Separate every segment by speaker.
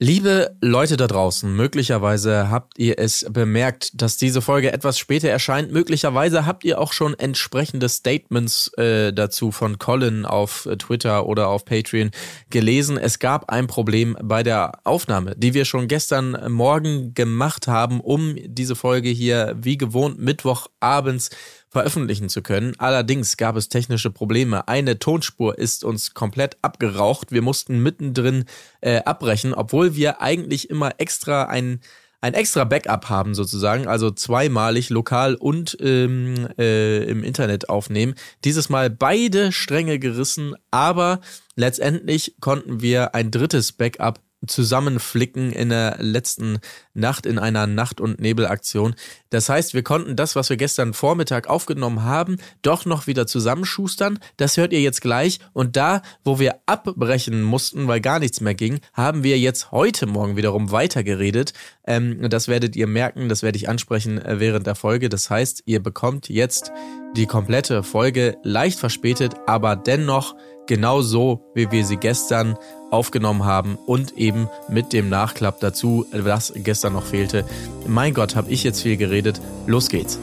Speaker 1: Liebe Leute da draußen, möglicherweise habt ihr es bemerkt, dass diese Folge etwas später erscheint. Möglicherweise habt ihr auch schon entsprechende Statements äh, dazu von Colin auf Twitter oder auf Patreon gelesen. Es gab ein Problem bei der Aufnahme, die wir schon gestern Morgen gemacht haben, um diese Folge hier wie gewohnt Mittwochabends veröffentlichen zu können. Allerdings gab es technische Probleme. Eine Tonspur ist uns komplett abgeraucht. Wir mussten mittendrin äh, abbrechen, obwohl wir eigentlich immer extra ein ein extra Backup haben sozusagen, also zweimalig lokal und ähm, äh, im Internet aufnehmen. Dieses Mal beide Stränge gerissen, aber letztendlich konnten wir ein drittes Backup zusammenflicken in der letzten Nacht in einer Nacht- und Nebelaktion. Das heißt, wir konnten das, was wir gestern Vormittag aufgenommen haben, doch noch wieder zusammenschustern. Das hört ihr jetzt gleich. Und da, wo wir abbrechen mussten, weil gar nichts mehr ging, haben wir jetzt heute Morgen wiederum weitergeredet. Ähm, das werdet ihr merken, das werde ich ansprechen äh, während der Folge. Das heißt, ihr bekommt jetzt die komplette Folge leicht verspätet, aber dennoch genau so, wie wir sie gestern aufgenommen haben und eben mit dem Nachklapp dazu, was gestern noch fehlte. Mein Gott, habe ich jetzt viel geredet. Los geht's.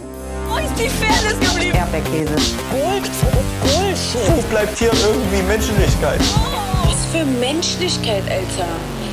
Speaker 2: Wo ist die Fairness geblieben?
Speaker 3: Erdbeerkäse.
Speaker 2: Gold, Bullshit.
Speaker 4: Wo bleibt hier irgendwie Menschlichkeit?
Speaker 2: Was für Menschlichkeit, Alter.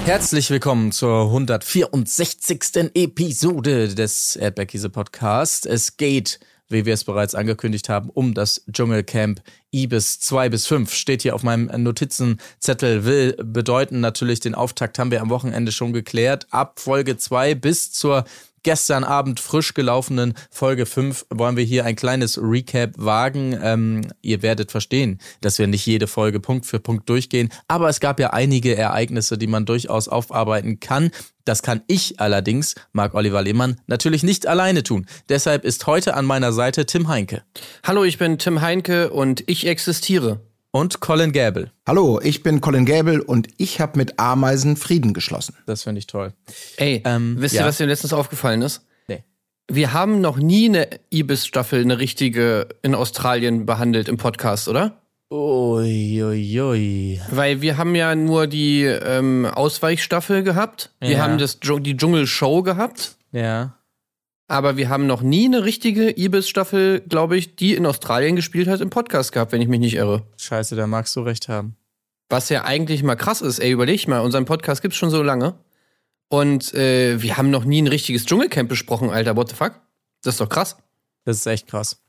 Speaker 1: Herzlich willkommen zur 164. Episode des Erdbeerkäse Podcast. Es geht wie wir es bereits angekündigt haben, um das Dschungelcamp Ibis 2 bis 5. Steht hier auf meinem Notizenzettel, will bedeuten natürlich, den Auftakt haben wir am Wochenende schon geklärt. Ab Folge 2 bis zur gestern Abend frisch gelaufenen Folge 5 wollen wir hier ein kleines Recap wagen. Ähm, ihr werdet verstehen, dass wir nicht jede Folge Punkt für Punkt durchgehen, aber es gab ja einige Ereignisse, die man durchaus aufarbeiten kann. Das kann ich allerdings, Marc Oliver Lehmann, natürlich nicht alleine tun. Deshalb ist heute an meiner Seite Tim Heinke.
Speaker 5: Hallo, ich bin Tim Heinke und ich existiere
Speaker 1: und Colin Gäbel.
Speaker 6: Hallo, ich bin Colin Gäbel und ich habe mit Ameisen Frieden geschlossen.
Speaker 1: Das finde ich toll.
Speaker 5: Ey, ähm, wisst ihr, was mir letztens aufgefallen ist?
Speaker 1: Nee.
Speaker 5: Wir haben noch nie eine Ibis-Staffel, eine richtige in Australien behandelt im Podcast, oder?
Speaker 1: Uiuiui. Ui, ui.
Speaker 5: Weil wir haben ja nur die ähm, Ausweichstaffel gehabt. Wir
Speaker 1: Ja.
Speaker 5: haben das, Dschung- die Dschungelshow gehabt.
Speaker 1: Ja.
Speaker 5: Aber wir haben noch nie eine richtige Ibis-Staffel, glaube ich, die in Australien gespielt hat, im Podcast gehabt, wenn ich mich nicht irre.
Speaker 1: Scheiße, da magst du recht haben.
Speaker 5: Was ja eigentlich mal krass ist, ey, überleg mal, unseren Podcast gibt's schon so lange. Und äh, wir haben noch nie ein richtiges Dschungelcamp besprochen, Alter, what the fuck? Das ist doch krass.
Speaker 1: Das ist echt krass.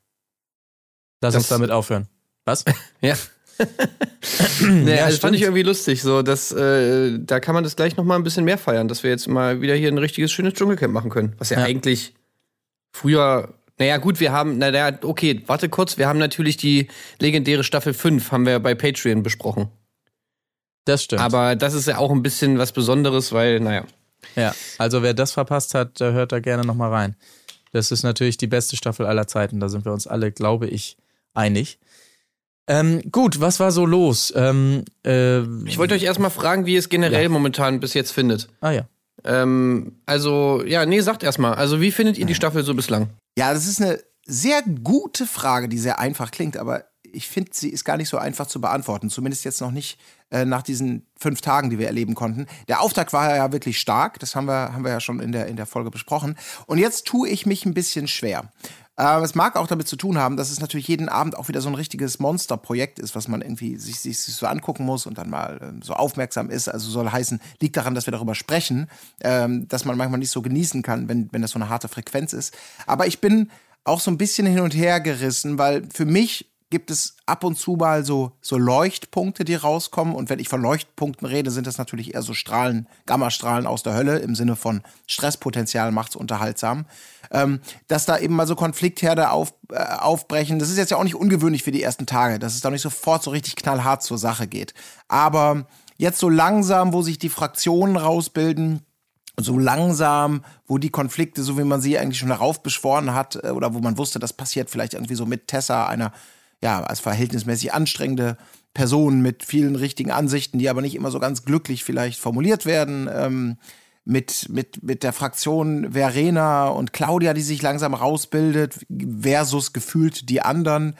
Speaker 1: Lass
Speaker 5: Das-
Speaker 1: uns damit aufhören. Was?
Speaker 5: Ja. nee,
Speaker 1: Ja,
Speaker 5: also fand ich irgendwie lustig. So, dass, äh, da kann man das gleich noch mal ein bisschen mehr feiern, dass wir jetzt mal wieder hier ein richtiges, schönes Dschungelcamp machen können. Was ja,
Speaker 1: Ja.
Speaker 5: eigentlich früher. Naja, gut, wir haben, naja, okay, warte kurz, wir haben natürlich die legendäre Staffel 5, haben wir bei Patreon besprochen.
Speaker 1: Das stimmt.
Speaker 5: Aber das ist ja auch ein bisschen was Besonderes, weil, naja.
Speaker 1: ja, also wer das verpasst hat, der hört da gerne nochmal rein. Das ist natürlich die beste Staffel aller Zeiten. Da sind wir uns alle, glaube ich, einig. Ähm, gut, was war so los? Ähm, äh,
Speaker 5: Ich wollte euch erstmal fragen, wie ihr es generell
Speaker 1: Ja.
Speaker 5: momentan bis jetzt findet.
Speaker 1: Ah ja.
Speaker 5: Ähm, also, ja, nee, sagt erstmal. Also, wie findet ihr die Staffel so bislang?
Speaker 6: Ja, das ist eine sehr gute Frage, die sehr einfach klingt, aber ich finde, sie ist gar nicht so einfach zu beantworten. Zumindest jetzt noch nicht äh, nach diesen fünf Tagen, die wir erleben konnten. Der Auftakt war ja wirklich stark, das haben wir, haben wir ja schon in der, in der Folge besprochen. Und jetzt tue ich mich ein bisschen schwer. Äh, es mag auch damit zu tun haben, dass es natürlich jeden Abend auch wieder so ein richtiges Monsterprojekt ist, was man irgendwie sich, sich, sich so angucken muss und dann mal ähm, so aufmerksam ist. Also soll heißen, liegt daran, dass wir darüber sprechen, ähm, dass man manchmal nicht so genießen kann, wenn, wenn das so eine harte Frequenz ist. Aber ich bin auch so ein bisschen hin und her gerissen, weil für mich gibt es ab und zu mal so, so Leuchtpunkte, die rauskommen. Und wenn ich von Leuchtpunkten rede, sind das natürlich eher so Strahlen, Gammastrahlen aus der Hölle im Sinne von Stresspotenzial macht's unterhaltsam. Ähm, dass da eben mal so Konfliktherde auf, äh, aufbrechen. Das ist jetzt ja auch nicht ungewöhnlich für die ersten Tage, dass es da nicht sofort so richtig knallhart zur Sache geht. Aber jetzt so langsam, wo sich die Fraktionen rausbilden, so langsam, wo die Konflikte, so wie man sie eigentlich schon heraufbeschworen hat, äh, oder wo man wusste, das passiert vielleicht irgendwie so mit Tessa, einer ja als verhältnismäßig anstrengende Person mit vielen richtigen Ansichten, die aber nicht immer so ganz glücklich vielleicht formuliert werden. Ähm, mit, mit, mit der Fraktion Verena und Claudia, die sich langsam rausbildet, versus gefühlt die anderen.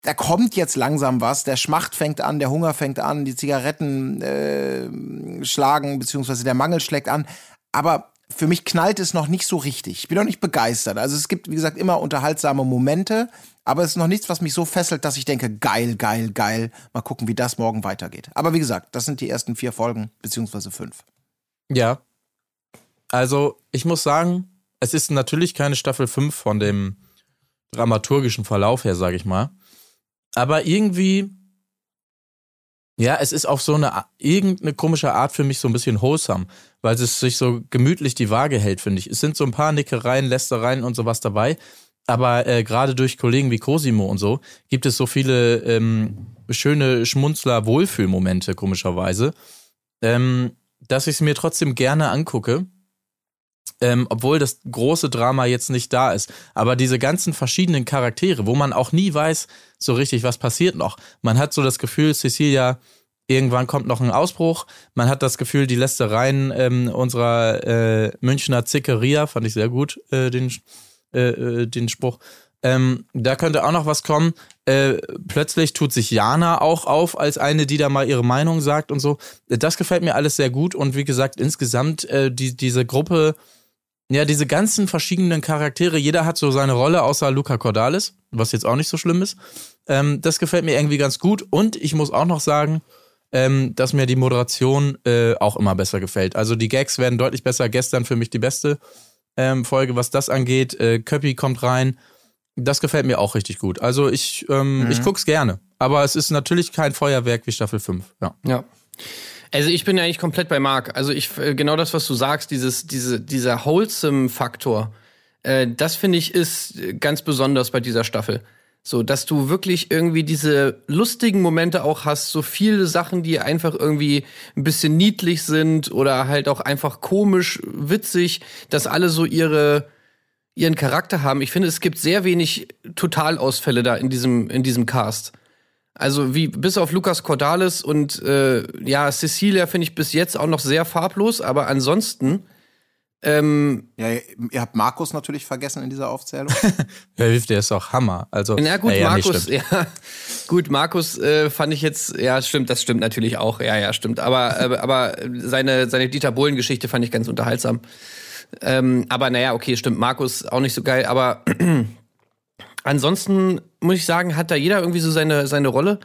Speaker 6: Da kommt jetzt langsam was, der Schmacht fängt an, der Hunger fängt an, die Zigaretten äh, schlagen, beziehungsweise der Mangel schlägt an. Aber für mich knallt es noch nicht so richtig. Ich bin noch nicht begeistert. Also es gibt, wie gesagt, immer unterhaltsame Momente, aber es ist noch nichts, was mich so fesselt, dass ich denke, geil, geil, geil. Mal gucken, wie das morgen weitergeht. Aber wie gesagt, das sind die ersten vier Folgen, beziehungsweise fünf.
Speaker 1: Ja. Also, ich muss sagen, es ist natürlich keine Staffel 5 von dem dramaturgischen Verlauf her, sage ich mal. Aber irgendwie, ja, es ist auf so eine irgendeine komische Art für mich so ein bisschen wholesome, weil es sich so gemütlich die Waage hält, finde ich. Es sind so ein paar Nickereien, Lästereien und sowas dabei. Aber äh, gerade durch Kollegen wie Cosimo und so gibt es so viele ähm, schöne Schmunzler-Wohlfühlmomente, komischerweise, ähm, dass ich es mir trotzdem gerne angucke ähm, obwohl das große Drama jetzt nicht da ist. Aber diese ganzen verschiedenen Charaktere, wo man auch nie weiß so richtig, was passiert noch. Man hat so das Gefühl, Cecilia, irgendwann kommt noch ein Ausbruch. Man hat das Gefühl, die Lästereien ähm, unserer äh, Münchner Zickeria, fand ich sehr gut, äh, den, äh, äh, den Spruch. Ähm, da könnte auch noch was kommen. Äh, plötzlich tut sich Jana auch auf als eine, die da mal ihre Meinung sagt und so. Das gefällt mir alles sehr gut und wie gesagt, insgesamt äh, die, diese Gruppe ja, diese ganzen verschiedenen Charaktere, jeder hat so seine Rolle, außer Luca Cordalis, was jetzt auch nicht so schlimm ist. Ähm, das gefällt mir irgendwie ganz gut. Und ich muss auch noch sagen, ähm, dass mir die Moderation äh, auch immer besser gefällt. Also die Gags werden deutlich besser. Gestern für mich die beste ähm, Folge, was das angeht. Äh, Köppi kommt rein. Das gefällt mir auch richtig gut. Also ich, ähm, mhm. ich guck's gerne. Aber es ist natürlich kein Feuerwerk wie Staffel 5. Ja.
Speaker 5: Ja. Also ich bin ja eigentlich komplett bei Marc. Also ich äh, genau das, was du sagst, dieses diese dieser wholesome Faktor, äh, das finde ich ist ganz besonders bei dieser Staffel. So, dass du wirklich irgendwie diese lustigen Momente auch hast, so viele Sachen, die einfach irgendwie ein bisschen niedlich sind oder halt auch einfach komisch, witzig, dass alle so ihre ihren Charakter haben. Ich finde, es gibt sehr wenig Totalausfälle da in diesem in diesem Cast. Also wie bis auf Lukas Cordalis und äh, ja, Cecilia finde ich bis jetzt auch noch sehr farblos, aber ansonsten. Ähm,
Speaker 6: ja, ihr habt Markus natürlich vergessen in dieser Aufzählung.
Speaker 1: ja, der ist auch Hammer. Also,
Speaker 5: na gut,
Speaker 1: äh, ja,
Speaker 5: Markus, nee, ja, gut, Markus äh, fand ich jetzt, ja, stimmt, das stimmt natürlich auch, ja, ja, stimmt. Aber, äh, aber seine, seine Dieter Bohlen-Geschichte fand ich ganz unterhaltsam. Ähm, aber naja, okay, stimmt, Markus auch nicht so geil, aber ansonsten muss ich sagen, hat da jeder irgendwie so seine, seine Rolle.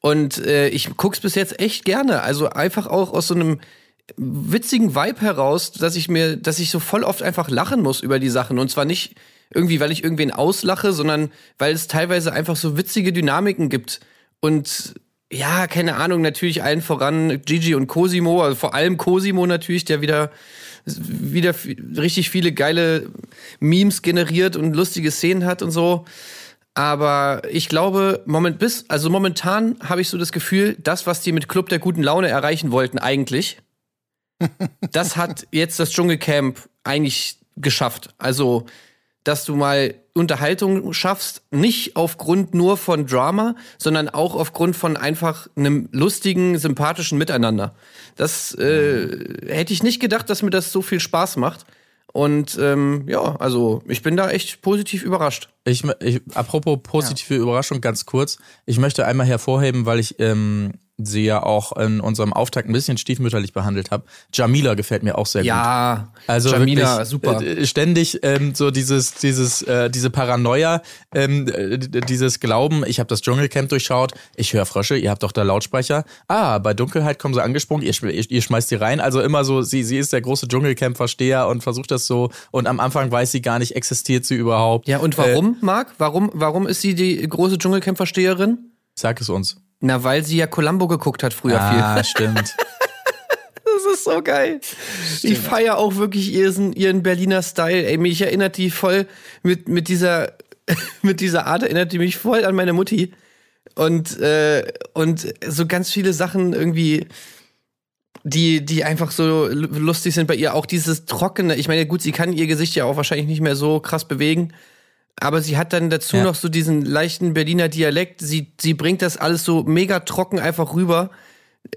Speaker 5: Und äh, ich guck's bis jetzt echt gerne. Also einfach auch aus so einem witzigen Vibe heraus, dass ich mir, dass ich so voll oft einfach lachen muss über die Sachen. Und zwar nicht irgendwie, weil ich irgendwen auslache, sondern weil es teilweise einfach so witzige Dynamiken gibt. Und ja, keine Ahnung, natürlich allen voran Gigi und Cosimo, also vor allem Cosimo natürlich, der wieder wieder richtig viele geile Memes generiert und lustige Szenen hat und so. Aber ich glaube, moment bis, also momentan habe ich so das Gefühl, das, was die mit Club der guten Laune erreichen wollten, eigentlich, das hat jetzt das Dschungelcamp eigentlich geschafft. Also, dass du mal Unterhaltung schaffst, nicht aufgrund nur von Drama, sondern auch aufgrund von einfach einem lustigen, sympathischen Miteinander. Das äh, hätte ich nicht gedacht, dass mir das so viel Spaß macht. Und ähm, ja, also ich bin da echt positiv überrascht.
Speaker 1: Ich, ich apropos positive ja. Überraschung, ganz kurz. Ich möchte einmal hervorheben, weil ich ähm, sie ja auch in unserem Auftakt ein bisschen stiefmütterlich behandelt habe. Jamila gefällt mir auch sehr
Speaker 5: ja,
Speaker 1: gut. Ja, also Jamila, wirklich, super. Äh, ständig ähm, so dieses, dieses, äh, diese Paranoia, ähm, äh, dieses Glauben, ich habe das Dschungelcamp durchschaut, ich höre Frösche, ihr habt doch da Lautsprecher. Ah, bei Dunkelheit kommen sie angesprungen, ihr, ihr, ihr schmeißt die rein. Also immer so, sie, sie ist der große Dschungelcamp-Versteher und versucht das so. Und am Anfang weiß sie gar nicht, existiert sie überhaupt.
Speaker 5: Ja, und warum, äh, Marc? Warum, warum ist sie die große Dschungelcamp-Versteherin?
Speaker 1: Sag es uns.
Speaker 5: Na, weil sie ja Columbo geguckt hat früher ah, viel.
Speaker 1: Ah, stimmt.
Speaker 5: das ist so geil. Stimmt. Ich feiere auch wirklich ihren, ihren Berliner Style. Ey, mich erinnert die voll mit, mit dieser, mit dieser Art erinnert die mich voll an meine Mutti. Und, äh, und so ganz viele Sachen irgendwie, die, die einfach so lustig sind bei ihr. Auch dieses Trockene. Ich meine, gut, sie kann ihr Gesicht ja auch wahrscheinlich nicht mehr so krass bewegen aber sie hat dann dazu ja. noch so diesen leichten Berliner Dialekt. Sie, sie bringt das alles so mega trocken einfach rüber.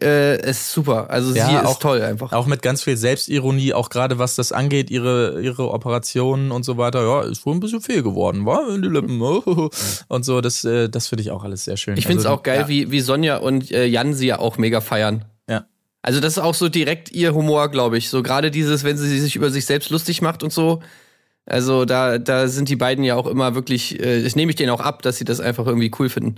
Speaker 5: Äh, ist super. Also ja, sie ist
Speaker 1: auch,
Speaker 5: toll einfach.
Speaker 1: Auch mit ganz viel Selbstironie, auch gerade was das angeht, ihre, ihre Operationen und so weiter. Ja, ist wohl ein bisschen viel geworden, war in die Lippen. Und so, das, äh, das finde ich auch alles sehr schön.
Speaker 5: Ich finde es also, auch geil, ja. wie, wie Sonja und äh, Jan sie ja auch mega feiern.
Speaker 1: Ja.
Speaker 5: Also das ist auch so direkt ihr Humor, glaube ich. So gerade dieses, wenn sie sich über sich selbst lustig macht und so. Also da, da sind die beiden ja auch immer wirklich, äh, das nehme ich denen auch ab, dass sie das einfach irgendwie cool finden.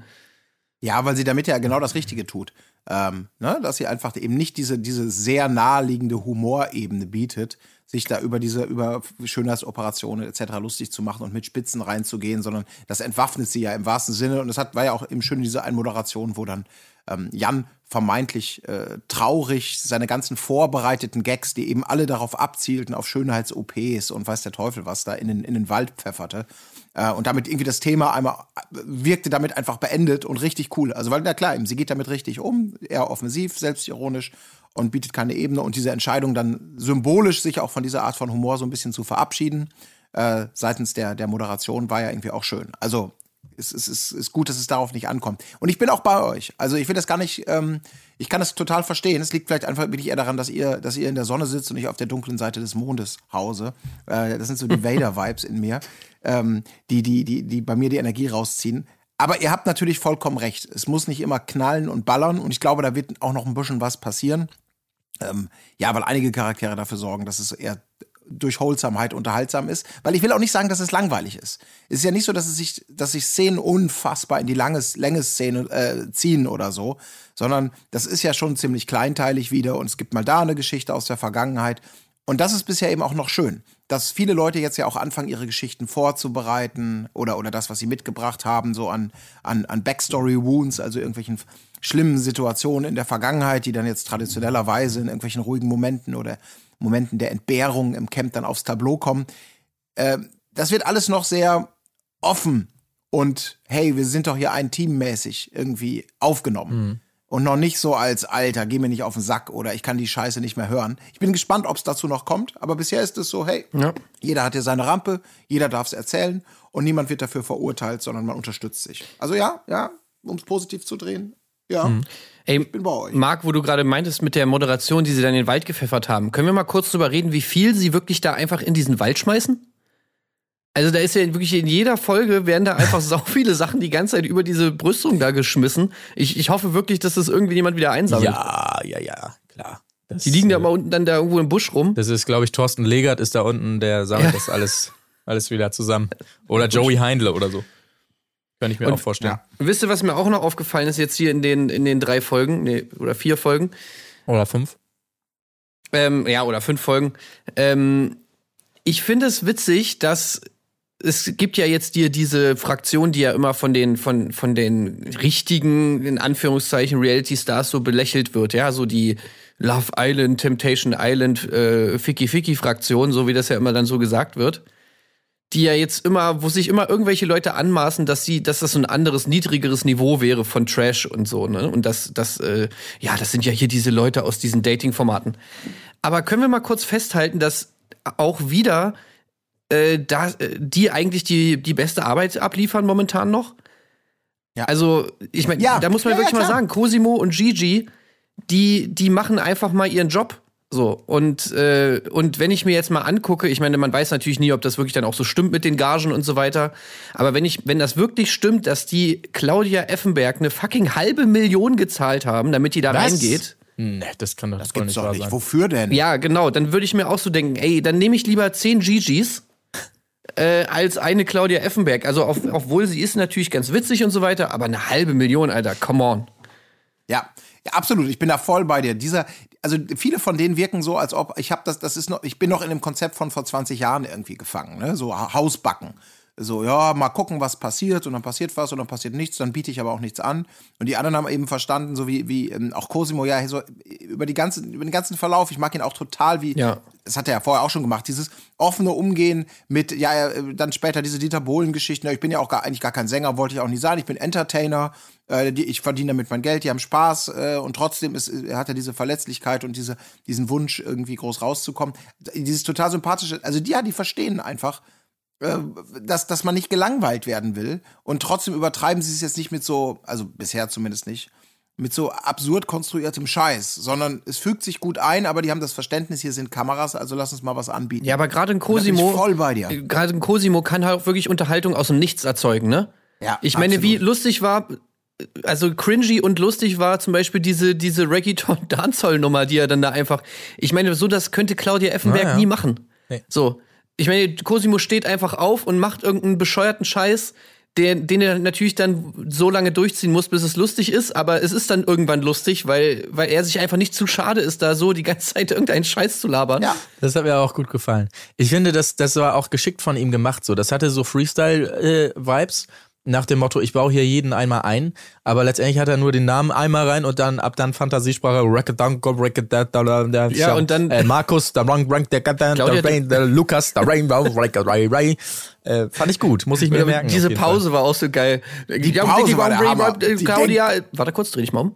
Speaker 6: Ja, weil sie damit ja genau das Richtige tut. Ähm, ne? Dass sie einfach eben nicht diese, diese sehr naheliegende Humorebene bietet, sich da über diese, über Schönheitsoperationen etc. lustig zu machen und mit Spitzen reinzugehen, sondern das entwaffnet sie ja im wahrsten Sinne. Und das hat, war ja auch eben schön diese Einmoderation, wo dann ähm, Jan vermeintlich äh, traurig seine ganzen vorbereiteten Gags, die eben alle darauf abzielten, auf Schönheits-OPs und weiß der Teufel was, da in den, in den Wald pfefferte. Äh, und damit irgendwie das Thema einmal wirkte damit einfach beendet und richtig cool. Also, weil, na klar, sie geht damit richtig um, eher offensiv, selbstironisch und bietet keine Ebene. Und diese Entscheidung dann symbolisch sich auch von dieser Art von Humor so ein bisschen zu verabschieden, äh, seitens der, der Moderation, war ja irgendwie auch schön. Also, es, es, es ist gut, dass es darauf nicht ankommt. Und ich bin auch bei euch. Also ich will das gar nicht, ähm, ich kann das total verstehen. Es liegt vielleicht einfach wirklich eher daran, dass ihr, dass ihr in der Sonne sitzt und ich auf der dunklen Seite des Mondes hause. Äh, das sind so die Vader-Vibes in mir, ähm, die, die, die, die bei mir die Energie rausziehen. Aber ihr habt natürlich vollkommen recht. Es muss nicht immer knallen und ballern und ich glaube, da wird auch noch ein bisschen was passieren. Ähm, ja, weil einige Charaktere dafür sorgen, dass es eher durch Holsamkeit unterhaltsam ist. Weil ich will auch nicht sagen, dass es langweilig ist. Es ist ja nicht so, dass es sich, dass sich Szenen unfassbar in die lange Länge-Szene äh, ziehen oder so, sondern das ist ja schon ziemlich kleinteilig wieder und es gibt mal da eine Geschichte aus der Vergangenheit. Und das ist bisher eben auch noch schön, dass viele Leute jetzt ja auch anfangen, ihre Geschichten vorzubereiten oder, oder das, was sie mitgebracht haben, so an, an, an Backstory-Wounds, also irgendwelchen schlimmen Situationen in der Vergangenheit, die dann jetzt traditionellerweise in irgendwelchen ruhigen Momenten oder Momenten der Entbehrung im Camp dann aufs Tableau kommen. Äh, das wird alles noch sehr offen und hey, wir sind doch hier ein Team mäßig irgendwie aufgenommen. Mhm. Und noch nicht so als Alter, geh mir nicht auf den Sack oder ich kann die Scheiße nicht mehr hören. Ich bin gespannt, ob es dazu noch kommt, aber bisher ist es so, hey, ja. jeder hat hier seine Rampe, jeder darf es erzählen und niemand wird dafür verurteilt, sondern man unterstützt sich. Also ja, ja, um es positiv zu drehen, ja. Mhm.
Speaker 5: Ey, ich bin bei euch. Marc, wo du gerade meintest mit der Moderation, die sie dann in den Wald gepfeffert haben, können wir mal kurz drüber reden, wie viel sie wirklich da einfach in diesen Wald schmeißen? Also da ist ja wirklich in jeder Folge werden da einfach so viele Sachen die ganze Zeit über diese Brüstung da geschmissen. Ich, ich hoffe wirklich, dass das irgendwie jemand wieder einsammelt.
Speaker 7: Ja, ja, ja, klar.
Speaker 5: Das, die liegen da mal unten dann da irgendwo im Busch rum.
Speaker 7: Das ist, glaube ich, Thorsten Legert ist da unten, der sammelt ja. das alles, alles wieder zusammen. Oder Joey Heindle oder so. Kann ich mir und, auch vorstellen. Ja.
Speaker 5: Wisst ihr, was mir auch noch aufgefallen ist jetzt hier in den, in den drei Folgen, nee, oder vier Folgen?
Speaker 7: Oder fünf?
Speaker 5: Ähm, ja, oder fünf Folgen. Ähm, ich finde es witzig, dass es gibt ja jetzt dir diese Fraktion, die ja immer von den von von den richtigen in Anführungszeichen Reality Stars so belächelt wird, ja, so die Love Island, Temptation Island, äh, Ficky Ficky Fraktion, so wie das ja immer dann so gesagt wird die ja jetzt immer, wo sich immer irgendwelche Leute anmaßen, dass sie, dass das so ein anderes, niedrigeres Niveau wäre von Trash und so, ne? Und das, das, äh, ja, das sind ja hier diese Leute aus diesen Dating-Formaten. Aber können wir mal kurz festhalten, dass auch wieder äh, da, äh, die eigentlich die, die beste Arbeit abliefern momentan noch? Ja. Also, ich meine, ja. da muss man ja, wirklich mal sagen, Cosimo und Gigi, die, die machen einfach mal ihren Job so, und, äh, und wenn ich mir jetzt mal angucke, ich meine, man weiß natürlich nie, ob das wirklich dann auch so stimmt mit den Gagen und so weiter. Aber wenn ich, wenn das wirklich stimmt, dass die Claudia Effenberg eine fucking halbe Million gezahlt haben, damit die da Was? reingeht.
Speaker 7: Nee, das kann doch
Speaker 6: das nicht doch nicht. Sein. Wofür denn?
Speaker 5: Ja, genau. Dann würde ich mir auch so denken, ey, dann nehme ich lieber zehn Gigis äh, als eine Claudia Effenberg. Also, auf, obwohl sie ist natürlich ganz witzig und so weiter, aber eine halbe Million, Alter, come on.
Speaker 6: Ja, ja, absolut. Ich bin da voll bei dir. Dieser, also viele von denen wirken so, als ob ich habe das, das ist noch, ich bin noch in dem Konzept von vor 20 Jahren irgendwie gefangen, ne? So Hausbacken. So, ja, mal gucken, was passiert und dann passiert was und dann passiert nichts, dann biete ich aber auch nichts an. Und die anderen haben eben verstanden, so wie, wie ähm, auch Cosimo, ja, so über, die ganze, über den ganzen Verlauf, ich mag ihn auch total, wie, ja. das hat er ja vorher auch schon gemacht, dieses offene Umgehen mit, ja, dann später diese Dieter Bohlen-Geschichten, ich bin ja auch gar, eigentlich gar kein Sänger, wollte ich auch nicht sein, ich bin Entertainer, äh, die, ich verdiene damit mein Geld, die haben Spaß äh, und trotzdem ist, hat er diese Verletzlichkeit und diese, diesen Wunsch, irgendwie groß rauszukommen. Dieses total sympathische, also die, ja, die verstehen einfach, äh, dass, dass man nicht gelangweilt werden will. Und trotzdem übertreiben sie es jetzt nicht mit so, also bisher zumindest nicht, mit so absurd konstruiertem Scheiß, sondern es fügt sich gut ein, aber die haben das Verständnis, hier sind Kameras, also lass uns mal was anbieten.
Speaker 5: Ja, aber gerade ein Cosimo,
Speaker 6: voll bei dir.
Speaker 5: Gerade ein Cosimo kann halt auch wirklich Unterhaltung aus dem Nichts erzeugen, ne? Ja. Ich meine, absolut. wie lustig war also cringy und lustig war zum Beispiel diese, diese Reggaeton-Dancehall-Nummer, die er dann da einfach, ich meine, so das könnte Claudia Effenberg
Speaker 1: Ah, ja.
Speaker 5: nie machen.
Speaker 1: Nee.
Speaker 5: So. Ich meine, Cosimo steht einfach auf und macht irgendeinen bescheuerten Scheiß, den, den er natürlich dann so lange durchziehen muss, bis es lustig ist, aber es ist dann irgendwann lustig, weil, weil er sich einfach nicht zu schade ist, da so die ganze Zeit irgendeinen Scheiß zu labern.
Speaker 6: Ja.
Speaker 1: Das hat mir auch gut gefallen. Ich finde, das, das war auch geschickt von ihm gemacht. So, das hatte so Freestyle-Vibes nach dem Motto: Ich baue hier jeden einmal ein. Aber letztendlich hat er nur den Namen einmal rein und dann ab dann Fantasiesprache Reckadunk, Reckadunk,
Speaker 5: Ja, und dann-
Speaker 1: äh, Markus, der Rank, Rank, der
Speaker 5: Claudia-
Speaker 1: der Rain, der Lukas, der Rainbow, Ray, Ray, Ray. Äh, fand ich gut, muss ich mir
Speaker 5: Ja,
Speaker 1: merken.
Speaker 5: diese Pause war auch so geil. Die
Speaker 6: Pause war der Hammer. Die
Speaker 5: Claudia, warte kurz, dreh dich mal um.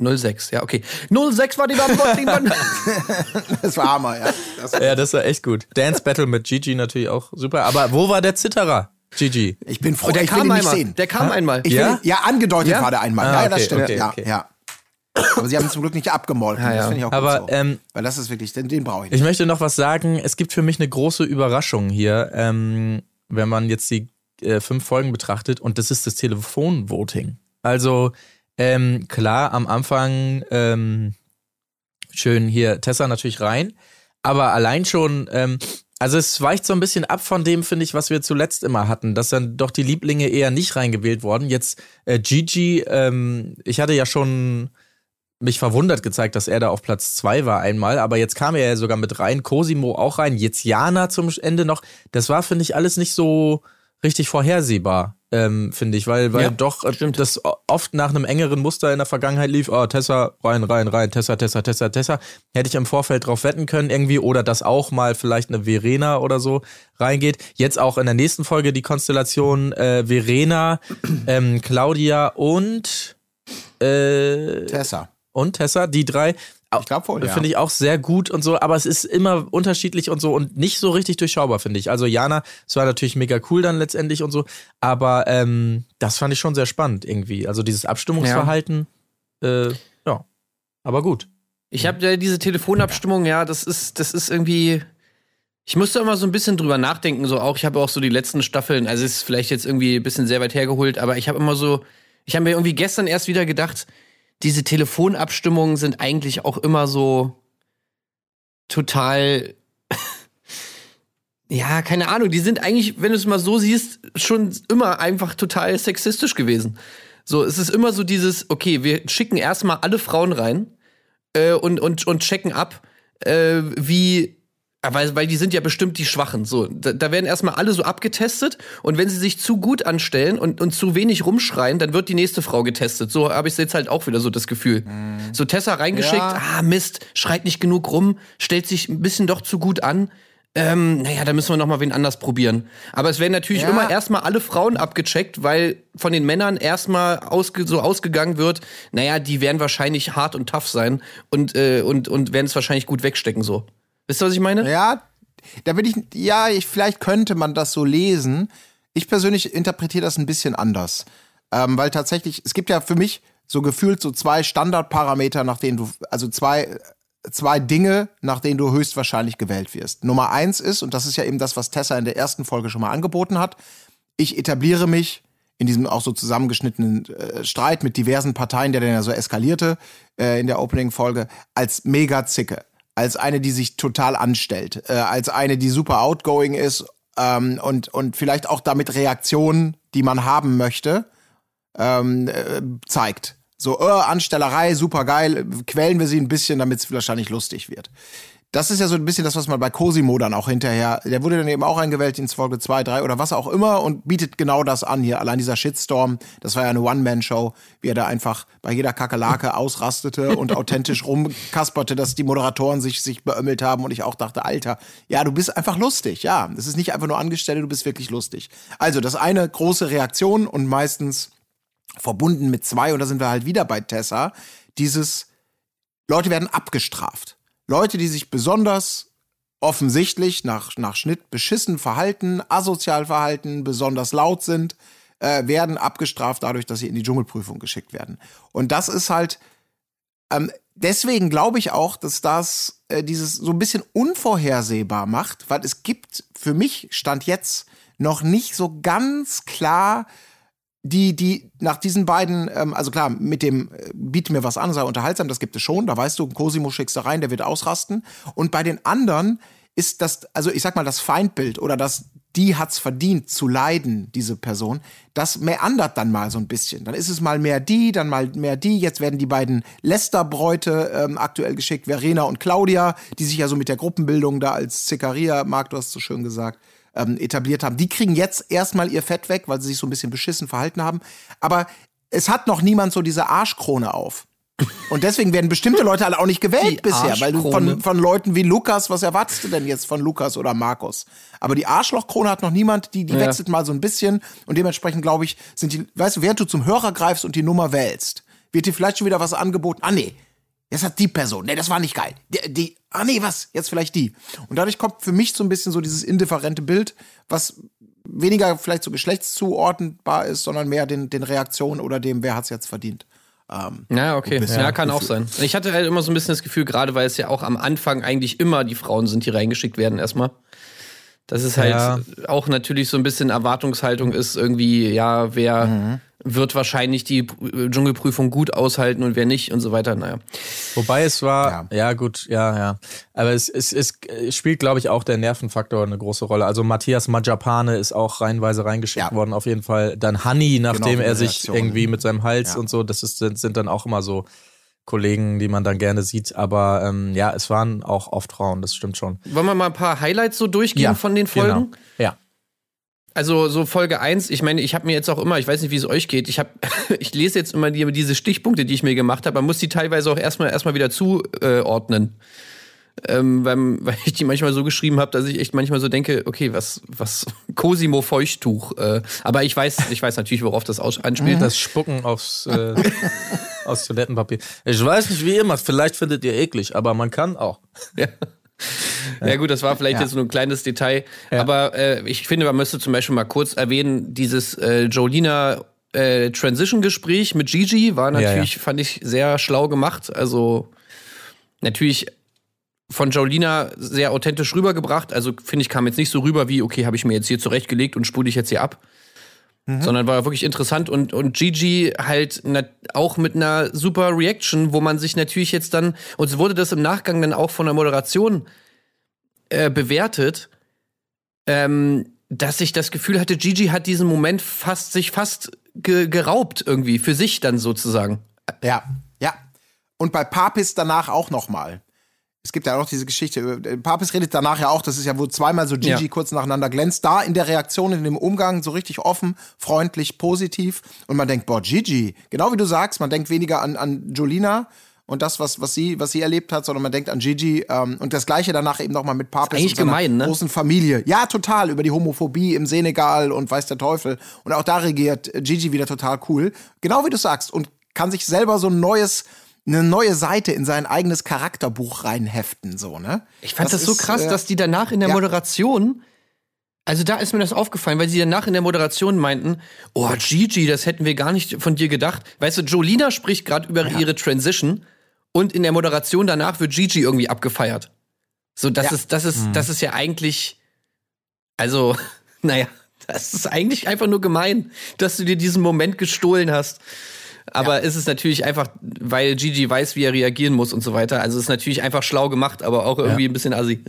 Speaker 5: 06, ja, okay. 06 war die Bam
Speaker 6: Das war Hammer, ja. Das,
Speaker 1: Fall. Ja, das war echt gut. Dance Battle mit Gigi natürlich auch super. Aber wo war der Zitterer? Gigi.
Speaker 6: ich bin froh,
Speaker 5: Und der
Speaker 6: ich will
Speaker 5: kam
Speaker 6: ihn nicht sehen.
Speaker 5: Der kam einmal.
Speaker 6: Ich
Speaker 1: Ja?
Speaker 6: will, ja, angedeutet
Speaker 5: Ja?
Speaker 6: war der einmal.
Speaker 1: Ah,
Speaker 6: ja, ja, das
Speaker 1: okay,
Speaker 6: stimmt.
Speaker 1: okay,
Speaker 6: ja,
Speaker 1: okay.
Speaker 6: ja. Aber sie haben ihn zum Glück nicht abgemolken.
Speaker 5: Ja, ja.
Speaker 6: Das finde ich auch
Speaker 1: Aber,
Speaker 6: gut so.
Speaker 1: ähm,
Speaker 6: Weil das ist wirklich, den, den brauche ich
Speaker 1: Ich
Speaker 6: nicht.
Speaker 1: möchte noch was sagen. Es gibt für mich eine große Überraschung hier, ähm, wenn man jetzt die äh, fünf Folgen betrachtet, und das ist das Telefonvoting. Also ähm, klar, am Anfang ähm, schön hier Tessa natürlich rein, aber allein schon, ähm, also es weicht so ein bisschen ab von dem, finde ich, was wir zuletzt immer hatten, dass dann doch die Lieblinge eher nicht reingewählt worden. Jetzt äh, Gigi, ähm, ich hatte ja schon mich verwundert gezeigt, dass er da auf Platz zwei war einmal, aber jetzt kam er ja sogar mit rein, Cosimo auch rein, jetzt Jana zum Ende noch. Das war, finde ich, alles nicht so richtig vorhersehbar, ähm, finde ich, weil, weil
Speaker 5: Ja,
Speaker 1: doch äh,
Speaker 5: stimmt.
Speaker 1: das oft nach einem engeren Muster in der Vergangenheit lief, oh, Tessa, rein, rein, rein, Tessa, Tessa, Tessa, Tessa. Hätte ich im Vorfeld drauf wetten können irgendwie oder dass auch mal vielleicht eine Verena oder so reingeht. Jetzt auch in der nächsten Folge die Konstellation äh, Verena, ähm, Claudia und äh,
Speaker 6: Tessa.
Speaker 1: und Tessa, die drei.
Speaker 6: Ich glaub wohl, ja.
Speaker 1: Finde ich auch sehr gut und so, aber es ist immer unterschiedlich und so und nicht so richtig durchschaubar, finde ich. Also Jana, es war natürlich mega cool dann letztendlich und so, aber ähm, das fand ich schon sehr spannend irgendwie. Also dieses Abstimmungsverhalten, äh, ja, aber gut.
Speaker 5: Ich habe ja diese Telefonabstimmung, ja, das ist, das ist irgendwie. Ich musste immer so ein bisschen drüber nachdenken, so auch. Ich habe auch so die letzten Staffeln, also es ist vielleicht jetzt irgendwie ein bisschen sehr weit hergeholt, aber ich habe immer so, ich habe mir irgendwie gestern erst wieder gedacht, diese Telefonabstimmungen sind eigentlich auch immer so total. ja, keine Ahnung, die sind eigentlich, wenn du es mal so siehst, schon immer einfach total sexistisch gewesen. So, es ist immer so dieses, okay, wir schicken erstmal alle Frauen rein äh, und, und, und checken ab, äh, wie. Weil, weil die sind ja bestimmt die Schwachen. So, da, da werden erstmal alle so abgetestet und wenn sie sich zu gut anstellen und, und zu wenig rumschreien, dann wird die nächste Frau getestet. So habe ich jetzt halt auch wieder so das Gefühl. So Tessa reingeschickt,
Speaker 6: Ja.
Speaker 5: ah Mist, schreit nicht genug rum, stellt sich ein bisschen doch zu gut an. Ähm, naja, da müssen wir noch mal wen anders probieren. Aber es werden natürlich
Speaker 6: Ja.
Speaker 5: immer erstmal alle Frauen abgecheckt, weil von den Männern erstmal ausge so ausgegangen wird, naja, die werden wahrscheinlich hart und tough sein und, äh, und, und werden es wahrscheinlich gut wegstecken so. Wisst ihr, was ich meine?
Speaker 6: Ja, da bin ich, ja, ich, vielleicht könnte man das so lesen. Ich persönlich interpretiere das ein bisschen anders. Ähm, weil tatsächlich, es gibt ja für mich so gefühlt so zwei Standardparameter, nach denen du, also zwei, zwei Dinge, nach denen du höchstwahrscheinlich gewählt wirst. Nummer eins ist, und das ist ja eben das, was Tessa in der ersten Folge schon mal angeboten hat, ich etabliere mich in diesem auch so zusammengeschnittenen äh, Streit mit diversen Parteien, der dann ja so eskalierte äh, in der Opening-Folge, als mega Zicke. Als eine, die sich total anstellt. Äh, als eine, die super outgoing ist ähm, und, und vielleicht auch damit Reaktionen, die man haben möchte, ähm, äh, zeigt. So, äh, Anstellerei, super geil, quälen wir sie ein bisschen, damit es wahrscheinlich lustig wird. Das ist ja so ein bisschen das, was man bei Cosimo dann auch hinterher, der wurde dann eben auch eingewählt ins Folge 2, 3 oder was auch immer und bietet genau das an hier. Allein dieser Shitstorm, das war ja eine One-Man-Show, wie er da einfach bei jeder Kakerlake ausrastete und authentisch rumkasperte, dass die Moderatoren sich, sich beömmelt haben und ich auch dachte, Alter, ja, du bist einfach lustig, ja. Das ist nicht einfach nur Angestellte, du bist wirklich lustig. Also, das eine große Reaktion und meistens verbunden mit zwei, und da sind wir halt wieder bei Tessa, dieses Leute werden abgestraft. Leute, die sich besonders offensichtlich nach, nach Schnitt beschissen verhalten, asozial verhalten, besonders laut sind, äh, werden abgestraft dadurch, dass sie in die Dschungelprüfung geschickt werden. Und das ist halt, ähm, deswegen glaube ich auch, dass das äh, dieses so ein bisschen unvorhersehbar macht, weil es gibt für mich, stand jetzt, noch nicht so ganz klar die, die nach diesen beiden, ähm, also klar, mit dem äh, biete mir was an, sei unterhaltsam, das gibt es schon, da weißt du, Cosimo schickst du rein, der wird ausrasten. Und bei den anderen ist das, also ich sag mal, das Feindbild oder das, die hat's verdient zu leiden, diese Person, das meandert dann mal so ein bisschen. Dann ist es mal mehr die, dann mal mehr die. Jetzt werden die beiden Lester-Bräute ähm, aktuell geschickt, Verena und Claudia, die sich ja so mit der Gruppenbildung da als Zikaria, Marc, du hast so schön gesagt, ähm, etabliert haben. Die kriegen jetzt erstmal ihr Fett weg, weil sie sich so ein bisschen beschissen verhalten haben. Aber es hat noch niemand so diese Arschkrone auf. Und deswegen werden bestimmte Leute alle auch nicht gewählt
Speaker 5: Die
Speaker 6: bisher, weil du von, von Leuten wie Lukas, was erwartest du denn jetzt von Lukas oder Markus? Aber die Arschlochkrone hat noch niemand, die, die
Speaker 5: Ja.
Speaker 6: wechselt mal so ein bisschen und dementsprechend glaube ich, sind die, weißt du, während du zum Hörer greifst und die Nummer wählst, wird dir vielleicht schon wieder was angeboten. Ah nee, jetzt hat die Person, nee, das war nicht geil. Die, die ah nee, was? Jetzt vielleicht die. Und dadurch kommt für mich so ein bisschen so dieses indifferente Bild, was weniger vielleicht so geschlechtszuordnbar ist, sondern mehr den, den Reaktionen oder dem, wer hat's jetzt verdient. Ähm,
Speaker 5: Ja, okay.
Speaker 6: bisschen.
Speaker 5: Ja, kann auch sein. Ich hatte halt immer so ein bisschen das Gefühl, gerade weil es ja auch am Anfang eigentlich immer die Frauen sind, die reingeschickt werden erstmal. Dass es halt
Speaker 7: Ja.
Speaker 5: auch natürlich so ein bisschen Erwartungshaltung ist, irgendwie, ja, wer
Speaker 6: Mhm.
Speaker 5: Wird wahrscheinlich die Pr- Dschungelprüfung gut aushalten und wer nicht und so weiter. Naja.
Speaker 7: Wobei es war,
Speaker 6: Ja.
Speaker 7: ja, gut, ja, ja. Aber es, es, es spielt, glaube ich, auch der Nervenfaktor eine große Rolle. Also Matthias Majapane ist auch reihenweise reingeschickt
Speaker 6: Ja.
Speaker 7: worden, auf jeden Fall. Dann Hanni, nachdem
Speaker 6: wie
Speaker 7: er sich
Speaker 6: Reaktion.
Speaker 7: irgendwie mit seinem Hals
Speaker 6: Ja.
Speaker 7: und so, das ist, sind, sind dann auch immer so Kollegen, die man dann gerne sieht. Aber ähm, ja, es waren auch oft Frauen, das stimmt schon.
Speaker 5: Wollen wir mal ein paar Highlights so durchgehen von den Folgen?
Speaker 7: Genau. Ja.
Speaker 5: Also so Folge 1, ich meine, ich habe mir jetzt auch immer, ich weiß nicht, wie es euch geht, ich habe ich lese jetzt immer die, diese Stichpunkte, die ich mir gemacht habe, man muss die teilweise auch erstmal erstmal wieder zuordnen. Ähm, weil, weil ich die manchmal so geschrieben habe, dass ich echt manchmal so denke, okay, was was Cosimo Feuchttuch, äh, aber ich weiß, ich weiß natürlich, worauf das anspielt.
Speaker 7: Das Spucken aufs, äh, aus Toilettenpapier. Ich weiß nicht, wie ihr macht. Vielleicht findet ihr eklig, aber man kann auch.
Speaker 5: Ja. Ja gut, das war vielleicht
Speaker 6: Ja.
Speaker 5: jetzt so ein kleines Detail, aber äh, ich finde, man müsste zum Beispiel mal kurz erwähnen, dieses äh, Jolina äh, Transition-Gespräch mit Gigi war natürlich,
Speaker 7: ja.
Speaker 5: fand ich, sehr schlau gemacht. Also natürlich von Jolina sehr authentisch rübergebracht. Also finde ich, kam jetzt nicht so rüber wie, okay, habe ich mir jetzt hier zurechtgelegt und spule ich jetzt hier ab. Sondern war wirklich interessant und, und Gigi halt na, auch mit einer super Reaction, wo man sich natürlich jetzt dann, und so wurde das im Nachgang dann auch von der Moderation äh, bewertet, ähm, dass ich das Gefühl hatte, Gigi hat diesen Moment fast sich fast ge geraubt irgendwie für sich dann sozusagen.
Speaker 6: Ja, ja. Und bei Papis danach auch noch mal. Es gibt ja auch diese Geschichte. äh, Papis redet danach ja auch, das ist ja wo zweimal so Gigi
Speaker 5: Ja.
Speaker 6: kurz nacheinander glänzt. Da in der Reaktion, in dem Umgang so richtig offen, freundlich, positiv. Und man denkt, boah, Gigi. Genau wie du sagst, man denkt weniger an, an Jolina und das, was, was, sie, was sie erlebt hat, sondern man denkt an Gigi. Ähm, und das Gleiche danach eben noch mal mit Papis und seiner
Speaker 5: gemein, ne?
Speaker 6: großen Familie. Ja, total. Über die Homophobie im Senegal und weiß der Teufel. Und auch da regiert Gigi wieder total cool. Genau wie du sagst. Und kann sich selber so ein neues, eine neue Seite in sein eigenes Charakterbuch reinheften, so, ne?
Speaker 5: Ich fand das, so
Speaker 6: ist,
Speaker 5: krass,
Speaker 6: äh,
Speaker 5: dass die danach in der
Speaker 6: ja.
Speaker 5: Moderation, also da ist mir das aufgefallen, weil sie danach in der Moderation meinten, oh Gigi, das hätten wir gar nicht von dir gedacht. Weißt du, Jolina spricht gerade über ihre Transition und in der Moderation danach wird Gigi irgendwie abgefeiert. So, das
Speaker 6: Ja.
Speaker 5: ist, das ist, das ist ja eigentlich, also, naja, das ist eigentlich einfach nur gemein, dass du dir diesen Moment gestohlen hast. Aber es ist natürlich einfach, weil Gigi weiß, wie er reagieren muss und so weiter. Also es ist natürlich einfach schlau gemacht, aber auch irgendwie ein bisschen assi.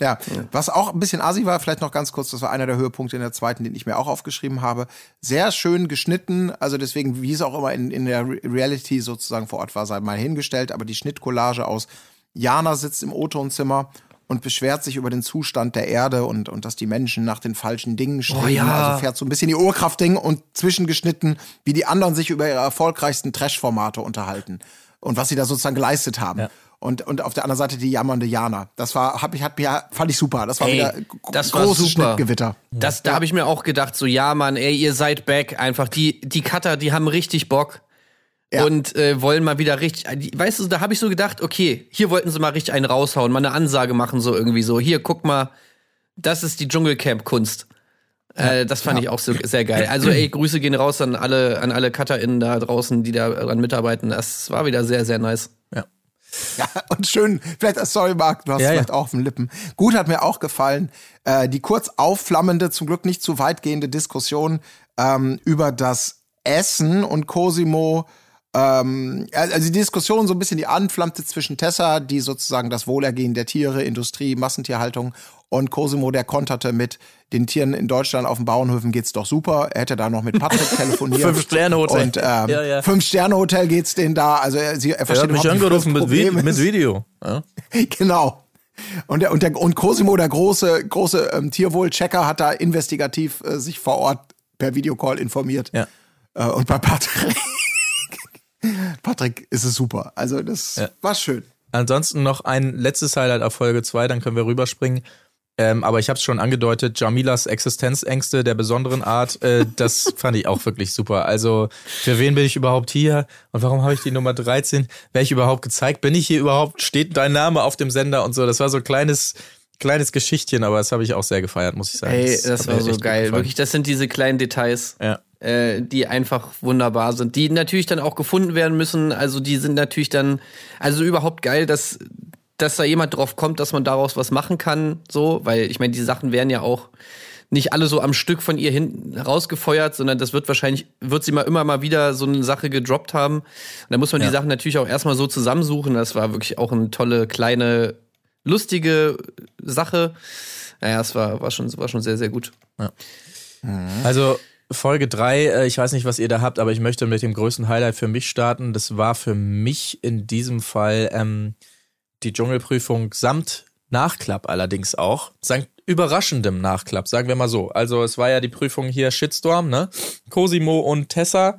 Speaker 6: Ja, was auch ein bisschen assi war, vielleicht noch ganz kurz, das war einer der Höhepunkte in der zweiten, den ich mir auch aufgeschrieben habe. Sehr schön geschnitten, also deswegen, wie es auch immer in, in der Re Reality sozusagen vor Ort war, sei mal hingestellt, aber die Schnittcollage aus Jana sitzt im O-Tonzimmer und beschwert sich über den Zustand der Erde und, und dass die Menschen nach den falschen Dingen streben.
Speaker 5: ja.
Speaker 6: Also fährt so ein bisschen die Urkraft-Ding und zwischengeschnitten, wie die anderen sich über ihre erfolgreichsten Trash-Formate unterhalten und was sie da sozusagen geleistet haben. Und, und auf der anderen Seite die jammernde Jana. Das war, hab ich, hat mir, fand ich super. Das war
Speaker 5: Ey,
Speaker 6: wieder
Speaker 5: das war
Speaker 6: großes
Speaker 5: super.
Speaker 6: Schnittgewitter.
Speaker 5: Das, da habe ich mir auch gedacht, so ja, Mann, ey, ihr seid back einfach. Die, die Cutter, die haben richtig Bock.
Speaker 6: Ja.
Speaker 5: Und äh, wollen mal wieder richtig, die- weißt du, da habe ich so gedacht, okay, hier wollten sie mal richtig einen raushauen, mal eine Ansage machen, so irgendwie so, hier, guck mal, das ist die Dschungelcamp-Kunst. Äh, das fand ich auch so, sehr geil. Also, ey, Grüße gehen raus an alle, an alle CutterInnen da draußen, die da dran mitarbeiten. Das war wieder sehr, sehr nice.
Speaker 7: Ja.
Speaker 6: Ja, und schön, vielleicht, sorry Marc, du hast
Speaker 1: Ja, ja.
Speaker 6: vielleicht auch auf den Lippen. Gut hat mir auch gefallen, äh, die kurz aufflammende, zum Glück nicht zu weitgehende Diskussion ähm, über das Essen und Cosimo, ähm, also die Diskussion so ein bisschen, die anflammte zwischen Tessa, die sozusagen das Wohlergehen der Tiere, Industrie, Massentierhaltung und Cosimo, der konterte mit den Tieren in Deutschland auf den Bauernhöfen geht's doch super. Er hätte da noch mit Patrick telefoniert.
Speaker 1: Fünf-Sterne-Hotel.
Speaker 6: Und ähm,
Speaker 1: Ja, ja.
Speaker 6: Fünf-Sterne-Hotel geht's denen da. Also er, sie, er
Speaker 1: Er
Speaker 6: versteht
Speaker 1: hat mich angerufen mit, Vi mit. Video. Ja.
Speaker 6: Genau. Und, der, und, der, und Cosimo, der große, große ähm, Tierwohlchecker, hat da investigativ äh, sich vor Ort per Videocall informiert.
Speaker 1: Ja.
Speaker 6: Äh, und bei Patrick, Patrick ist es super. Also das
Speaker 1: Ja.
Speaker 6: war schön.
Speaker 1: Ansonsten noch ein letztes Highlight auf Folge 2, dann können wir rüberspringen. Ähm, aber ich habe es schon angedeutet, Jamilas Existenzängste der besonderen Art, äh, das fand ich auch wirklich super. Also, für wen bin ich überhaupt hier? Und warum habe ich die Nummer 13? Wer ich überhaupt gezeigt? Bin ich hier überhaupt? Steht dein Name auf dem Sender und so? Das war so ein kleines, kleines Geschichtchen, aber das habe ich auch sehr gefeiert, muss ich sagen.
Speaker 5: Ey, das
Speaker 1: hat
Speaker 5: war so geil. Wirklich, das sind diese kleinen Details.
Speaker 1: Ja.
Speaker 5: Äh, die einfach wunderbar sind, die natürlich dann auch gefunden werden müssen. Also die sind natürlich dann, also überhaupt geil, dass, dass da jemand drauf kommt, dass man daraus was machen kann, so, weil ich meine, die Sachen werden ja auch nicht alle so am Stück von ihr hinten rausgefeuert, sondern das wird wahrscheinlich, wird sie mal immer mal wieder so eine Sache gedroppt haben. Und da muss man die Sachen natürlich auch erstmal so zusammensuchen. Das war wirklich auch eine tolle, kleine, lustige Sache. Naja, es war, war, schon, war schon sehr, sehr gut.
Speaker 1: Also Folge 3, ich weiß nicht, was ihr da habt, aber ich möchte mit dem größten Highlight für mich starten. Das war für mich in diesem Fall ähm, die Dschungelprüfung samt Nachklapp allerdings auch. Sankt überraschendem Nachklapp, sagen wir mal so. Also es war ja die Prüfung hier Shitstorm, ne? Cosimo und Tessa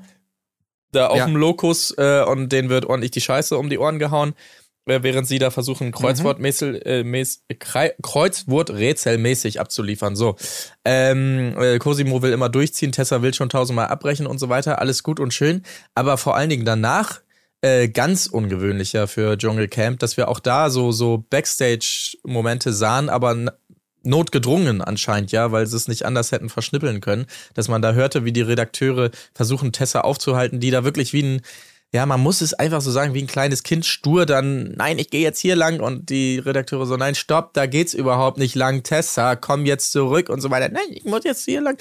Speaker 1: da auf
Speaker 5: Ja.
Speaker 1: dem Lokus äh, und denen wird ordentlich die Scheiße um die Ohren gehauen, äh, während sie da versuchen, Kreuzwortmäßig, äh, mäß, Krei- Kreuzworträtselmäßig abzuliefern. So. Ähm, äh, Cosimo will immer durchziehen, Tessa will schon tausendmal abbrechen und so weiter. Alles gut und schön. Aber vor allen Dingen danach äh, ganz ungewöhnlicher für Dschungelcamp, dass wir auch da so, so Backstage-Momente sahen, aber notgedrungen anscheinend, ja, weil sie es nicht anders hätten verschnippeln können, dass man da hörte, wie die Redakteure versuchen, Tessa aufzuhalten, die da wirklich wie ein, ja, man muss es einfach so sagen, wie ein kleines Kind stur dann, nein, ich gehe jetzt hier lang und die Redakteure so, nein, stopp, da geht's überhaupt nicht lang, Tessa, komm jetzt zurück und so weiter, nein, ich muss jetzt hier lang.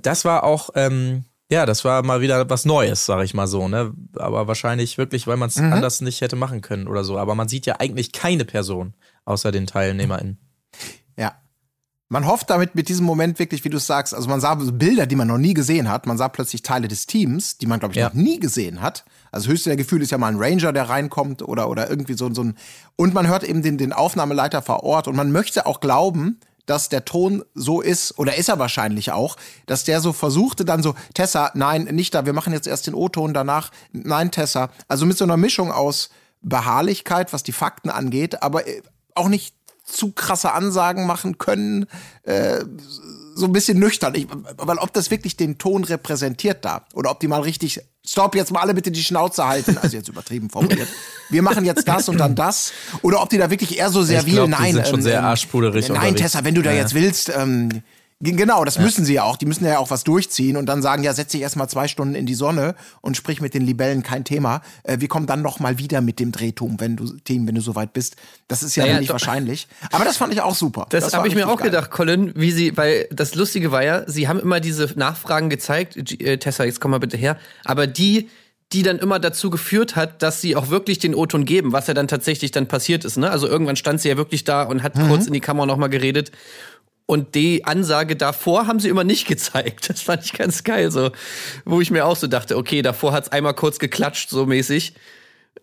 Speaker 1: Das war auch, ähm, ja, das war mal wieder was Neues, sag ich mal so, ne? Aber wahrscheinlich wirklich, weil man es anders nicht hätte machen können oder so. Aber man sieht ja eigentlich keine Person außer den TeilnehmerInnen.
Speaker 6: Ja. Man hofft damit mit diesem Moment wirklich, wie du es sagst, also man sah Bilder, die man noch nie gesehen hat. Man sah plötzlich Teile des Teams, die man, glaube ich,
Speaker 1: Ja.
Speaker 6: noch nie gesehen hat. Also höchste der Gefühl ist ja mal ein Ranger, der reinkommt oder, oder irgendwie so, so ein. Und man hört eben den, den Aufnahmeleiter vor Ort und man möchte auch glauben, dass der Ton so ist, oder ist er wahrscheinlich auch, dass der so versuchte dann so, Tessa, nein, nicht da, wir machen jetzt erst den O-Ton, danach, nein, Tessa. Also mit so einer Mischung aus Beharrlichkeit, was die Fakten angeht, aber äh, auch nicht zu krasse Ansagen machen können, äh, so ein bisschen nüchtern. Ich, weil ob das wirklich den Ton repräsentiert da oder ob die mal richtig, stopp, jetzt mal alle bitte die Schnauze halten, also jetzt übertrieben formuliert. Wir machen jetzt das und dann das. Oder ob die da wirklich eher so servil,
Speaker 1: glaub, die
Speaker 6: nein.
Speaker 1: sind schon sehr arschpuderig
Speaker 6: Nein,
Speaker 1: unterwegs.
Speaker 6: Tessa, wenn du da
Speaker 1: Ja,
Speaker 6: jetzt willst, ähm, Genau, das müssen sie ja auch. Die müssen ja auch was durchziehen und dann sagen, ja, setz dich erstmal zwei Stunden in die Sonne und sprich mit den Libellen, kein Thema. Äh, wir kommen dann noch mal wieder mit dem Drehtum, wenn du Team, wenn du soweit bist. Das ist ja,
Speaker 5: Naja,
Speaker 6: nicht wahrscheinlich. Aber das fand ich auch super.
Speaker 5: Das,
Speaker 6: war
Speaker 5: habe ich mir auch
Speaker 6: geil.
Speaker 5: gedacht, Colin, wie sie, weil das Lustige war ja, sie haben immer diese Nachfragen gezeigt, äh, Tessa, jetzt komm mal bitte her, aber die, die dann immer dazu geführt hat, dass sie auch wirklich den O-Ton geben, was ja dann tatsächlich dann passiert ist. Ne? Also irgendwann stand sie ja wirklich da und hat kurz in die Kamera noch mal geredet. Und die Ansage davor haben sie immer nicht gezeigt. Das fand ich ganz geil, so, wo ich mir auch so dachte, okay, davor hat's einmal kurz geklatscht, so mäßig.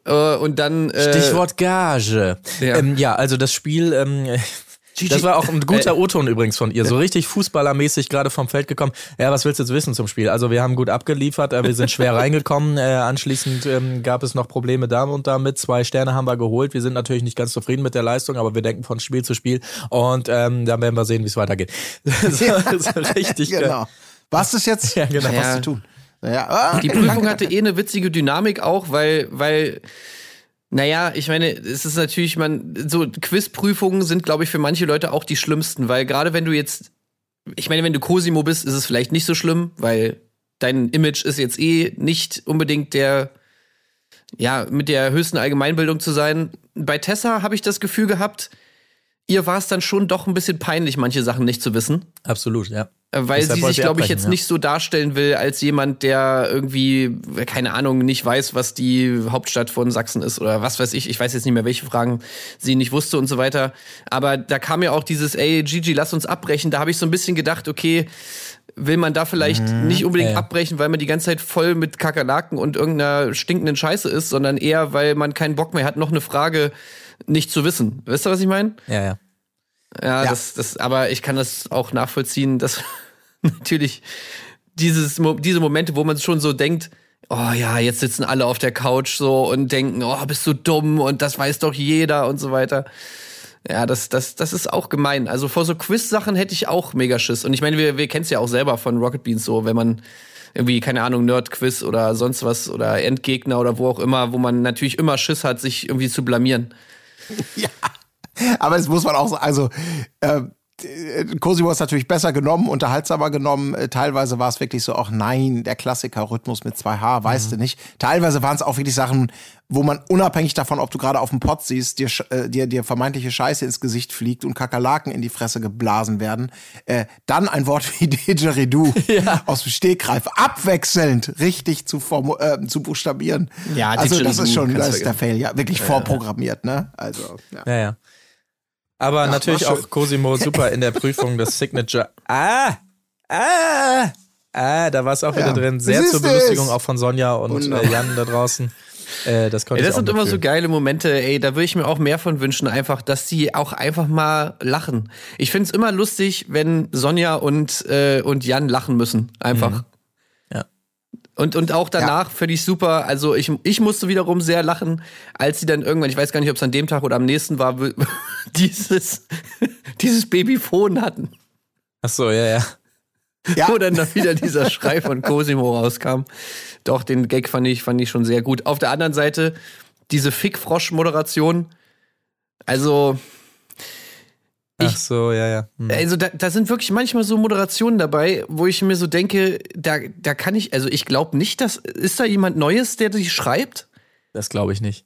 Speaker 5: Äh, und dann. Äh,
Speaker 1: Stichwort Gage.
Speaker 5: Ja.
Speaker 1: Ähm, ja also das Spiel, ähm, das war auch ein guter O-Ton übrigens von ihr. So richtig fußballermäßig gerade vom Feld gekommen. Ja, was willst du jetzt wissen zum Spiel? Also wir haben gut abgeliefert, äh, wir sind schwer reingekommen. Äh, anschließend ähm, gab es noch Probleme da und damit. Zwei Sterne haben wir geholt. Wir sind natürlich nicht ganz zufrieden mit der Leistung, aber wir denken von Spiel zu Spiel. Und ähm, dann werden wir sehen, wie es weitergeht. so, so richtig.
Speaker 6: Genau. Was ist jetzt?
Speaker 1: Ja, genau.
Speaker 6: Was
Speaker 5: Ja.
Speaker 6: zu tun? Naja, ah,
Speaker 5: Die Prüfung hatte eh eine witzige Dynamik auch, weil, weil, naja, ich meine, es ist natürlich, man, so Quizprüfungen sind, glaube ich, für manche Leute auch die schlimmsten, weil gerade wenn du jetzt, ich meine, wenn du Cosimo bist, ist es vielleicht nicht so schlimm, weil dein Image ist jetzt eh nicht unbedingt der, ja, mit der höchsten Allgemeinbildung zu sein. Bei Tessa habe ich das Gefühl gehabt, ihr war es dann schon doch ein bisschen peinlich, manche Sachen nicht zu wissen.
Speaker 1: Absolut, ja.
Speaker 5: Weil
Speaker 1: Deshalb
Speaker 5: sie sich, glaube ich, jetzt
Speaker 1: ja.
Speaker 5: nicht so darstellen will als jemand, der irgendwie, keine Ahnung, nicht weiß, was die Hauptstadt von Sachsen ist oder was weiß ich. Ich weiß jetzt nicht mehr, welche Fragen sie nicht wusste und so weiter. Aber da kam ja auch dieses, ey, Gigi, lass uns abbrechen. Da habe ich so ein bisschen gedacht, okay, will man da vielleicht nicht unbedingt
Speaker 1: Mhm. Ja.
Speaker 5: abbrechen, weil man die ganze Zeit voll mit Kakerlaken und irgendeiner stinkenden Scheiße ist, sondern eher, weil man keinen Bock mehr hat, noch eine Frage nicht zu wissen. Weißt du, was ich meine?
Speaker 1: Ja, ja.
Speaker 5: Ja,
Speaker 6: Ja.
Speaker 5: Das, das, aber ich kann das auch nachvollziehen, dass natürlich dieses, diese Momente, wo man schon so denkt, oh ja, jetzt sitzen alle auf der Couch so und denken, oh, bist du dumm und das weiß doch jeder und so weiter. Ja, das, das, das ist auch gemein. Also vor so Quiz-Sachen hätte ich auch mega Schiss. Und ich meine, wir, wir kennen es ja auch selber von Rocket Beans so, wenn man irgendwie, keine Ahnung, Nerd-Quiz oder sonst was oder Endgegner oder wo auch immer, wo man natürlich immer Schiss hat, sich irgendwie zu blamieren.
Speaker 6: Aber das muss man auch sagen, also äh, Cosimo ist natürlich besser genommen, unterhaltsamer genommen. Äh, Teilweise war es wirklich so, auch nein, der Klassiker-Rhythmus mit 2H, weißt du nicht. Teilweise waren es auch wirklich Sachen, wo man unabhängig davon, ob du gerade auf dem Pott siehst, dir, äh, dir, dir vermeintliche Scheiße ins Gesicht fliegt und Kakerlaken in die Fresse geblasen werden, äh, dann ein Wort wie Didgeridoo aus dem Stegreif abwechselnd richtig zu, äh, zu buchstabieren.
Speaker 5: Ja,
Speaker 6: also das ist schon, das ist der. Fail, ja, wirklich vorprogrammiert, ne? Also, ja.
Speaker 1: Ja, ja. Aber natürlich
Speaker 6: war schön.
Speaker 1: auch Cosimo super in der Prüfung das Signature. Ah! Ah! Ah, da war es auch wieder
Speaker 6: Ja.
Speaker 1: drin. Sehr zur Belustigung
Speaker 6: es?
Speaker 1: auch von Sonja und äh,
Speaker 6: Wunderbar.
Speaker 1: Jan da draußen. Äh, das konnte
Speaker 5: Ey, das sind immer so geile Momente, ey, da würde ich mir auch mehr von wünschen, einfach, dass sie auch einfach mal lachen. Ich finde es immer lustig, wenn Sonja und, äh, und Jan lachen müssen. Einfach.
Speaker 1: Ja.
Speaker 5: Und, und auch danach völlig super. Also ich, ich musste wiederum sehr lachen, als sie dann irgendwann, ich weiß gar nicht, ob es an dem Tag oder am nächsten war, dieses, dieses Babyphone hatten.
Speaker 1: Ach so, ja, ja.
Speaker 6: Ja.
Speaker 5: Wo dann da wieder dieser Schrei von Cosimo rauskam. Doch, den Gag fand ich, fand ich schon sehr gut. Auf der anderen Seite, diese Fickfrosch-Moderation. Also,
Speaker 1: Ach so, ja, ja. Hm.
Speaker 5: also da, da sind wirklich manchmal so Moderationen dabei, wo ich mir so denke, da, da kann ich, also ich glaube nicht, dass, ist da jemand Neues, der die schreibt?
Speaker 1: Das glaube ich nicht.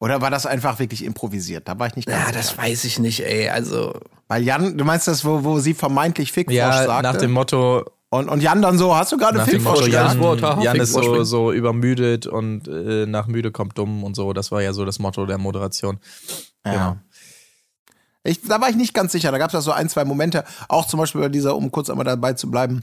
Speaker 6: Oder war das einfach wirklich improvisiert? Da war ich nicht ganz
Speaker 5: Ja,
Speaker 6: sicher.
Speaker 5: das weiß ich nicht, ey. Also,
Speaker 6: Weil Jan, du meinst das, wo, wo sie vermeintlich Fickfrosch
Speaker 1: Ja,
Speaker 6: sagte?
Speaker 1: nach dem Motto,
Speaker 6: und, und Jan dann so, hast du gerade Fickfrosch
Speaker 1: Jan,
Speaker 5: Wort, haha,
Speaker 1: Jan ist so, so übermüdet und äh, nach müde kommt dumm und so. Das war ja so das Motto der Moderation.
Speaker 6: Ja. Ich, da war ich nicht ganz sicher. Da gab es so ein, zwei Momente. Auch zum Beispiel bei dieser, um kurz einmal dabei zu bleiben,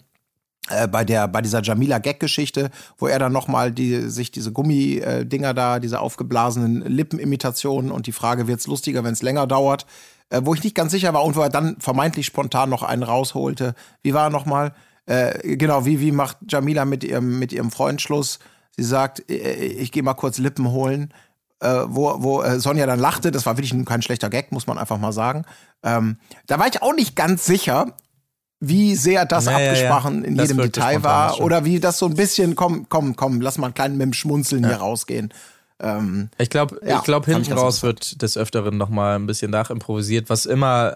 Speaker 6: äh, bei der bei dieser Jamila Gag-Geschichte, wo er dann nochmal die, sich diese Gummi-Dinger da, diese aufgeblasenen Lippenimitationen und die Frage, wird's lustiger, wenn es länger dauert, äh, wo ich nicht ganz sicher war und wo er dann vermeintlich spontan noch einen rausholte. Wie war er nochmal? Äh, genau, wie, wie macht Jamila mit ihrem, mit ihrem Freund Schluss? Sie sagt, äh, ich gehe mal kurz Lippen holen äh, wo, wo äh, Sonja dann lachte. Das war wirklich kein schlechter Gag, muss man einfach mal sagen. Ähm, da war ich auch nicht ganz sicher, wie sehr das
Speaker 1: Ja, ja, ja.
Speaker 6: abgesprochen in
Speaker 1: Das
Speaker 6: jedem Detail war
Speaker 1: stimmt.
Speaker 6: oder wie das so ein bisschen, komm, komm, komm, lass mal einen kleinen mit dem Schmunzeln hier rausgehen. Ähm,
Speaker 1: Ich glaube,
Speaker 6: Ja,
Speaker 1: ich glaube, hinten raus wird des Öfteren nochmal ein bisschen nachimprovisiert, was immer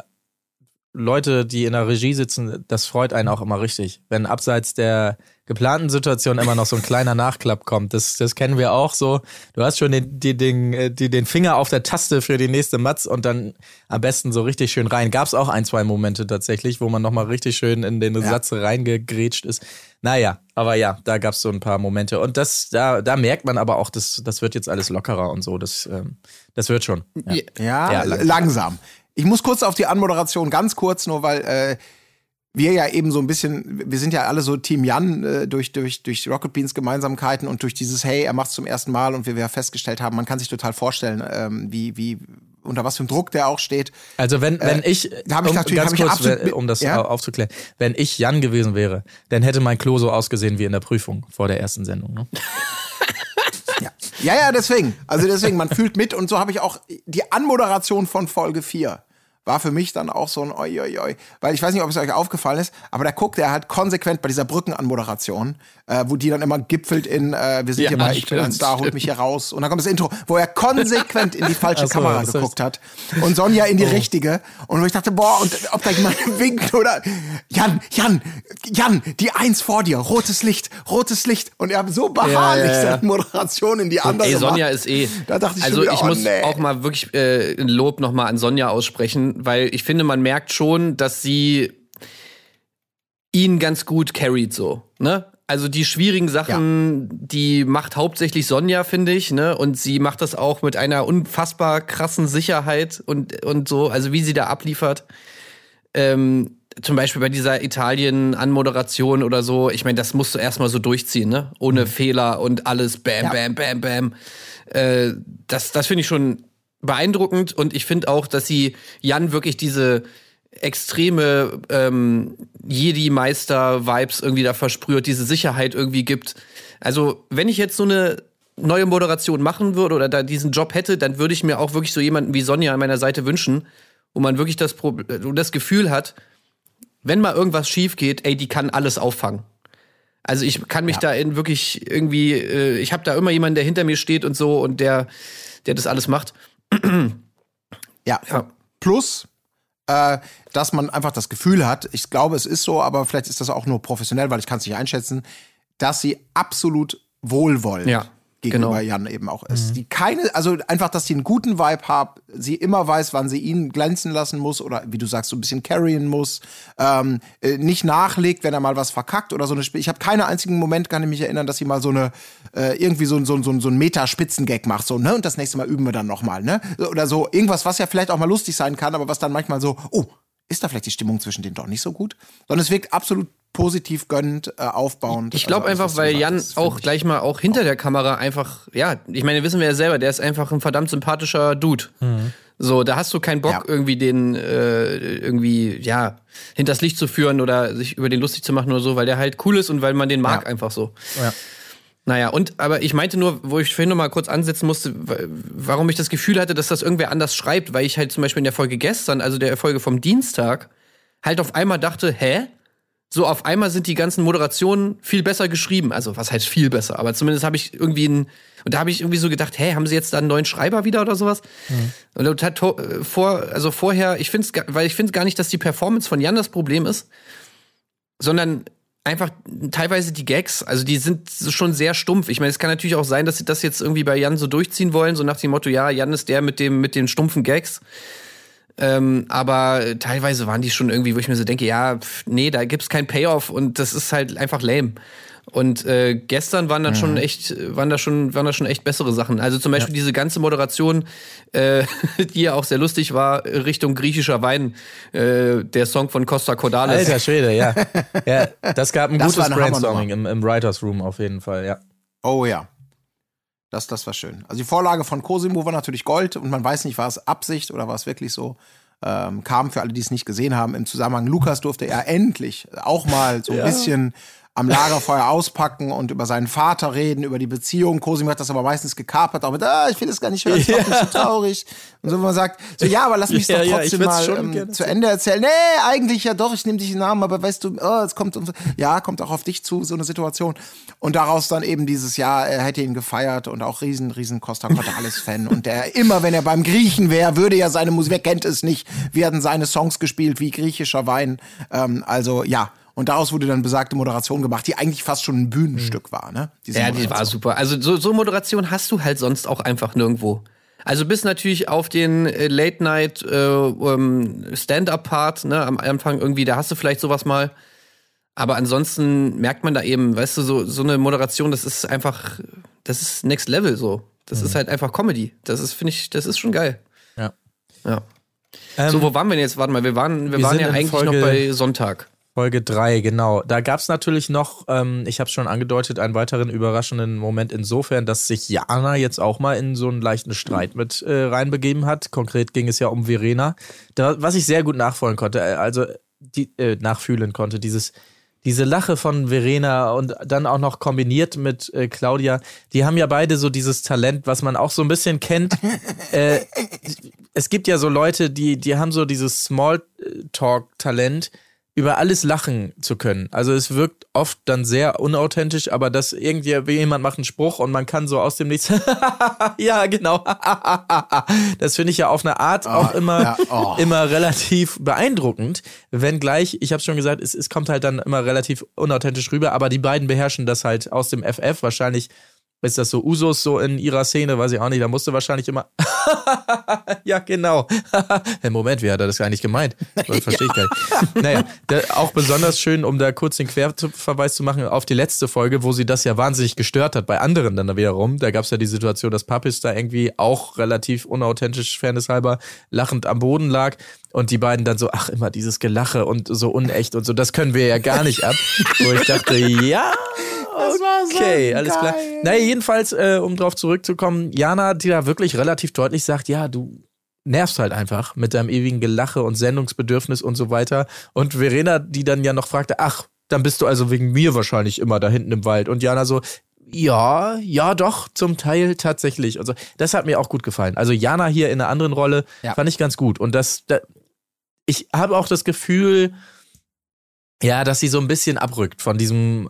Speaker 1: Leute, die in der Regie sitzen, das freut einen auch immer richtig. Wenn abseits der geplanten Situation immer noch so ein kleiner Nachklapp kommt, das, das kennen wir auch so. Du hast schon den, die, den, äh, die, den Finger auf der Taste für die nächste Matz und dann am besten so richtig schön rein. Gab es auch ein, zwei Momente tatsächlich, wo man nochmal richtig schön in den Satz reingegrätscht ist. Naja, aber ja, da gab es so ein paar Momente. Und das, da, da merkt man aber auch, das, das wird jetzt alles lockerer und so. Das, ähm, das wird schon. Ja.
Speaker 6: Ja,
Speaker 1: Ja,
Speaker 6: langsam. Ich muss kurz auf die Anmoderation, ganz kurz, nur weil äh, wir ja eben so ein bisschen, wir sind ja alle so Team Jan äh, durch, durch, durch Rocket Beans Gemeinsamkeiten und durch dieses Hey, er macht zum ersten Mal und wie wir ja festgestellt haben, man kann sich total vorstellen, ähm, wie, wie, unter was für einem Druck der auch steht.
Speaker 1: Also wenn, wenn ich,
Speaker 6: da hab ich
Speaker 1: um,
Speaker 6: natürlich-
Speaker 1: ganz
Speaker 6: hab ich
Speaker 1: kurz,
Speaker 6: absolut
Speaker 1: um das
Speaker 6: ja?
Speaker 1: au- aufzuklären, wenn ich Jan gewesen wäre, dann hätte mein Klo so ausgesehen wie in der Prüfung vor der ersten Sendung. Ne?
Speaker 6: Ja. ja, ja, deswegen. Also deswegen, man fühlt mit und so habe ich auch die Anmoderation von Folge 4 war für mich dann auch so ein oi, oi, oi. Weil ich weiß nicht, ob es euch aufgefallen ist, aber da guckt er halt konsequent bei dieser Brückenanmoderation, äh, wo die dann immer gipfelt in, äh, wir sind
Speaker 5: Ja,
Speaker 6: hier mal, ich bin ein Star, holt mich hier raus. Und dann kommt das Intro, wo er konsequent in die falsche
Speaker 7: Ach so,
Speaker 6: Kamera
Speaker 7: heißt-
Speaker 6: geguckt hat. Und Sonja in die richtige. Und wo ich dachte, boah, und ob da jemand winkt oder, Jan, Jan, Jan, die Eins vor dir, rotes Licht, rotes Licht. Und er hat so beharrlich
Speaker 5: Ja, ja,
Speaker 6: seine Moderation in die andere
Speaker 5: Ey. Sonja ist eh.
Speaker 6: Da dachte ich
Speaker 5: also
Speaker 6: wieder,
Speaker 5: ich
Speaker 6: oh,
Speaker 5: muss
Speaker 6: nee.
Speaker 5: auch mal wirklich äh, ein Lob nochmal an Sonja aussprechen, weil ich finde, man merkt schon, dass sie ihn ganz gut carried so, ne? Also die schwierigen Sachen, die macht hauptsächlich Sonja, finde ich, ne? Und sie macht das auch mit einer unfassbar krassen Sicherheit und, und so, also wie sie da abliefert. Ähm, zum Beispiel bei dieser Italien-Anmoderation oder so, ich meine, das musst du erstmal so durchziehen, ne? Ohne Fehler und alles bam, bam, bam, bam. Äh, das das finde ich schon beeindruckend und ich finde auch, dass sie Jan wirklich diese extreme ähm, Jedi-Meister-Vibes irgendwie da versprüht, diese Sicherheit irgendwie gibt. Also, wenn ich jetzt so eine neue Moderation machen würde oder da diesen Job hätte, dann würde ich mir auch wirklich so jemanden wie Sonja an meiner Seite wünschen, wo man wirklich das, Pro das Gefühl hat, wenn mal irgendwas schief geht, ey, die kann alles auffangen. Also ich kann mich da in wirklich irgendwie, äh, ich habe da immer jemanden, der hinter mir steht und so und der, der das alles macht.
Speaker 6: Ja.
Speaker 5: Ja.
Speaker 6: Plus, äh, dass man einfach das Gefühl hat, ich glaube, es ist so, aber vielleicht ist das auch nur professionell, weil ich kann es nicht einschätzen, dass sie absolut wohlwollend
Speaker 5: Ja,
Speaker 6: gegenüber
Speaker 5: genau.
Speaker 6: Jan eben auch ist. Die keine, also einfach, dass sie einen guten Vibe hat, sie immer weiß, wann sie ihn glänzen lassen muss oder wie du sagst, so ein bisschen carryen muss, ähm, äh, nicht nachlegt, wenn er mal was verkackt oder so eine Sp Ich habe keinen einzigen Moment, kann ich mich erinnern, dass sie mal so eine, äh, irgendwie so, ein- so, so, so ein Meta-Spitzengag macht, so, ne? Und das nächste Mal üben wir dann nochmal, ne? Oder so, irgendwas, was ja vielleicht auch mal lustig sein kann, aber was dann manchmal so, oh, ist da vielleicht die Stimmung zwischen denen doch nicht so gut? Sondern es wirkt absolut positiv, gönnend, äh, aufbauend.
Speaker 5: Ich glaube
Speaker 6: Also
Speaker 5: einfach, weil Jan
Speaker 6: hast, find
Speaker 5: auch
Speaker 6: ich-
Speaker 5: gleich mal auch hinter der Kamera einfach, ja, ich meine, wissen wir ja selber, der ist einfach ein verdammt sympathischer Dude. So, da hast du keinen Bock,
Speaker 6: Ja.
Speaker 5: irgendwie den äh, irgendwie, ja, hinters Licht zu führen oder sich über den lustig zu machen oder so, weil der halt cool ist und weil man den mag
Speaker 6: Ja.
Speaker 5: einfach so.
Speaker 7: Ja.
Speaker 5: Naja, und, aber ich meinte nur, wo ich vorhin noch mal kurz ansetzen musste, wa- warum ich das Gefühl hatte, dass das irgendwer anders schreibt, weil ich halt zum Beispiel in der Folge gestern, also der Folge vom Dienstag, halt auf einmal dachte, hä? So auf einmal sind die ganzen Moderationen viel besser geschrieben. Also was heißt viel besser? Aber zumindest habe ich irgendwie ein, und da habe ich irgendwie so gedacht, hä, haben sie jetzt da einen neuen Schreiber wieder oder sowas? Und das hat äh, vor, also vorher, ich finde es, weil ich finde gar nicht, dass die Performance von Jan das Problem ist, sondern einfach teilweise die Gags, also die sind schon sehr stumpf. Ich meine, es kann natürlich auch sein, dass sie das jetzt irgendwie bei Jan so durchziehen wollen, so nach dem Motto, ja, Jan ist der mit dem mit den stumpfen Gags. Ähm, aber teilweise waren die schon irgendwie, wo ich mir so denke, ja, pf, nee, da gibt's kein Payoff und das ist halt einfach lame. Und äh, gestern waren dann schon echt, waren da schon, waren da schon echt bessere Sachen. Also zum Beispiel diese ganze Moderation, äh, die ja auch sehr lustig war, Richtung griechischer Wein, äh, der Song von Costa Cordalis.
Speaker 7: Alter Schwede, ja. ja. Das gab ein
Speaker 6: Das
Speaker 7: gutes Brainstorming im, im Writers Room auf jeden Fall, ja.
Speaker 6: Oh ja. Das, das war schön. Also die Vorlage von Cosimo war natürlich Gold und man weiß nicht, war es Absicht oder war es wirklich so. Ähm, kam für alle, die es nicht gesehen haben, im Zusammenhang, Lukas durfte er endlich auch mal so ein bisschen am Lagerfeuer auspacken und über seinen Vater reden, über die Beziehung. Cosimo hat das aber meistens gekapert, auch mit, ah, ich will das gar nicht hören, doch nicht so traurig. Und so, wo man sagt, so, ja, aber lass mich
Speaker 7: Ja,
Speaker 6: doch
Speaker 7: ja, ich
Speaker 6: trotzdem
Speaker 7: würd's
Speaker 6: mal ähm, zu Ende erzählen. Nee, eigentlich ja doch, ich nehme dich in den Namen, aber weißt du, oh, es kommt, um, ja, kommt auch auf dich zu, so eine Situation. Und daraus dann eben dieses Jahr, er hätte ihn gefeiert und auch riesen, riesen Costa Cordalis-Fan. und der immer, wenn er beim Griechen wäre, würde ja seine Musik, wer kennt es nicht, werden seine Songs gespielt wie griechischer Wein. Ähm, also, ja. Und daraus wurde dann besagte Moderation gemacht, die eigentlich fast schon ein Bühnenstück war, ne? Diese
Speaker 5: Ja, die war
Speaker 6: Moderation.
Speaker 5: super. Also so, so Moderation hast du halt sonst auch einfach nirgendwo. Also bis natürlich auf den äh, Late Night äh, ähm, Stand-up-Part, ne, am Anfang irgendwie, da hast du vielleicht sowas mal. Aber ansonsten merkt man da eben, weißt du, so, so eine Moderation, das ist einfach, das ist Next Level so. Das ist halt einfach Comedy. Das ist, finde ich, das ist schon geil.
Speaker 7: Ja.
Speaker 5: Ja.
Speaker 7: Ähm,
Speaker 5: so, wo waren wir denn jetzt? Warte mal, wir waren, wir,
Speaker 7: wir
Speaker 5: waren ja eigentlich
Speaker 7: Folge-
Speaker 5: noch bei Sonntag.
Speaker 7: Folge 3, genau. Da gab es natürlich noch, ähm, ich habe es schon angedeutet, einen weiteren überraschenden Moment insofern, dass sich Jana jetzt auch mal in so einen leichten Streit mit äh, reinbegeben hat. Konkret ging es ja um Verena, da, was ich sehr gut nachfolgen konnte, äh, also die, äh, nachfühlen konnte. Dieses, diese Lache von Verena und dann auch noch kombiniert mit äh, Claudia, die haben ja beide so dieses Talent, was man auch so ein bisschen kennt. äh,
Speaker 1: es gibt ja so Leute, die, die haben so dieses Smalltalk-Talent, über alles lachen zu können. Also es wirkt oft dann sehr unauthentisch, aber dass irgendjemand macht einen Spruch und man kann so aus dem Nichts, ja genau, das finde ich ja auf eine Art auch immer,
Speaker 6: ja, oh.
Speaker 1: immer relativ beeindruckend. Wenngleich, ich habe schon gesagt, es, es kommt halt dann immer relativ unauthentisch rüber, aber die beiden beherrschen das halt aus dem FF wahrscheinlich ist das so Usos so in ihrer Szene, weiß ich auch nicht, da musste wahrscheinlich immer ja, genau. Im Moment, wie hat er das eigentlich gemeint? Das verstehe ich gar nicht. Naja, auch besonders schön, um da kurz den Querverweis zu machen auf die letzte Folge, wo sie das ja wahnsinnig gestört hat, bei anderen dann wiederum. Da gab es ja die Situation, dass Papis da irgendwie auch relativ unauthentisch, fairnesshalber, lachend am Boden lag. Und die beiden dann so, ach, immer dieses Gelache und so unecht und so, das können wir ja gar nicht ab. Wo ich dachte, ja,
Speaker 6: Das war so
Speaker 1: Okay, alles klar.
Speaker 6: geil.
Speaker 1: Naja, jedenfalls, äh, um drauf zurückzukommen, Jana, die da wirklich relativ deutlich sagt, ja, du nervst halt einfach mit deinem ewigen Gelache und Sendungsbedürfnis und so weiter. Und Verena, die dann ja noch fragte, ach, dann bist du also wegen mir wahrscheinlich immer da hinten im Wald. Und Jana so, ja, ja, doch, zum Teil tatsächlich. Also, das hat mir auch gut gefallen. Also, Jana hier in einer anderen Rolle
Speaker 6: Ja.
Speaker 1: fand ich ganz gut. Und das, da, ich habe auch das Gefühl, ja, dass sie so ein bisschen abrückt von diesem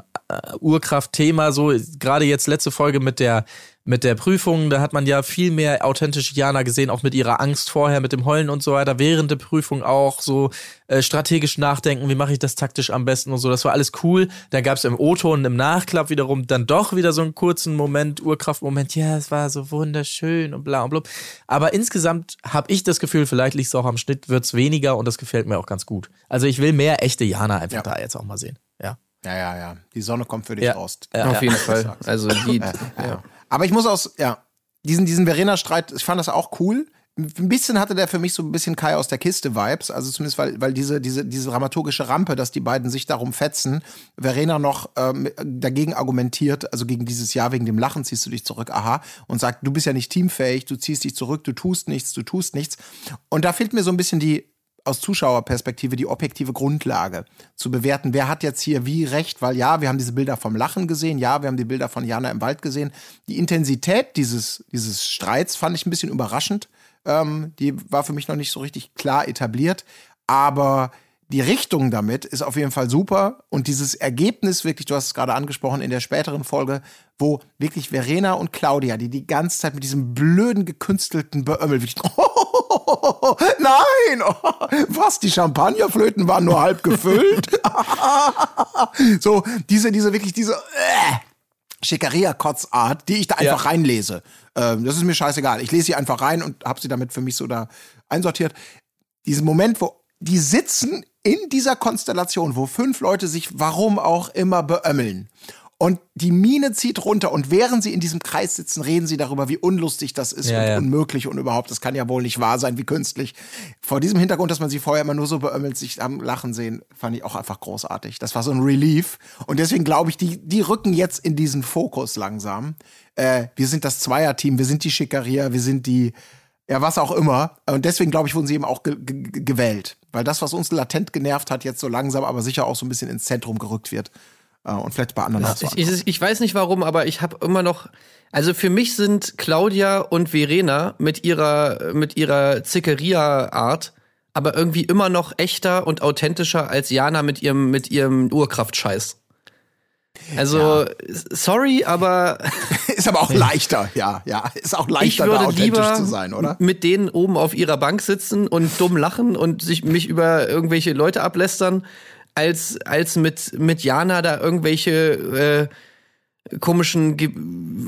Speaker 1: Urkraft-Thema. So, gerade jetzt letzte Folge mit der, mit der Prüfung, da hat man ja viel mehr authentische Jana gesehen, auch mit ihrer Angst vorher, mit dem Heulen und so weiter. Während der Prüfung auch so äh, strategisch nachdenken, wie mache ich das taktisch am besten und so. Das war alles cool. Da gab es im O-Ton, im Nachklapp wiederum dann doch wieder so einen kurzen Moment, Urkraft-Moment. Ja, es war so wunderschön und bla und blub. Aber insgesamt habe ich das Gefühl, vielleicht liegt es auch am Schnitt, wird's weniger und das gefällt mir auch ganz gut. Also ich will mehr echte Jana einfach
Speaker 6: Ja.
Speaker 1: da jetzt auch mal sehen. Ja.
Speaker 6: Ja, ja. Die Sonne kommt für dich
Speaker 1: Ja.
Speaker 6: raus.
Speaker 1: Ja,
Speaker 5: Auf jeden Fall. Also die, ja.
Speaker 6: Aber ich muss aus, ja, diesen, diesen Verena-Streit, ich fand das auch cool. Ein bisschen hatte der für mich so ein bisschen Kai aus der Kiste-Vibes. Also zumindest, weil, weil diese, diese, diese dramaturgische Rampe, dass die beiden sich darum fetzen, Verena noch ähm, dagegen argumentiert, also gegen dieses Jahr wegen dem Lachen ziehst du dich zurück, aha, und sagt, du bist ja nicht teamfähig, du ziehst dich zurück, du tust nichts, du tust nichts. Und da fehlt mir so ein bisschen die, aus Zuschauerperspektive die objektive Grundlage zu bewerten, wer hat jetzt hier wie recht, weil ja, wir haben diese Bilder vom Lachen gesehen, ja, wir haben die Bilder von Jana im Wald gesehen. Die Intensität dieses, dieses Streits fand ich ein bisschen überraschend. Ähm, die war für mich noch nicht so richtig klar etabliert, aber die Richtung damit ist auf jeden Fall super und dieses Ergebnis wirklich, du hast es gerade angesprochen in der späteren Folge, wo wirklich Verena und Claudia, die die ganze Zeit mit diesem blöden gekünstelten Beömmel, wirklich, nein, oh, was, die Champagnerflöten waren nur halb gefüllt. so, diese, diese, wirklich diese äh, Schickeria-Kotzart, die ich da einfach reinlese. Ähm, das ist mir scheißegal. Ich lese sie einfach rein und habe sie damit für mich so da einsortiert. Diesen Moment, wo die sitzen in dieser Konstellation, wo fünf Leute sich warum auch immer beömmeln. Und die Mine zieht runter und während sie in diesem Kreis sitzen, reden sie darüber, wie unlustig das ist
Speaker 1: Ja,
Speaker 6: und
Speaker 1: ja.
Speaker 6: unmöglich und überhaupt, das kann ja wohl nicht wahr sein, wie künstlich. Vor diesem Hintergrund, dass man sie vorher immer nur so beömmelt, sich am Lachen sehen, fand ich auch einfach großartig. Das war so ein Relief. Und deswegen glaube ich, die, die rücken jetzt in diesen Fokus langsam. Äh, wir sind das Zweierteam, wir sind die Schickeria, wir sind die, ja, was auch immer. Und deswegen, glaube ich, wurden sie eben auch ge ge gewählt. Weil das, was uns latent genervt hat, jetzt so langsam, aber sicher auch so ein bisschen ins Zentrum gerückt wird. Äh, und vielleicht bei anderen auch so
Speaker 5: Ich, ich, ich weiß nicht warum, aber ich habe immer noch. Also für mich sind Claudia und Verena mit ihrer mit ihrer Zickeria-Art aber irgendwie immer noch echter und authentischer als Jana mit ihrem mit ihrem Urkraftscheiß. Also sorry, aber
Speaker 6: Ist aber auch leichter, ja, ja. Ist auch
Speaker 5: ich
Speaker 6: leichter, da
Speaker 5: würde
Speaker 6: authentisch
Speaker 5: lieber
Speaker 6: zu sein, oder?
Speaker 5: mit denen oben auf ihrer Bank sitzen und dumm lachen und sich mich über irgendwelche Leute ablästern, als, als mit, mit Jana da irgendwelche äh, komischen Ge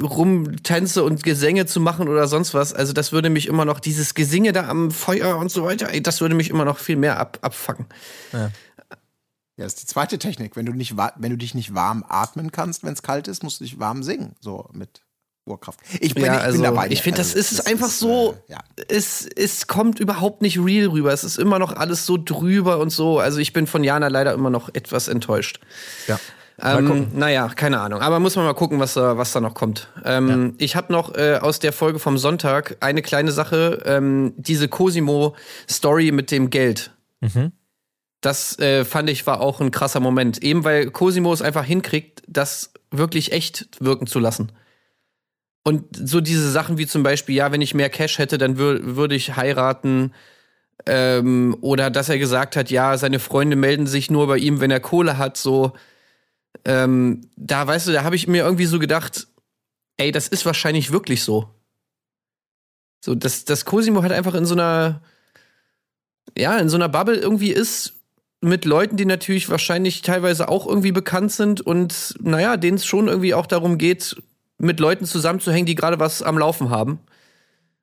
Speaker 5: Rumtänze und Gesänge zu machen oder sonst was. Also das würde mich immer noch, dieses Gesinge da am Feuer und so weiter, ey, das würde mich immer noch viel mehr ab, abfacken.
Speaker 6: Ja, das ist die zweite Technik. Wenn du, nicht, wa- wenn du dich nicht warm atmen kannst, wenn es kalt ist, musst du dich warm singen. So mit Urkraft. Ich bin,
Speaker 5: Ja,
Speaker 6: ich
Speaker 5: also
Speaker 6: bin dabei.
Speaker 5: ich finde, das
Speaker 6: Also,
Speaker 5: ist einfach so,
Speaker 6: äh, ja.
Speaker 5: es, es kommt überhaupt nicht real rüber. Es ist immer noch alles so drüber und so. Also ich bin von Jana leider immer noch etwas enttäuscht.
Speaker 1: Ja.
Speaker 5: Ähm, naja, keine Ahnung. Aber muss man mal gucken, was da, was da noch kommt. Ähm, Ich habe noch äh, aus der Folge vom Sonntag eine kleine Sache. Ähm, diese Cosimo-Story mit dem Geld. Das äh, fand ich war auch ein krasser Moment. Eben weil Cosimo es einfach hinkriegt, das wirklich echt wirken zu lassen. Und so diese Sachen wie zum Beispiel, ja, wenn ich mehr Cash hätte, dann wür würde ich heiraten. Ähm, oder dass er gesagt hat, ja, seine Freunde melden sich nur bei ihm, wenn er Kohle hat, so. Ähm, da, weißt du, da habe ich mir irgendwie so gedacht, ey, das ist wahrscheinlich wirklich so. So, dass, dass Cosimo halt einfach in so einer, ja, in so einer Bubble irgendwie ist, mit Leuten, die natürlich wahrscheinlich teilweise auch irgendwie bekannt sind und naja, denen es schon irgendwie auch darum geht, mit Leuten zusammenzuhängen, die gerade was am Laufen haben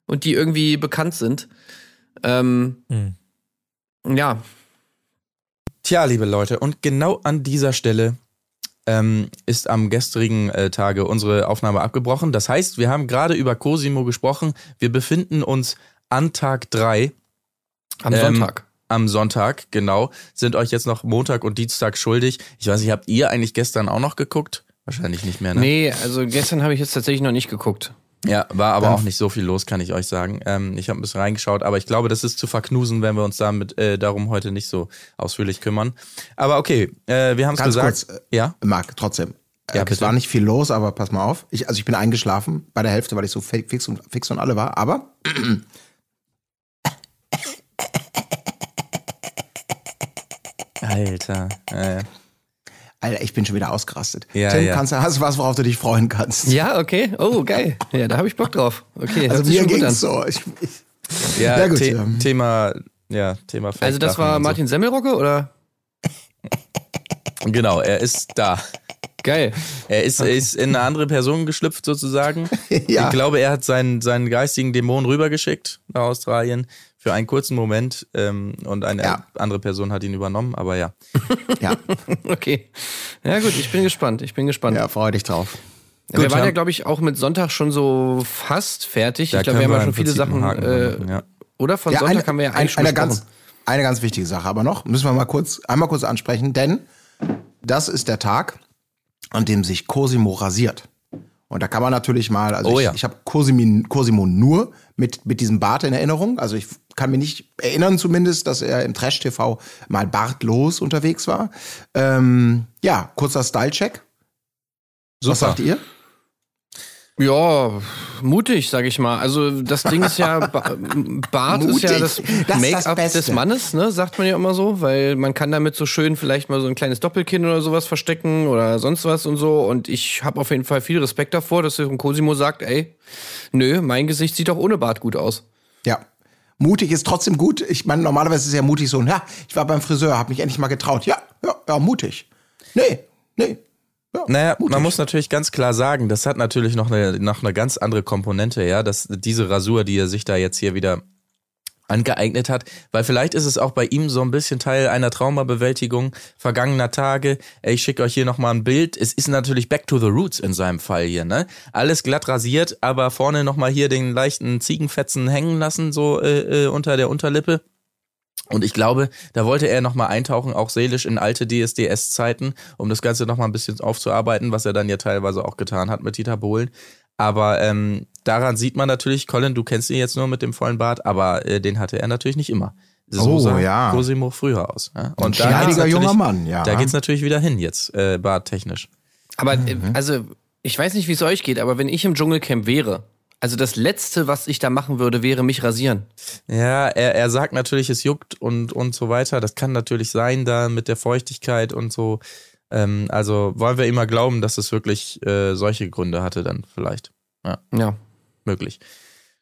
Speaker 5: und die irgendwie bekannt sind. Ähm, Ja,
Speaker 1: Tja, liebe Leute, und genau an dieser Stelle ähm, ist am gestrigen äh, Tage unsere Aufnahme abgebrochen. Das heißt, wir haben gerade über Cosimo gesprochen. Wir befinden uns an Tag drei
Speaker 5: am
Speaker 1: Ähm,
Speaker 5: Sonntag.
Speaker 1: am Sonntag, genau. Sind euch jetzt noch Montag und Dienstag schuldig. Ich weiß nicht, habt ihr eigentlich gestern auch noch geguckt? Wahrscheinlich nicht mehr, ne?
Speaker 5: Nee, also gestern habe ich jetzt tatsächlich noch nicht geguckt.
Speaker 1: Ja, war aber auch nicht so viel los, kann ich euch sagen. Ähm, ich habe ein bisschen reingeschaut, aber ich glaube, das ist zu verknusen, wenn wir uns damit äh, darum heute nicht so ausführlich kümmern. Aber okay, äh, wir haben es gesagt.
Speaker 6: kurz, äh,
Speaker 1: ja,
Speaker 6: Marc, trotzdem.
Speaker 1: Ja,
Speaker 6: Äh, es war nicht viel los, aber pass mal auf. Ich, also ich bin eingeschlafen bei der Hälfte, weil ich so fi- fix und, fix und alle war. Aber
Speaker 1: Alter. Äh,
Speaker 6: Alter, ich bin schon wieder ausgerastet.
Speaker 1: Ja,
Speaker 6: Tim,
Speaker 1: ja.
Speaker 6: Kannst, du- hast du was, worauf du dich freuen kannst?
Speaker 5: Ja, okay. Oh, geil. Ja, da habe ich Bock drauf. Okay,
Speaker 6: also mir ging's so. Ich, ich,
Speaker 1: ja,
Speaker 6: Ja, gut,
Speaker 1: The
Speaker 6: ja.
Speaker 1: Thema, ja, Thema
Speaker 5: Also das war
Speaker 1: und so.
Speaker 5: Martin Semmelrocke oder?
Speaker 1: Genau, er ist da.
Speaker 5: Geil.
Speaker 1: Er ist, er ist in eine andere Person geschlüpft sozusagen.
Speaker 6: Ja.
Speaker 1: Ich glaube, er hat seinen, seinen geistigen Dämon rübergeschickt nach Australien für einen kurzen Moment ähm, und eine
Speaker 6: Ja.
Speaker 1: andere Person hat ihn übernommen, aber ja.
Speaker 6: ja,
Speaker 5: Okay. Ja gut, ich bin gespannt. Ich bin gespannt.
Speaker 6: ja, freu dich drauf.
Speaker 5: Ja, wir
Speaker 1: Gut,
Speaker 5: waren ja, glaube ich, auch mit Sonntag schon so fast fertig.
Speaker 1: Da
Speaker 5: ich glaube, wir haben ja schon viele Sachen.
Speaker 1: Haken
Speaker 5: Äh,
Speaker 1: machen, ja.
Speaker 5: Oder von
Speaker 6: Ja,
Speaker 5: Sonntag
Speaker 6: eine,
Speaker 5: haben wir ja eigentlich
Speaker 6: eine,
Speaker 5: schon
Speaker 6: ganz, eine ganz wichtige Sache aber noch, müssen wir mal kurz, einmal kurz ansprechen, denn das ist der Tag, an dem sich Cosimo rasiert. Und da kann man natürlich mal, also
Speaker 1: Oh
Speaker 6: ich,
Speaker 1: ja.
Speaker 6: ich habe Cosimo, Cosimo nur mit, mit diesem Bart in Erinnerung. Also ich kann mir nicht erinnern zumindest, dass er im Trash-TV mal bartlos unterwegs war. Ähm, ja, kurzer Style-Check. Was sagt ihr?
Speaker 5: Ja, mutig, sag ich mal. Also das Ding ist ja, ba Bart ist ja
Speaker 6: Mutig.
Speaker 5: das
Speaker 6: Das
Speaker 5: Make-up des Mannes, ne? Sagt man ja immer so, weil man kann damit so schön vielleicht mal so ein kleines Doppelkinn oder sowas verstecken oder sonst was und so. Und ich habe auf jeden Fall viel Respekt davor, dass Cosimo sagt, ey, nö, mein Gesicht sieht auch ohne Bart gut aus.
Speaker 6: Ja. Mutig ist trotzdem gut. Ich meine, normalerweise ist ja mutig so, ja, ich war beim Friseur, habe mich endlich mal getraut. Ja, ja, ja, mutig. Nee, nee. Ja,
Speaker 1: Naja,
Speaker 6: mutig.
Speaker 1: man muss natürlich ganz klar sagen, das hat natürlich noch eine, noch eine ganz andere Komponente, ja, dass diese Rasur, die er sich da jetzt hier wieder angeeignet hat, weil vielleicht ist es auch bei ihm so ein bisschen Teil einer Traumabewältigung vergangener Tage. Ich schicke euch hier nochmal ein Bild. Es ist natürlich back to the roots in seinem Fall hier, ne? Alles glatt rasiert, aber vorne nochmal hier den leichten Ziegenfetzen hängen lassen, so äh, äh, unter der Unterlippe. Und ich glaube, da wollte er nochmal eintauchen, auch seelisch in alte DSDS-Zeiten, um das Ganze nochmal ein bisschen aufzuarbeiten, was er dann ja teilweise auch getan hat mit Dieter Bohlen. Aber ähm, daran sieht man natürlich, Colin, du kennst ihn jetzt nur mit dem vollen Bart, aber äh, den hatte er natürlich nicht immer. So
Speaker 6: Oh,
Speaker 1: sah
Speaker 6: ja.
Speaker 1: Cosimo früher aus. Ja? Und
Speaker 6: schneidiger
Speaker 1: geht's natürlich-
Speaker 6: junger Mann, ja.
Speaker 1: Da geht's natürlich wieder hin jetzt, äh, barttechnisch.
Speaker 5: Aber äh, also, ich weiß nicht, wie es euch geht, aber wenn ich im Dschungelcamp wäre, also das Letzte, was ich da machen würde, wäre mich rasieren.
Speaker 1: Ja, er, er sagt natürlich, es juckt und, und so weiter. Das kann natürlich sein, da mit der Feuchtigkeit und so. Ähm, also wollen wir immer glauben, dass es wirklich äh, solche Gründe hatte, dann vielleicht. Ja,
Speaker 5: Ja.
Speaker 1: möglich.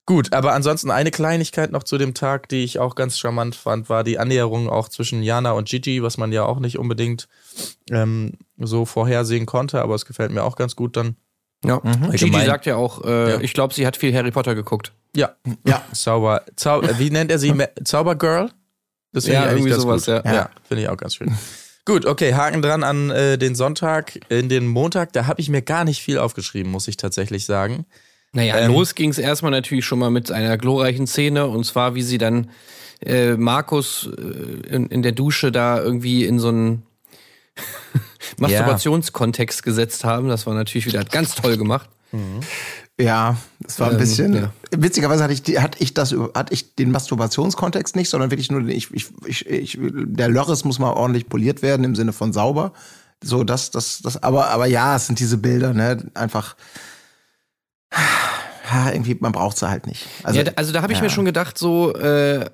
Speaker 1: Gut, aber ansonsten eine Kleinigkeit noch zu dem Tag, die ich auch ganz charmant fand, war die Annäherung auch zwischen Jana und Gigi, was man ja auch nicht unbedingt ähm, so vorhersehen konnte, aber es gefällt mir auch ganz gut dann.
Speaker 5: Ja. Gigi
Speaker 1: Allgemein-
Speaker 5: sagt ja auch, äh,
Speaker 1: Ja.
Speaker 5: ich glaube, sie hat viel Harry Potter geguckt.
Speaker 1: Ja,
Speaker 6: Ja.
Speaker 1: Zauber, Zau wie nennt er sie? Zaubergirl? Das
Speaker 5: Ja, irgendwie sowas,
Speaker 1: gut.
Speaker 5: ja.
Speaker 1: ja finde ich auch ganz schön. Gut, okay, Haken dran an äh, den Sonntag. In den Montag, da habe ich mir gar nicht viel aufgeschrieben, muss ich tatsächlich sagen.
Speaker 5: Naja,
Speaker 1: Ähm,
Speaker 5: los ging es erstmal natürlich schon mal mit einer glorreichen Szene und zwar, wie sie dann äh, Markus äh, in, in der Dusche da irgendwie in so einen Masturbationskontext gesetzt haben. Das war natürlich wieder ganz toll gemacht.
Speaker 6: Ja, es war ein
Speaker 5: Ähm,
Speaker 6: bisschen.
Speaker 5: ja.
Speaker 6: Witzigerweise hatte ich, die- hatte ich das, hatte ich den Masturbationskontext nicht, sondern wirklich nur den, ich, ich, ich, ich, der Lörres muss mal ordentlich poliert werden im Sinne von sauber. So, das, das, das, aber, aber ja, es sind diese Bilder, ne, einfach. ha, irgendwie, man braucht sie halt nicht.
Speaker 5: Also, ja, also da habe ich ja. mir schon gedacht, so äh,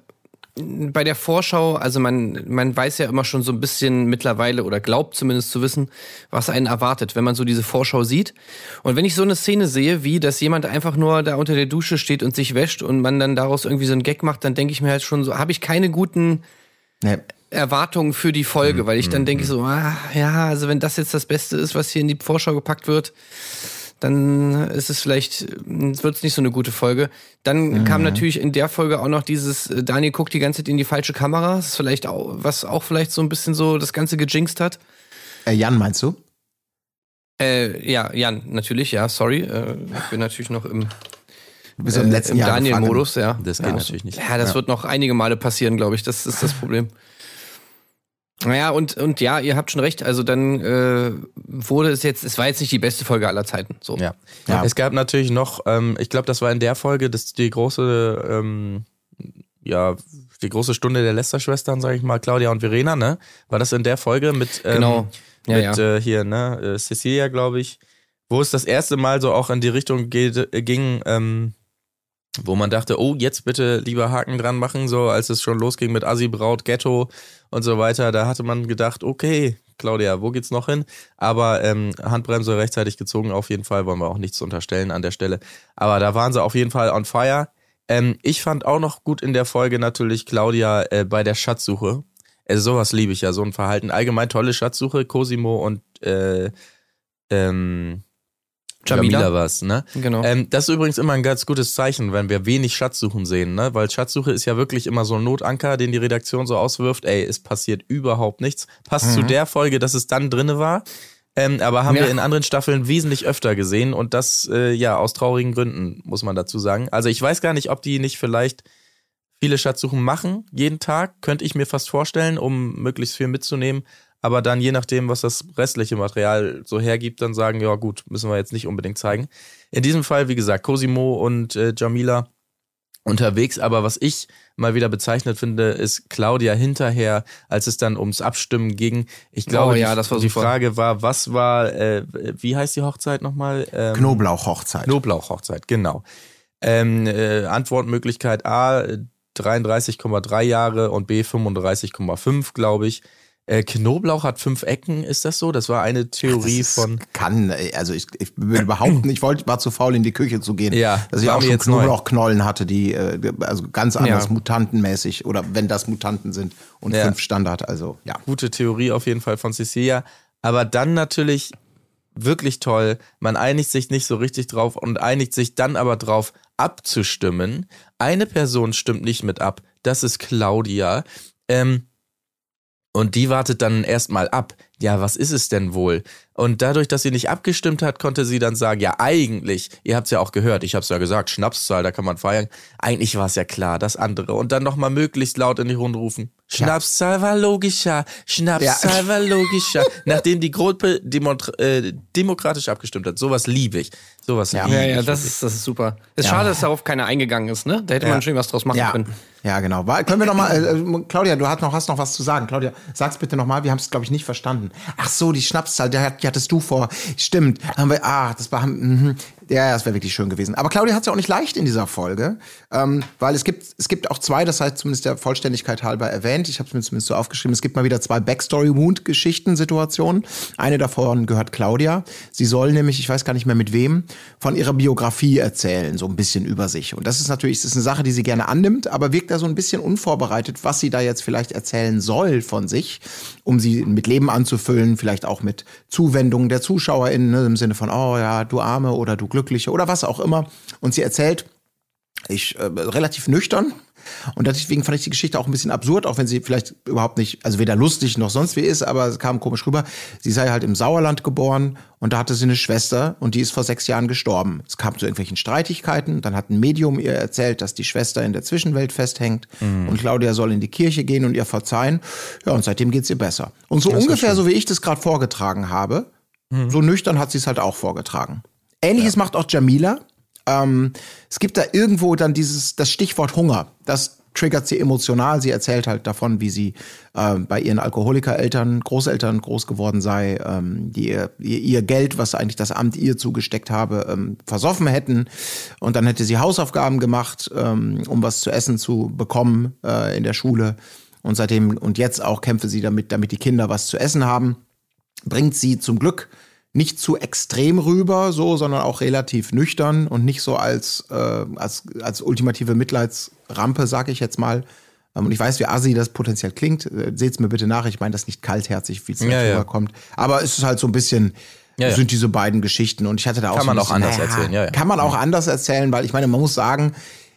Speaker 5: bei der Vorschau, also man, man weiß ja immer schon so ein bisschen mittlerweile oder glaubt zumindest zu wissen, was einen erwartet, wenn man so diese Vorschau sieht. Und wenn ich so eine Szene sehe, wie dass jemand einfach nur da unter der Dusche steht und sich wäscht und man dann daraus irgendwie so einen Gag macht, dann denke ich mir halt schon so, habe ich keine guten nee. Erwartungen für die Folge, weil ich dann denke so, ah, ja, also wenn das jetzt das Beste ist, was hier in die Vorschau gepackt wird, dann ist es vielleicht, wird es nicht so eine gute Folge. Dann mhm. kam natürlich in der Folge auch noch dieses, äh, Daniel guckt die ganze Zeit in die falsche Kamera, das ist vielleicht auch, was auch vielleicht so ein bisschen so das Ganze gejinxt hat.
Speaker 6: Äh, Jan, meinst du?
Speaker 5: Äh, ja, Jan, natürlich, ja, sorry. Äh, ich bin natürlich noch im,
Speaker 6: äh, im, im
Speaker 5: Daniel-Modus, ja.
Speaker 1: Das geht ja. natürlich nicht.
Speaker 5: Ja, das ja. wird noch einige Male passieren, glaube ich. Das ist das Problem. Naja, und, und ja, ihr habt schon recht. Also dann äh, wurde es jetzt, es war jetzt nicht die beste Folge aller Zeiten. So.
Speaker 1: Ja. ja. Es gab natürlich noch, ähm, ich glaube, das war in der Folge, das die große, ähm, ja, die große Stunde der Lester-Schwestern, sage ich mal, Claudia und Verena, ne? War das in der Folge mit, ähm,
Speaker 5: genau.
Speaker 1: ja, mit ja. Äh, hier, ne, äh, Cecilia, glaube ich, wo es das erste Mal so auch in die Richtung geht, ging, ähm, wo man dachte, oh, jetzt bitte lieber Haken dran machen, so als es schon losging mit Assi Braut, Ghetto und so weiter. Da hatte man gedacht, okay, Claudia, wo geht's noch hin? Aber ähm, Handbremse rechtzeitig gezogen, auf jeden Fall, wollen wir auch nichts unterstellen an der Stelle. Aber da waren sie auf jeden Fall on fire. Ähm, ich fand auch noch gut in der Folge natürlich Claudia äh, bei der Schatzsuche. Also sowas liebe ich ja, so ein Verhalten. Allgemein tolle Schatzsuche, Cosimo und äh, ähm, Jamila, Jamila was, ne?
Speaker 5: Genau.
Speaker 1: Ähm, das ist übrigens immer ein ganz gutes Zeichen, wenn wir wenig Schatzsuchen sehen, ne? Weil Schatzsuche ist ja wirklich immer so ein Notanker, den die Redaktion so auswirft, ey, es passiert überhaupt nichts. Passt mhm. zu der Folge, dass es dann drinne war. Ähm, aber haben ja. wir in anderen Staffeln wesentlich öfter gesehen und das äh, ja aus traurigen Gründen, muss man dazu sagen. Also ich weiß gar nicht, ob die nicht vielleicht viele Schatzsuchen machen, jeden Tag, könnte ich mir fast vorstellen, um möglichst viel mitzunehmen aber dann je nachdem, was das restliche Material so hergibt, dann sagen, ja gut, müssen wir jetzt nicht unbedingt zeigen. In diesem Fall, wie gesagt, Cosimo und äh, Jamila unterwegs, aber was ich mal wieder bezeichnet finde, ist Claudia hinterher, als es dann ums Abstimmen ging. Ich glaube, oh, ja, das war die, die Frage war, was war, äh, wie heißt die Hochzeit nochmal?
Speaker 6: Ähm, Knoblauchhochzeit.
Speaker 1: Knoblauchhochzeit, genau. Ähm, äh, Antwortmöglichkeit A, 33,3 Jahre und B 35,5, glaube ich. Äh, Knoblauch hat fünf Ecken, ist das so? Das war eine Theorie
Speaker 6: Ach,
Speaker 1: von.
Speaker 6: Kann, also ich, ich würde behaupten, ich wollte, war zu faul, in die Küche zu gehen.
Speaker 1: Ja,
Speaker 6: dass ich auch schon Knoblauchknollen hatte, die äh, also ganz anders ja. mutantenmäßig oder wenn das Mutanten sind und ja. fünf Standard, also ja.
Speaker 1: Gute Theorie auf jeden Fall von Cecilia. Aber dann natürlich wirklich toll, man einigt sich nicht so richtig drauf und einigt sich dann aber drauf abzustimmen. Eine Person stimmt nicht mit ab, das ist Claudia. Ähm, und die wartet dann erstmal ab. Ja, was ist es denn wohl? Und dadurch, dass sie nicht abgestimmt hat, konnte sie dann sagen, ja, eigentlich, ihr habt es ja auch gehört, ich habe es ja gesagt, Schnapszahl, da kann man feiern. Eigentlich war es ja klar, das andere. Und dann nochmal möglichst laut in die Runde rufen. Schnapszahl war logischer, Schnapszahl ja. war logischer. Nachdem die Gruppe äh, demokratisch abgestimmt hat. Sowas liebe ich. Sowas
Speaker 5: ja. ja, ja, das ist, das ist super. Ist ja. schade, dass darauf keiner eingegangen ist, ne? Da hätte man schon was draus machen können.
Speaker 6: Ja, genau. Können wir noch mal, äh, äh, Claudia, du hast noch, hast noch was zu sagen. Claudia, sag's bitte noch mal. Wir haben es, glaube ich, nicht verstanden. Ach so, die Schnapszahl, die, die hattest du vor. Stimmt. Haben wir, ah, das war, mh, ja, das wäre wirklich schön gewesen. Aber Claudia hat es ja auch nicht leicht in dieser Folge, ähm, weil es gibt, es gibt auch zwei, das heißt zumindest der Vollständigkeit halber erwähnt. Ich habe es mir zumindest so aufgeschrieben. Es gibt mal wieder zwei Backstory-Wound-Geschichten-Situationen. Eine davon gehört Claudia. Sie soll nämlich, ich weiß gar nicht mehr mit wem, von ihrer Biografie erzählen, so ein bisschen über sich. Und das ist natürlich, das ist eine Sache, die sie gerne annimmt, aber wirkt da so ein bisschen unvorbereitet, was sie da jetzt vielleicht erzählen soll von sich, um sie mit Leben anzufüllen, vielleicht auch mit Zuwendungen der ZuschauerInnen, ne, im Sinne von, oh ja, du Arme oder du Glück Glückliche oder was auch immer. Und sie erzählt, ich äh, relativ nüchtern. Und deswegen fand ich die Geschichte auch ein bisschen absurd, auch wenn sie vielleicht überhaupt nicht, also weder lustig noch sonst wie ist, aber es kam komisch rüber. Sie sei halt im Sauerland geboren und da hatte sie eine Schwester und die ist vor sechs Jahren gestorben. Es kam zu irgendwelchen Streitigkeiten, dann hat ein Medium ihr erzählt, dass die Schwester in der Zwischenwelt festhängt mhm. und Claudia soll in die Kirche gehen und ihr verzeihen. Ja, und seitdem geht's ihr besser. Und so ungefähr so wie ich das gerade vorgetragen habe, mhm. so nüchtern hat sie es halt auch vorgetragen. Ähnliches ja. macht auch Jamila. Ähm, es gibt da irgendwo dann dieses, das Stichwort Hunger. Das triggert sie emotional. Sie erzählt halt davon, wie sie äh, bei ihren Alkoholikereltern, Großeltern groß geworden sei, ähm, die ihr, ihr, Geld, was eigentlich das Amt ihr zugesteckt habe, ähm, versoffen hätten. Und dann hätte sie Hausaufgaben gemacht, ähm, um was zu essen zu bekommen äh, in der Schule. Und seitdem und jetzt auch kämpfe sie damit, damit die Kinder was zu essen haben. Bringt sie zum Glück nicht zu extrem rüber, so, sondern auch relativ nüchtern und nicht so als, äh, als, als ultimative Mitleidsrampe, sag ich jetzt mal. Ähm, und ich weiß, wie assi das potenziell klingt. Äh, Seht's mir bitte nach. Ich meine das nicht kaltherzig, wie es
Speaker 1: Ja, ja.
Speaker 6: rüberkommt. Aber es ist halt so ein bisschen,
Speaker 1: Ja, ja.
Speaker 6: sind diese beiden Geschichten. Und ich hatte da auch
Speaker 1: Kann
Speaker 6: so
Speaker 1: man
Speaker 6: ein
Speaker 1: auch
Speaker 6: bisschen,
Speaker 1: anders erzählen, ja, ja.
Speaker 6: Kann man auch anders erzählen, weil ich meine, man muss sagen,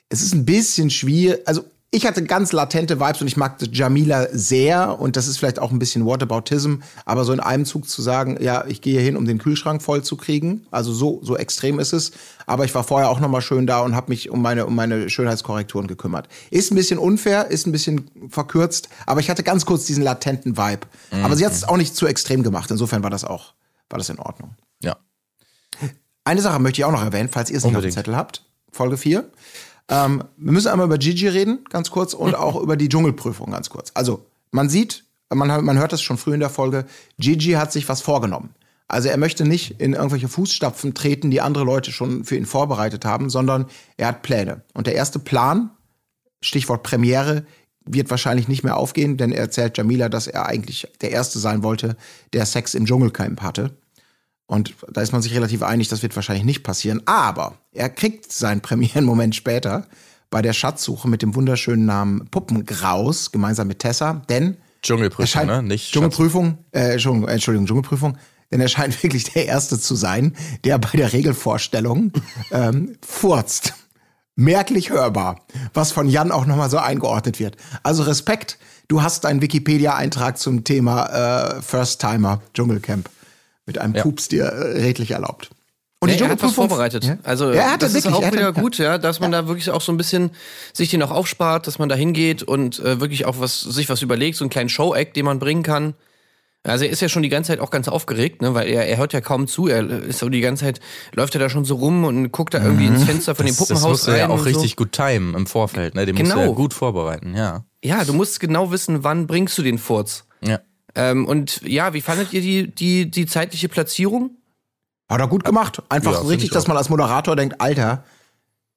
Speaker 6: es ist ein bisschen schwierig. Also ich hatte ganz latente Vibes und ich mag Jamila sehr und das ist vielleicht auch ein bisschen Whataboutism, aber so in einem Zug zu sagen, ja, ich gehe hin, um den Kühlschrank voll zu kriegen, also so so extrem ist es. Aber ich war vorher auch noch mal schön da und habe mich um meine um meine Schönheitskorrekturen gekümmert. Ist ein bisschen unfair, ist ein bisschen verkürzt, aber ich hatte ganz kurz diesen latenten Vibe. Aber sie hat es auch nicht zu extrem gemacht. Insofern war das auch war das in Ordnung.
Speaker 1: Ja.
Speaker 6: Eine Sache möchte ich auch noch erwähnen, falls ihr es nicht auf dem. Zettel habt. Folge 4. Ähm, wir müssen einmal über Gigi reden, ganz kurz, und auch über die Dschungelprüfung, ganz kurz. Also, man sieht, man, man hört das schon früh in der Folge, Gigi hat sich was vorgenommen. Also er möchte nicht in irgendwelche Fußstapfen treten, die andere Leute schon für ihn vorbereitet haben, sondern er hat Pläne. Und der erste Plan, Stichwort Premiere, wird wahrscheinlich nicht mehr aufgehen, denn er erzählt Jamila, dass er eigentlich der Erste sein wollte, der Sex im Dschungelcamp hatte. Und da ist man sich relativ einig, das wird wahrscheinlich nicht passieren. Aber er kriegt seinen Premierenmoment später bei der Schatzsuche mit dem wunderschönen Namen Puppengraus, gemeinsam mit Tessa. Denn
Speaker 1: Dschungelprüfung,
Speaker 6: scheint,
Speaker 1: ne? Nicht
Speaker 6: Dschungelprüfung, äh, Entschuldigung, äh, Entschuldigung, Dschungelprüfung. Denn er scheint wirklich der Erste zu sein, der bei der Regelvorstellung ähm, furzt. Merklich hörbar, was von Jan auch nochmal so eingeordnet wird. Also Respekt, du hast einen Wikipedia-Eintrag zum Thema äh, First-Timer Dschungelcamp mit einem Pups dir äh, redlich erlaubt. Und
Speaker 5: Ja, er hat was vorbereitet.
Speaker 6: Ja?
Speaker 5: Also
Speaker 6: Ja, er
Speaker 5: das
Speaker 6: wirklich,
Speaker 5: ist auch
Speaker 6: er
Speaker 5: wieder gut, ja, dass man da wirklich auch so ein bisschen sich den auch aufspart, dass man da hingeht und äh, wirklich auch was sich was überlegt, so einen kleinen Show-Act, den man bringen kann. Also er ist ja schon die ganze Zeit auch ganz aufgeregt, ne, weil er, er hört ja kaum zu. Er ist so die ganze Zeit, läuft er da schon so rum und guckt da irgendwie ins Fenster von dem
Speaker 1: Mhm. Das,
Speaker 5: Puppenhaus
Speaker 1: das musst du
Speaker 5: rein.
Speaker 1: ja auch richtig
Speaker 5: so.
Speaker 1: gut timen im Vorfeld, ne? Den musst du
Speaker 5: Genau.
Speaker 1: ja gut vorbereiten, ja.
Speaker 5: Ja, du musst genau wissen, wann bringst du den Furz.
Speaker 1: Ja.
Speaker 5: Ähm, und ja, wie fandet ihr die, die, die zeitliche Platzierung?
Speaker 6: Hat er gut gemacht. Einfach
Speaker 1: Ja,
Speaker 6: richtig,
Speaker 1: ich
Speaker 6: dass man als Moderator denkt, Alter,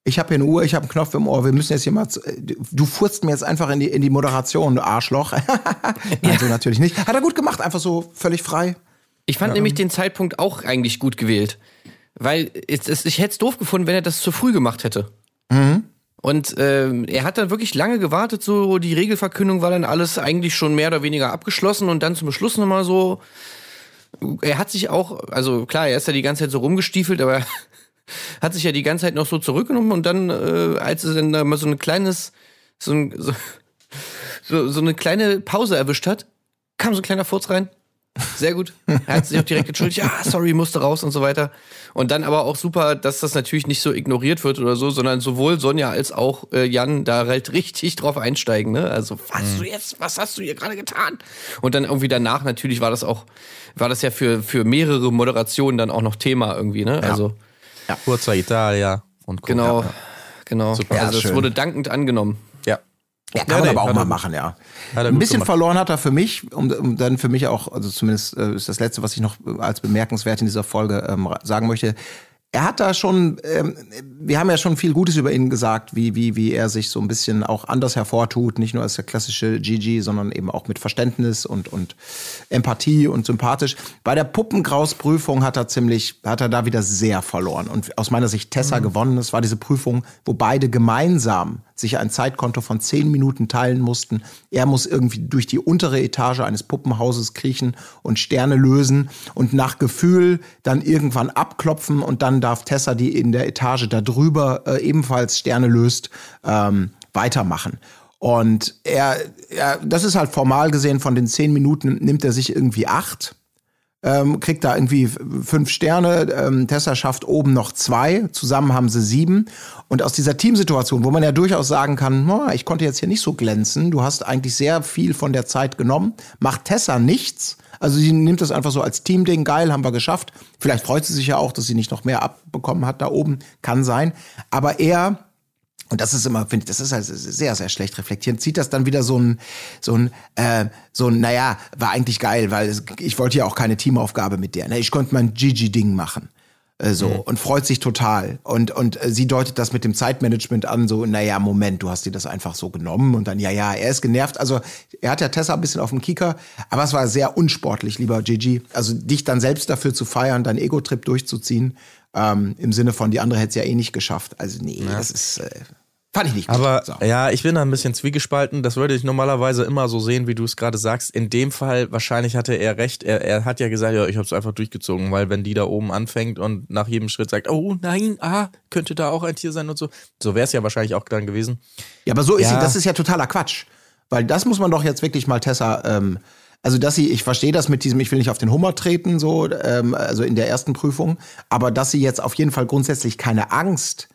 Speaker 6: ich habe hier eine Uhr, ich habe einen Knopf im Ohr, wir müssen jetzt hier mal, zu- äh, du furzt mir jetzt einfach in die, in die Moderation, du Arschloch. Nein, so natürlich nicht. Hat er gut gemacht, einfach so völlig frei.
Speaker 5: Ich fand nämlich den Zeitpunkt auch eigentlich gut gewählt. Weil es, es, ich hätte es doof gefunden, wenn er das zu früh gemacht hätte. Und ähm, er hat dann wirklich lange gewartet, so die Regelverkündung war dann alles eigentlich schon mehr oder weniger abgeschlossen und dann zum Schluss nochmal so. Er hat sich auch, also klar, er ist ja die ganze Zeit so rumgestiefelt, aber er hat sich ja die ganze Zeit noch so zurückgenommen und dann, äh, als er dann da mal so ein kleines, so, ein, so, so, so eine kleine Pause erwischt hat, kam so ein kleiner Furz rein. Sehr gut. Er hat sich auch direkt entschuldigt, ja, sorry, musste raus und so weiter. Und dann aber auch super, dass das natürlich nicht so ignoriert wird oder so, sondern sowohl Sonja als auch äh, Jan da halt richtig drauf einsteigen, ne? Also, was du jetzt, was hast du hier gerade getan? Und dann irgendwie danach natürlich war das auch, war das ja für, für mehrere Moderationen dann auch noch Thema irgendwie, ne? Also,
Speaker 1: Kurzer Italia und Co.
Speaker 5: genau,
Speaker 1: Ja.
Speaker 5: genau.
Speaker 1: Super.
Speaker 5: also, es
Speaker 6: schön.
Speaker 5: wurde dankend angenommen.
Speaker 1: Ja.
Speaker 6: Kann
Speaker 1: Ja,
Speaker 6: man
Speaker 1: nee,
Speaker 6: aber auch mal
Speaker 1: er-
Speaker 6: machen, ja. Ein bisschen
Speaker 1: gemacht.
Speaker 6: verloren hat er für mich, um, um dann für mich auch, also zumindest äh, ist das Letzte, was ich noch äh, als bemerkenswert in dieser Folge ähm, sagen möchte. Er hat da schon, ähm, wir haben ja schon viel Gutes über ihn gesagt, wie, wie, wie er sich so ein bisschen auch anders hervortut, nicht nur als der klassische Gigi, sondern eben auch mit Verständnis und, und Empathie und sympathisch. Bei der Puppengrausprüfung hat er ziemlich, hat er da wieder sehr verloren und aus meiner Sicht Tessa gewonnen. Es war diese Prüfung, wo beide gemeinsam sich ein Zeitkonto von zehn Minuten teilen mussten. Er muss irgendwie durch die untere Etage eines Puppenhauses kriechen und Sterne lösen und nach Gefühl dann irgendwann abklopfen und dann darf Tessa, die in der Etage da drüber äh, ebenfalls Sterne löst, ähm, weitermachen. Und er, er, das ist halt formal gesehen, von den zehn Minuten nimmt er sich irgendwie acht ähm, kriegt da irgendwie fünf Sterne. Ähm, Tessa schafft oben noch zwei. Zusammen haben sie sieben. Und aus dieser Teamsituation, wo man ja durchaus sagen kann, "Na, ich konnte jetzt hier nicht so glänzen, du hast eigentlich sehr viel von der Zeit genommen, macht Tessa nichts. Also sie nimmt das einfach so als Teamding, geil, haben wir geschafft. Vielleicht freut sie sich ja auch, dass sie nicht noch mehr abbekommen hat da oben, kann sein. Aber er Und das ist immer, finde ich, das ist halt sehr, sehr schlecht reflektiert. Zieht das dann wieder so ein, so ein, äh, so ein, naja, war eigentlich geil, weil es, ich wollte ja auch keine Teamaufgabe mit der. Ne? Ich konnte mein Gigi-Ding machen. Äh, so, und freut sich total. Und, und äh, sie deutet das mit dem Zeitmanagement an, so, naja, Moment, du hast dir das einfach so genommen und dann, ja, ja, er ist genervt. Also, er hat ja Tessa ein bisschen auf dem Kicker, aber es war sehr unsportlich, lieber Gigi. Also, dich dann selbst dafür zu feiern, deinen Ego-Trip durchzuziehen, ähm, im Sinne von, die andere hätte es ja eh nicht geschafft. Also, nee, das ist, äh, fand ich nicht gut.
Speaker 1: Aber
Speaker 6: So.
Speaker 1: ja, ich bin da ein bisschen zwiegespalten. Das würde ich normalerweise immer so sehen, wie du es gerade sagst. In dem Fall, wahrscheinlich hatte er recht. Er, er hat ja gesagt, ja, ich habe es einfach durchgezogen, weil wenn die da oben anfängt und nach jedem Schritt sagt, oh nein, ah, könnte da auch ein Tier sein und so. So wäre es ja wahrscheinlich auch dann gewesen.
Speaker 6: Ja, aber so ist
Speaker 1: Ja.
Speaker 6: sie, das ist ja totaler Quatsch. Weil das muss man doch jetzt wirklich mal Tessa, ähm, also dass sie, ich verstehe das mit diesem, ich will nicht auf den Hummer treten, so, ähm, also in der ersten Prüfung, aber dass sie jetzt auf jeden Fall grundsätzlich keine Angst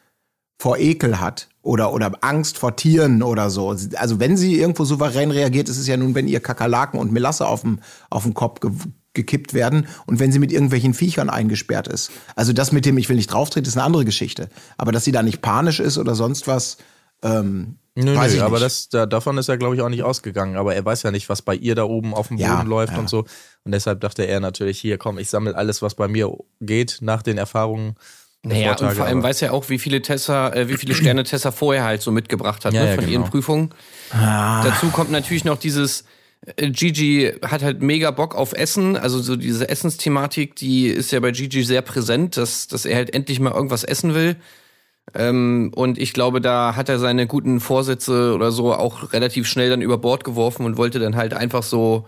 Speaker 6: vor Ekel hat oder, oder Angst vor Tieren oder so. Also wenn sie irgendwo souverän reagiert, ist es ja nun, wenn ihr Kakerlaken und Melasse auf dem, auf dem Kopf ge gekippt werden und wenn sie mit irgendwelchen Viechern eingesperrt ist. Also das mit dem, ich will nicht drauftreten, ist eine andere Geschichte. Aber dass sie da nicht panisch ist oder sonst was, ähm,
Speaker 1: Nö,
Speaker 6: Weiß
Speaker 1: nö,
Speaker 6: ich
Speaker 1: aber
Speaker 6: nicht.
Speaker 1: das, da, davon ist er, glaube ich, auch nicht ausgegangen. Aber er weiß ja nicht, was bei ihr da oben auf dem Boden
Speaker 6: Ja,
Speaker 1: läuft
Speaker 6: ja.
Speaker 1: und so. Und deshalb dachte er natürlich, hier, komm, ich sammle alles, was bei mir geht, nach den Erfahrungen.
Speaker 5: Naja, und
Speaker 1: Vortage,
Speaker 5: vor allem weiß er auch, wie viele Tessa, äh, wie viele Sterne Tessa vorher halt so mitgebracht hat
Speaker 1: Ja,
Speaker 5: ne,
Speaker 1: ja,
Speaker 5: von
Speaker 1: genau.
Speaker 5: ihren Prüfungen. Dazu kommt natürlich noch dieses, äh, Gigi hat halt mega Bock auf Essen, also so diese Essensthematik, die ist ja bei Gigi sehr präsent, dass, dass er halt endlich mal irgendwas essen will. Ähm, und ich glaube, da hat er seine guten Vorsätze oder so auch relativ schnell dann über Bord geworfen und wollte dann halt einfach so,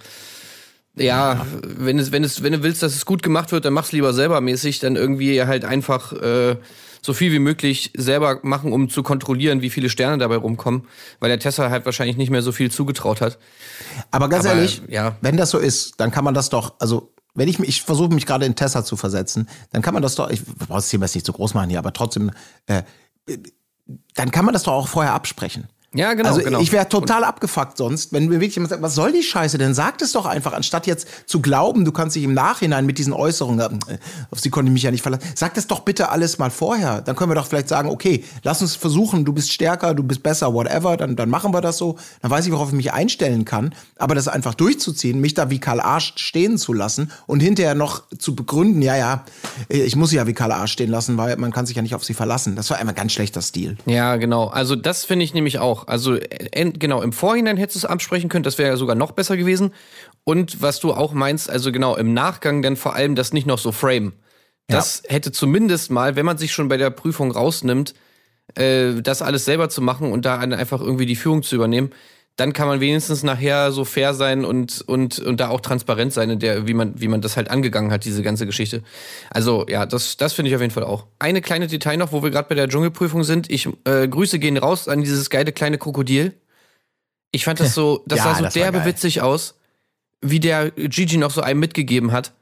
Speaker 5: ja, wenn es, wenn es, wenn du willst, dass es gut gemacht wird, dann mach's lieber selber mäßig, dann irgendwie halt einfach äh, so viel wie möglich selber machen, um zu kontrollieren, wie viele Sterne dabei rumkommen, weil der Tessa halt wahrscheinlich nicht mehr so viel zugetraut hat.
Speaker 6: Aber ganz
Speaker 5: Aber,
Speaker 6: ehrlich,
Speaker 5: ja.
Speaker 6: wenn das so ist, dann kann man das doch, also wenn ich mich, ich versuche mich gerade in Tessa zu versetzen, dann kann man das doch, ich brauche das Thema jetzt nicht so groß machen hier, aber trotzdem, äh, dann kann man das doch auch vorher absprechen.
Speaker 5: Ja, genau,
Speaker 6: also
Speaker 5: genau.
Speaker 6: ich wäre total abgefuckt sonst, wenn mir wirklich jemand sagt, was soll die Scheiße denn? Sagt es doch einfach, anstatt jetzt zu glauben, du kannst dich im Nachhinein mit diesen Äußerungen, äh, auf sie konnte ich mich ja nicht verlassen, sag das doch bitte alles mal vorher. Dann können wir doch vielleicht sagen, okay, lass uns versuchen, du bist stärker, du bist besser, whatever, dann, dann machen wir das so. Dann weiß ich, worauf ich mich einstellen kann. Aber das einfach durchzuziehen, mich da wie Karl Arsch stehen zu lassen und hinterher noch zu begründen, ja, ja, ich muss sie ja wie Karl Arsch stehen lassen, weil man kann sich ja nicht auf sie verlassen. Das war einmal ganz schlechter Stil.
Speaker 5: Ja, genau. Also das finde ich nämlich auch. Also äh, genau, im Vorhinein hättest du es absprechen können, das wäre ja sogar noch besser gewesen. Und was du auch meinst, also genau, im Nachgang dann vor allem das nicht noch so frame. Das hätte zumindest mal, wenn man sich schon bei der Prüfung rausnimmt, äh, das alles selber zu machen und da einfach irgendwie die Führung zu übernehmen, dann kann man wenigstens nachher so fair sein und, und, und da auch transparent sein, in der, wie man, wie man das halt angegangen hat, diese ganze Geschichte. Also, ja, das, das finde ich auf jeden Fall auch. Eine kleine Detail noch, wo wir gerade bei der Dschungelprüfung sind. Ich, äh, Grüße gehen raus an dieses geile kleine Krokodil. Ich fand das so, das
Speaker 6: Ja,
Speaker 5: sah so
Speaker 6: das
Speaker 5: derbe witzig aus, wie der Gigi noch so einem mitgegeben hat.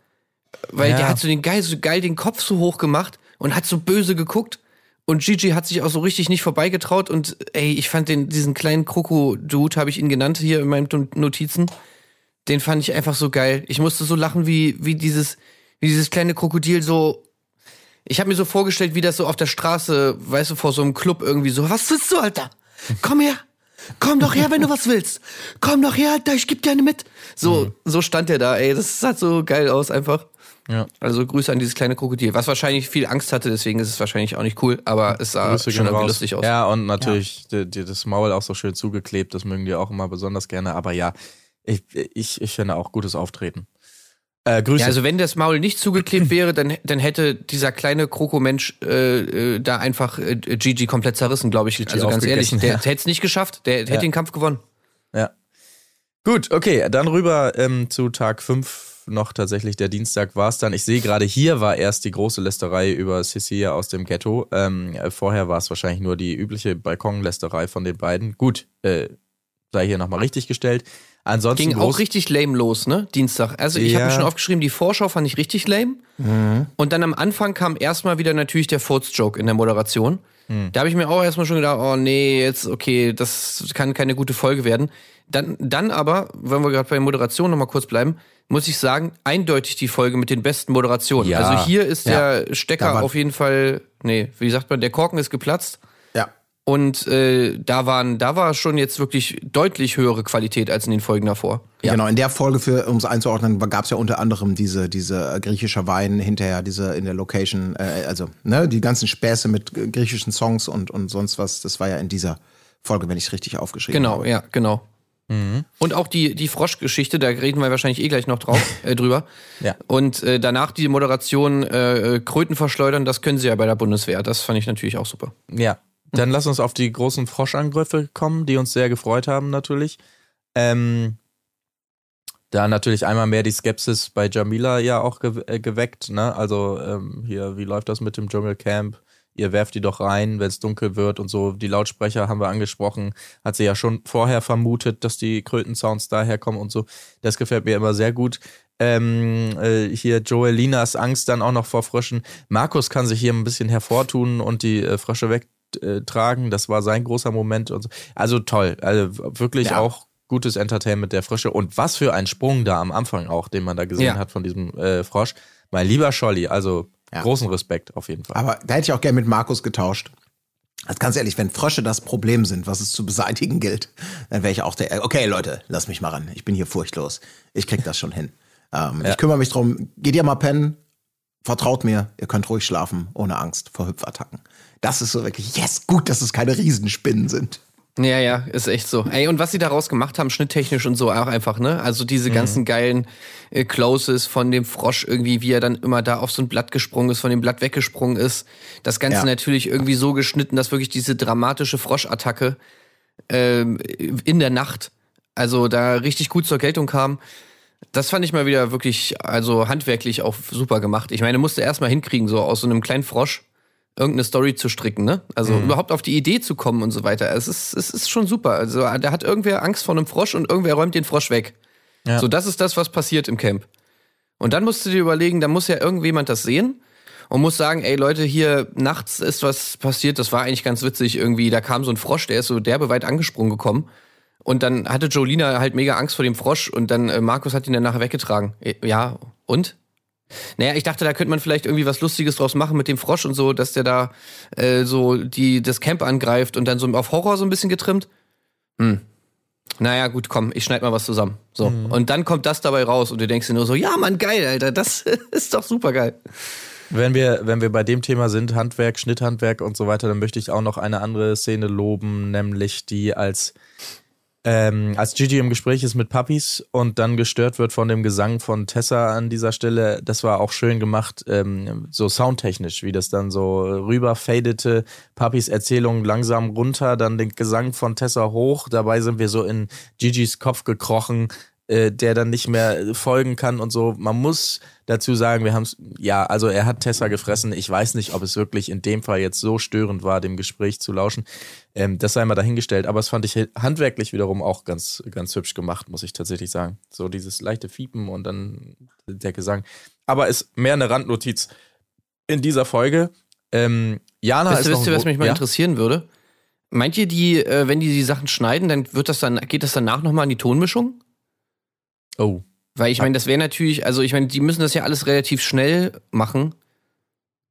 Speaker 5: Weil
Speaker 1: Ja.
Speaker 5: der hat so den geil, so geil den Kopf so hoch gemacht und hat so böse geguckt. Und Gigi hat sich auch so richtig nicht vorbeigetraut. Und ey, ich fand den, diesen kleinen Kroko-Dude, habe ich ihn genannt hier in meinen Notizen. Den fand ich einfach so geil. Ich musste so lachen, wie, wie dieses, wie dieses kleine Krokodil so. Ich habe mir so vorgestellt, wie das so auf der Straße, weißt du, vor so einem Club irgendwie so, was willst du, Alter? Komm her! Komm doch her, wenn du was willst. Komm doch her, Alter, ich geb dir eine mit. So, so stand der da, ey. Das sah so geil aus einfach.
Speaker 1: Ja.
Speaker 5: Also Grüße an dieses kleine Krokodil, was wahrscheinlich viel Angst hatte, deswegen ist es wahrscheinlich auch nicht cool, aber es sah
Speaker 1: Grüße
Speaker 5: schon irgendwie
Speaker 1: raus.
Speaker 5: lustig aus.
Speaker 1: Ja, und natürlich die, die, das Maul auch so schön zugeklebt, das mögen die auch immer besonders gerne. Aber ja, ich, ich, ich finde auch gutes Auftreten. Äh, Grüße.
Speaker 5: Ja, also wenn das Maul nicht zugeklebt wäre, dann, dann hätte dieser kleine Krokomensch äh, äh, da einfach äh, Gigi komplett zerrissen, glaube ich. also ganz ehrlich, der
Speaker 1: ja.
Speaker 5: hätte es nicht geschafft, der hätte
Speaker 1: Ja.
Speaker 5: den Kampf gewonnen.
Speaker 1: Ja. Gut, okay, dann rüber ähm, zu Tag 5 noch tatsächlich der Dienstag war es dann. Ich sehe gerade hier war erst die große Lästerei über Cecilia aus dem Ghetto. Ähm, äh, vorher war es wahrscheinlich nur die übliche Balkonlästerei von den beiden. Gut, äh, sei hier nochmal richtig gestellt. Ansonsten
Speaker 5: Ging auch richtig lame los, ne? Dienstag. Also ich habe
Speaker 1: Ja.
Speaker 5: mir schon aufgeschrieben, die Vorschau fand ich richtig lame. Und dann am Anfang kam erstmal wieder natürlich der Furz-Joke in der Moderation. Da habe ich mir auch erstmal schon gedacht, oh nee, jetzt, okay, das kann keine gute Folge werden. Dann, dann aber, wenn wir gerade bei Moderation nochmal kurz bleiben, muss ich sagen, eindeutig die Folge mit den besten Moderationen.
Speaker 1: Ja.
Speaker 5: Also hier ist
Speaker 6: Ja.
Speaker 5: der Stecker auf jeden Fall, nee, wie sagt man, der Korken ist geplatzt.
Speaker 6: Ja.
Speaker 5: Und äh, da waren, da war schon jetzt wirklich deutlich höhere Qualität als in den Folgen davor.
Speaker 6: Genau, in der Folge, für um es einzuordnen, gab es ja unter anderem diese, diese äh, griechischer Wein hinterher, diese in der Location, äh, also ne, die ganzen Späße mit griechischen Songs und, und sonst was, das war ja in dieser Folge, wenn ich es richtig aufgeschrieben
Speaker 5: Genau,
Speaker 6: habe.
Speaker 5: ja, genau. Und auch die, die Froschgeschichte, da reden wir wahrscheinlich eh gleich noch drauf, äh, drüber.
Speaker 1: Ja.
Speaker 5: Und äh, danach die Moderation äh, äh, Kröten verschleudern, das können sie ja bei der Bundeswehr. Das fand ich natürlich auch super.
Speaker 1: Ja, dann lass uns auf die großen Froschangriffe kommen, die uns sehr gefreut haben natürlich. Ähm, da natürlich einmal mehr die Skepsis bei Jamila ja auch ge äh, geweckt. Ne? Also ähm, hier, wie läuft das mit dem Dschungelcamp? Ihr werft die doch rein, wenn es dunkel wird und so. Die Lautsprecher haben wir angesprochen. Hat sie ja schon vorher vermutet, dass die Krötensounds daherkommen und so. Das gefällt mir immer sehr gut. Ähm, äh, hier Joelinas Angst dann auch noch vor Fröschen. Markus kann sich hier ein bisschen hervortun und die äh, Frösche wegtragen. Das war sein großer Moment. Und so. Also toll. Also wirklich
Speaker 6: Ja.
Speaker 1: auch gutes Entertainment der Frösche. Und was für ein Sprung da am Anfang auch, den man da gesehen
Speaker 5: Ja.
Speaker 1: hat von diesem äh, Frosch. Mein lieber Scholli, also
Speaker 6: Ja.
Speaker 1: großen Respekt auf jeden Fall.
Speaker 6: Aber da hätte ich auch gerne mit Markus getauscht. Also ganz ehrlich, wenn Frösche das Problem sind, was es zu beseitigen gilt, dann wäre ich auch der, okay Leute, lass mich mal ran. Ich bin hier furchtlos. Ich krieg das schon hin. Ähm, Ich kümmere mich drum. Geht ihr mal pennen? Vertraut mir, ihr könnt ruhig schlafen, ohne Angst vor Hüpfattacken. Das ist so wirklich, yes, gut, dass es keine Riesenspinnen sind.
Speaker 5: Ja, ja, ist echt so. Ey, und was sie daraus gemacht haben, schnitttechnisch und so auch einfach, ne? Also diese ganzen geilen äh, Closes von dem Frosch irgendwie, wie er dann immer da auf so ein Blatt gesprungen ist, von dem Blatt weggesprungen ist. Das Ganze
Speaker 6: Ja.
Speaker 5: natürlich irgendwie so geschnitten, dass wirklich diese dramatische Froschattacke ähm, in der Nacht, also da richtig gut zur Geltung kam. Das fand ich mal wieder wirklich, also handwerklich auch super gemacht. Ich meine, musste erst mal hinkriegen, so aus so einem kleinen Frosch irgendeine Story zu stricken, ne? Also überhaupt auf die Idee zu kommen und so weiter. Es ist, es ist schon super. Also da hat irgendwer Angst vor einem Frosch und irgendwer räumt den Frosch weg.
Speaker 1: Ja.
Speaker 5: So, das ist das, was passiert im Camp. Und dann musst du dir überlegen, da muss ja irgendjemand das sehen und muss sagen, ey Leute, hier nachts ist was passiert, das war eigentlich ganz witzig irgendwie. Da kam so ein Frosch, der ist so derbe weit angesprungen gekommen. Und dann hatte Jolina halt mega Angst vor dem Frosch und dann äh, Markus hat ihn dann nachher weggetragen. Äh, Ja, und? Naja, ich dachte, da könnte man vielleicht irgendwie was Lustiges draus machen mit dem Frosch und so, dass der da äh, so die, das Camp angreift und dann so auf Horror so ein bisschen getrimmt. Hm. Naja, gut, komm, ich schneid mal was zusammen. So. Und dann kommt das dabei raus und du denkst dir nur so, ja, Mann, geil, Alter, das ist doch super geil.
Speaker 1: Wenn wir, wenn wir bei dem Thema sind, Handwerk, Schnitthandwerk und so weiter, dann möchte ich auch noch eine andere Szene loben, nämlich die als ähm, als Gigi im Gespräch ist mit Puppies und dann gestört wird von dem Gesang von Tessa an dieser Stelle, das war auch schön gemacht, ähm, so soundtechnisch, wie das dann so rüber fadete, Puppies Erzählung langsam runter, dann den Gesang von Tessa hoch, dabei sind wir so in Gigis Kopf gekrochen, äh, der dann nicht mehr folgen kann und so. Man muss dazu sagen, wir haben es, ja, also er hat Tessa gefressen. Ich weiß nicht, ob es wirklich in dem Fall jetzt so störend war, dem Gespräch zu lauschen. Ähm, das sei mal dahingestellt, aber es fand ich handwerklich wiederum auch ganz, ganz hübsch gemacht, muss ich tatsächlich sagen. So dieses leichte Fiepen und dann der Gesang. Aber ist mehr eine Randnotiz in dieser Folge. Ähm, Jana
Speaker 5: Wisst
Speaker 1: ist
Speaker 5: wisst ihr, was mich mal
Speaker 1: ja?
Speaker 5: interessieren würde? Meint ihr, die, äh, wenn die die Sachen schneiden, dann wird das dann, geht das danach nochmal in die Tonmischung?
Speaker 1: Oh.
Speaker 5: Weil ich meine, das wäre natürlich, also ich meine, die müssen das ja alles relativ schnell machen.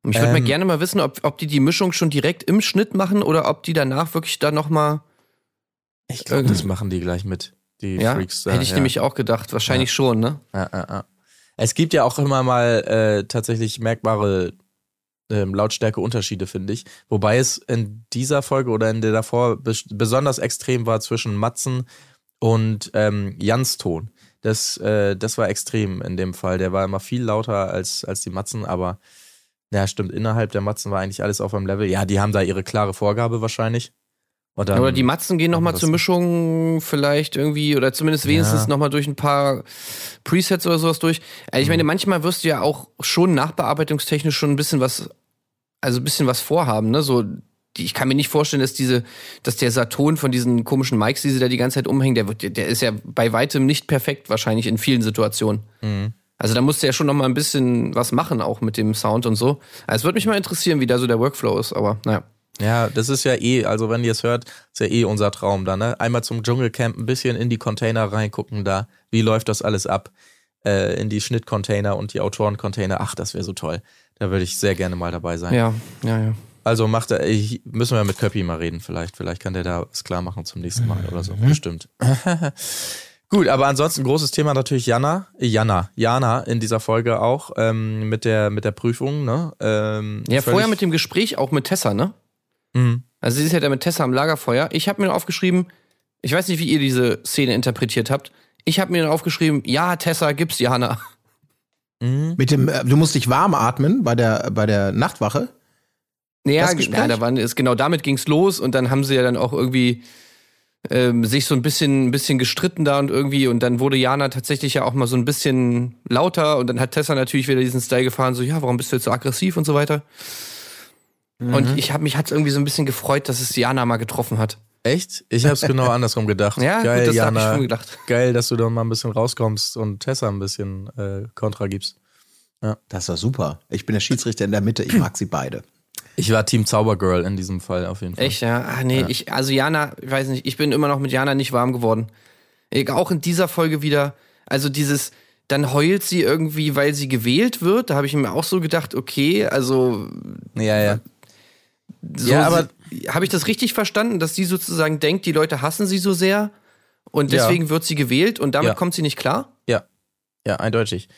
Speaker 5: Und ich würde mal
Speaker 1: Ähm.
Speaker 5: gerne mal wissen, ob, ob die die Mischung schon direkt im Schnitt machen oder ob die danach wirklich da nochmal,
Speaker 1: Ich glaube, das machen die gleich mit. Die
Speaker 5: ja,
Speaker 1: Freaks da.
Speaker 5: hätte ich
Speaker 1: ja.
Speaker 5: nämlich auch gedacht, wahrscheinlich schon, ne?
Speaker 1: Ja, ja, ja. Es gibt ja auch immer mal äh, tatsächlich merkbare ähm, Lautstärkeunterschiede, finde ich. Wobei es in dieser Folge oder in der davor bes besonders extrem war zwischen Matzen und ähm, Jans Ton. Das, äh, das war extrem in dem Fall. Der war immer viel lauter als, als die Matzen, aber ja, stimmt, innerhalb der Matzen war eigentlich alles auf einem Level. Ja, die haben da ihre klare Vorgabe wahrscheinlich. Dann,
Speaker 5: oder die Matzen gehen nochmal zur. Mischung vielleicht irgendwie, oder zumindest wenigstens
Speaker 1: Ja.
Speaker 5: nochmal durch ein paar Presets oder sowas durch. Also
Speaker 1: Mhm.
Speaker 5: ich meine, manchmal wirst du ja auch schon nachbearbeitungstechnisch schon ein bisschen was, also ein bisschen was vorhaben, ne? So, ich kann mir nicht vorstellen, dass diese, dass der Saturn von diesen komischen Mics, die sie da die ganze Zeit umhängen, der wird, der ist ja bei weitem nicht perfekt wahrscheinlich in vielen Situationen.
Speaker 1: Mhm.
Speaker 5: Also da musst du ja schon noch mal ein bisschen was machen, auch mit dem Sound und so. Also es würde mich mal interessieren, wie da so der Workflow ist, aber naja.
Speaker 1: Ja, das ist ja eh, also wenn ihr es hört, ist ja eh unser Traum da, ne? Einmal zum Dschungelcamp ein bisschen in die Container reingucken da. Wie läuft das alles ab? Äh, in die Schnittcontainer und die Autorencontainer. Ach, das wäre so toll. Da würde ich sehr gerne mal dabei sein.
Speaker 5: Ja, ja, ja.
Speaker 1: Also macht er, ich, müssen wir mit Köppi mal reden, vielleicht. Vielleicht kann der da was klar machen zum nächsten Mal oder so.
Speaker 6: Mhm.
Speaker 1: Bestimmt. Gut, aber ansonsten großes Thema natürlich Jana, Jana, Jana in dieser Folge auch ähm, mit der mit der Prüfung. Ne? Ähm,
Speaker 5: Ja, vorher mit dem Gespräch auch mit Tessa, ne?
Speaker 1: Mhm.
Speaker 5: Also sie ist ja da mit Tessa am Lagerfeuer. Ich habe mir aufgeschrieben, ich weiß nicht, wie ihr diese Szene interpretiert habt. Ich habe mir aufgeschrieben, ja, Tessa, gib's Jana.
Speaker 1: Mhm.
Speaker 6: Mit dem, äh, du musst dich warm atmen bei der, bei der Nachtwache.
Speaker 5: Ja,
Speaker 6: Das
Speaker 5: ge-
Speaker 6: Gespräch?
Speaker 5: ja da waren, ist, genau damit ging's los und dann haben sie ja dann auch irgendwie ähm, sich so ein bisschen, ein bisschen gestritten da und irgendwie und dann wurde Jana tatsächlich ja auch mal so ein bisschen lauter und dann hat Tessa natürlich wieder diesen Style gefahren, so ja, warum bist du jetzt so aggressiv und so weiter. Und ich habe mich hat's irgendwie so ein bisschen gefreut, dass es Jana mal getroffen hat.
Speaker 1: Echt? Ich habe es genau andersrum gedacht.
Speaker 5: Ja,
Speaker 1: Geil,
Speaker 5: gut, das habe ich
Speaker 1: Jana.
Speaker 5: schon gedacht.
Speaker 1: Geil, dass du da mal ein bisschen rauskommst und Tessa ein bisschen äh, Kontra gibst.
Speaker 6: Das war super. Ich bin der Schiedsrichter in der Mitte. Ich mag sie beide.
Speaker 1: Ich war Team Zaubergirl in diesem Fall auf jeden Fall.
Speaker 5: Echt, ja? Ach nee, ich, also Jana, ich weiß nicht, ich bin immer noch mit Jana nicht warm geworden. Auch in dieser Folge wieder, also dieses, dann heult sie irgendwie, weil sie gewählt wird. Da habe ich mir auch so gedacht, okay, also
Speaker 1: Ja, ja.
Speaker 5: so
Speaker 1: Ja, aber-
Speaker 5: habe ich das richtig verstanden, dass sie sozusagen denkt, die Leute hassen sie so sehr und
Speaker 1: Ja.
Speaker 5: deswegen wird sie gewählt und damit
Speaker 1: Ja.
Speaker 5: kommt sie nicht klar?
Speaker 1: Ja. Ja, eindeutig.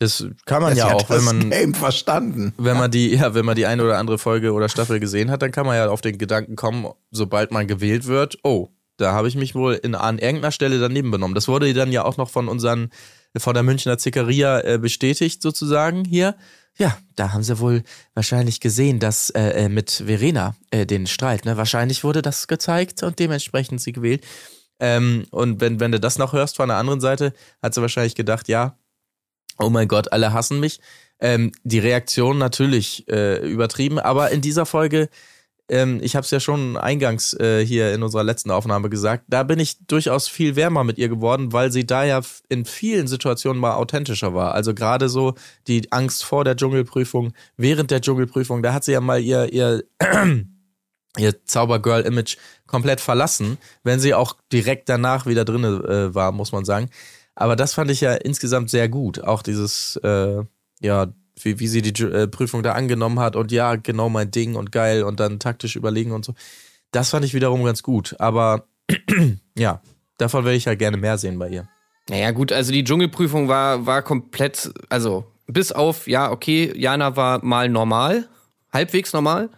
Speaker 1: Das kann man
Speaker 6: Sie
Speaker 1: ja auch, wenn
Speaker 6: das
Speaker 1: man,
Speaker 6: Game verstanden.
Speaker 1: wenn man die, ja, wenn man die eine oder andere Folge oder Staffel gesehen hat, dann kann man ja auf den Gedanken kommen, sobald man gewählt wird, oh, da habe ich mich wohl in, an irgendeiner Stelle daneben benommen. Das wurde dann ja auch noch von unseren, von der Münchner Zickeria äh, bestätigt sozusagen hier. Ja, da haben sie wohl wahrscheinlich gesehen, dass äh, äh, mit Verena äh, den Streit, ne, wahrscheinlich wurde das gezeigt und dementsprechend sie gewählt. Ähm, und wenn, wenn du das noch hörst von der anderen Seite, hat sie wahrscheinlich gedacht, ja, oh mein Gott, alle hassen mich. Ähm, die Reaktion natürlich äh, übertrieben, aber in dieser Folge, ähm, ich habe es ja schon eingangs äh, hier in unserer letzten Aufnahme gesagt, da bin ich durchaus viel wärmer mit ihr geworden, weil sie da ja in vielen Situationen mal authentischer war. Also gerade so die Angst vor der Dschungelprüfung, während der Dschungelprüfung, da hat sie ja mal ihr, ihr ihr Zaubergirl-Image komplett verlassen, wenn sie auch direkt danach wieder drin äh, war, muss man sagen. Aber das fand ich ja insgesamt sehr gut. Auch dieses, äh, ja, wie, wie sie die äh, Prüfung da angenommen hat und ja, genau mein Ding und geil und dann taktisch überlegen und so. Das fand ich wiederum ganz gut. Aber ja, davon würde ich ja gerne mehr sehen bei ihr.
Speaker 5: Naja, gut, also die Dschungelprüfung war, war komplett, also bis auf, ja, okay, Jana war mal normal, halbwegs normal.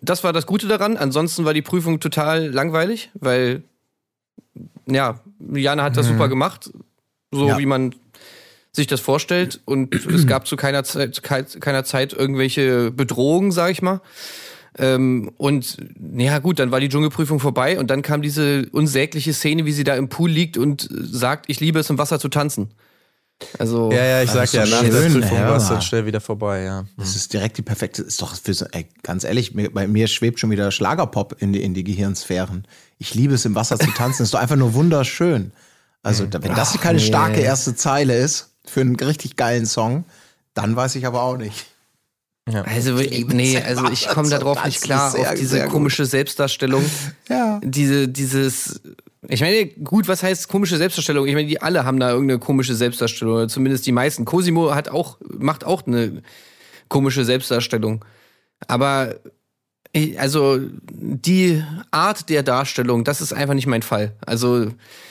Speaker 5: Das war das Gute daran. Ansonsten war die Prüfung total langweilig, weil, ja, Jana hat das super gemacht, so
Speaker 6: Ja.
Speaker 5: wie man sich das vorstellt. Und es gab zu keiner Zeit, zu kei- keiner Zeit irgendwelche Bedrohungen, sag ich mal. Ähm, und ja gut, dann war die Dschungelprüfung vorbei und dann kam diese unsägliche Szene, wie sie da im Pool liegt und sagt, ich liebe es im Wasser zu tanzen. Also
Speaker 1: Ja, ja, ich sag ja, nach der
Speaker 6: schön,
Speaker 1: Prüfung
Speaker 6: hör
Speaker 1: war es dann schnell wieder vorbei, ja.
Speaker 6: Das ist direkt die perfekte, ist doch für so, ey, ganz ehrlich, mir, bei mir schwebt schon wieder Schlagerpop in die, in die Gehirnsphären. Ich liebe es, im Wasser zu tanzen, ist doch einfach nur wunderschön. Also, wenn das keine starke erste Zeile ist für einen richtig geilen Song, dann weiß ich aber auch nicht.
Speaker 5: Also, nee, also ich komme da drauf nicht klar
Speaker 6: sehr,
Speaker 5: auf diese komische Selbstdarstellung.
Speaker 6: Ja.
Speaker 5: Diese, dieses, ich meine, gut, was heißt komische Selbstdarstellung? Ich meine, die alle haben da irgendeine komische Selbstdarstellung, oder zumindest die meisten. Cosimo hat auch, macht auch eine komische Selbstdarstellung. Aber, also, die Art der Darstellung, das ist einfach nicht mein Fall. Also,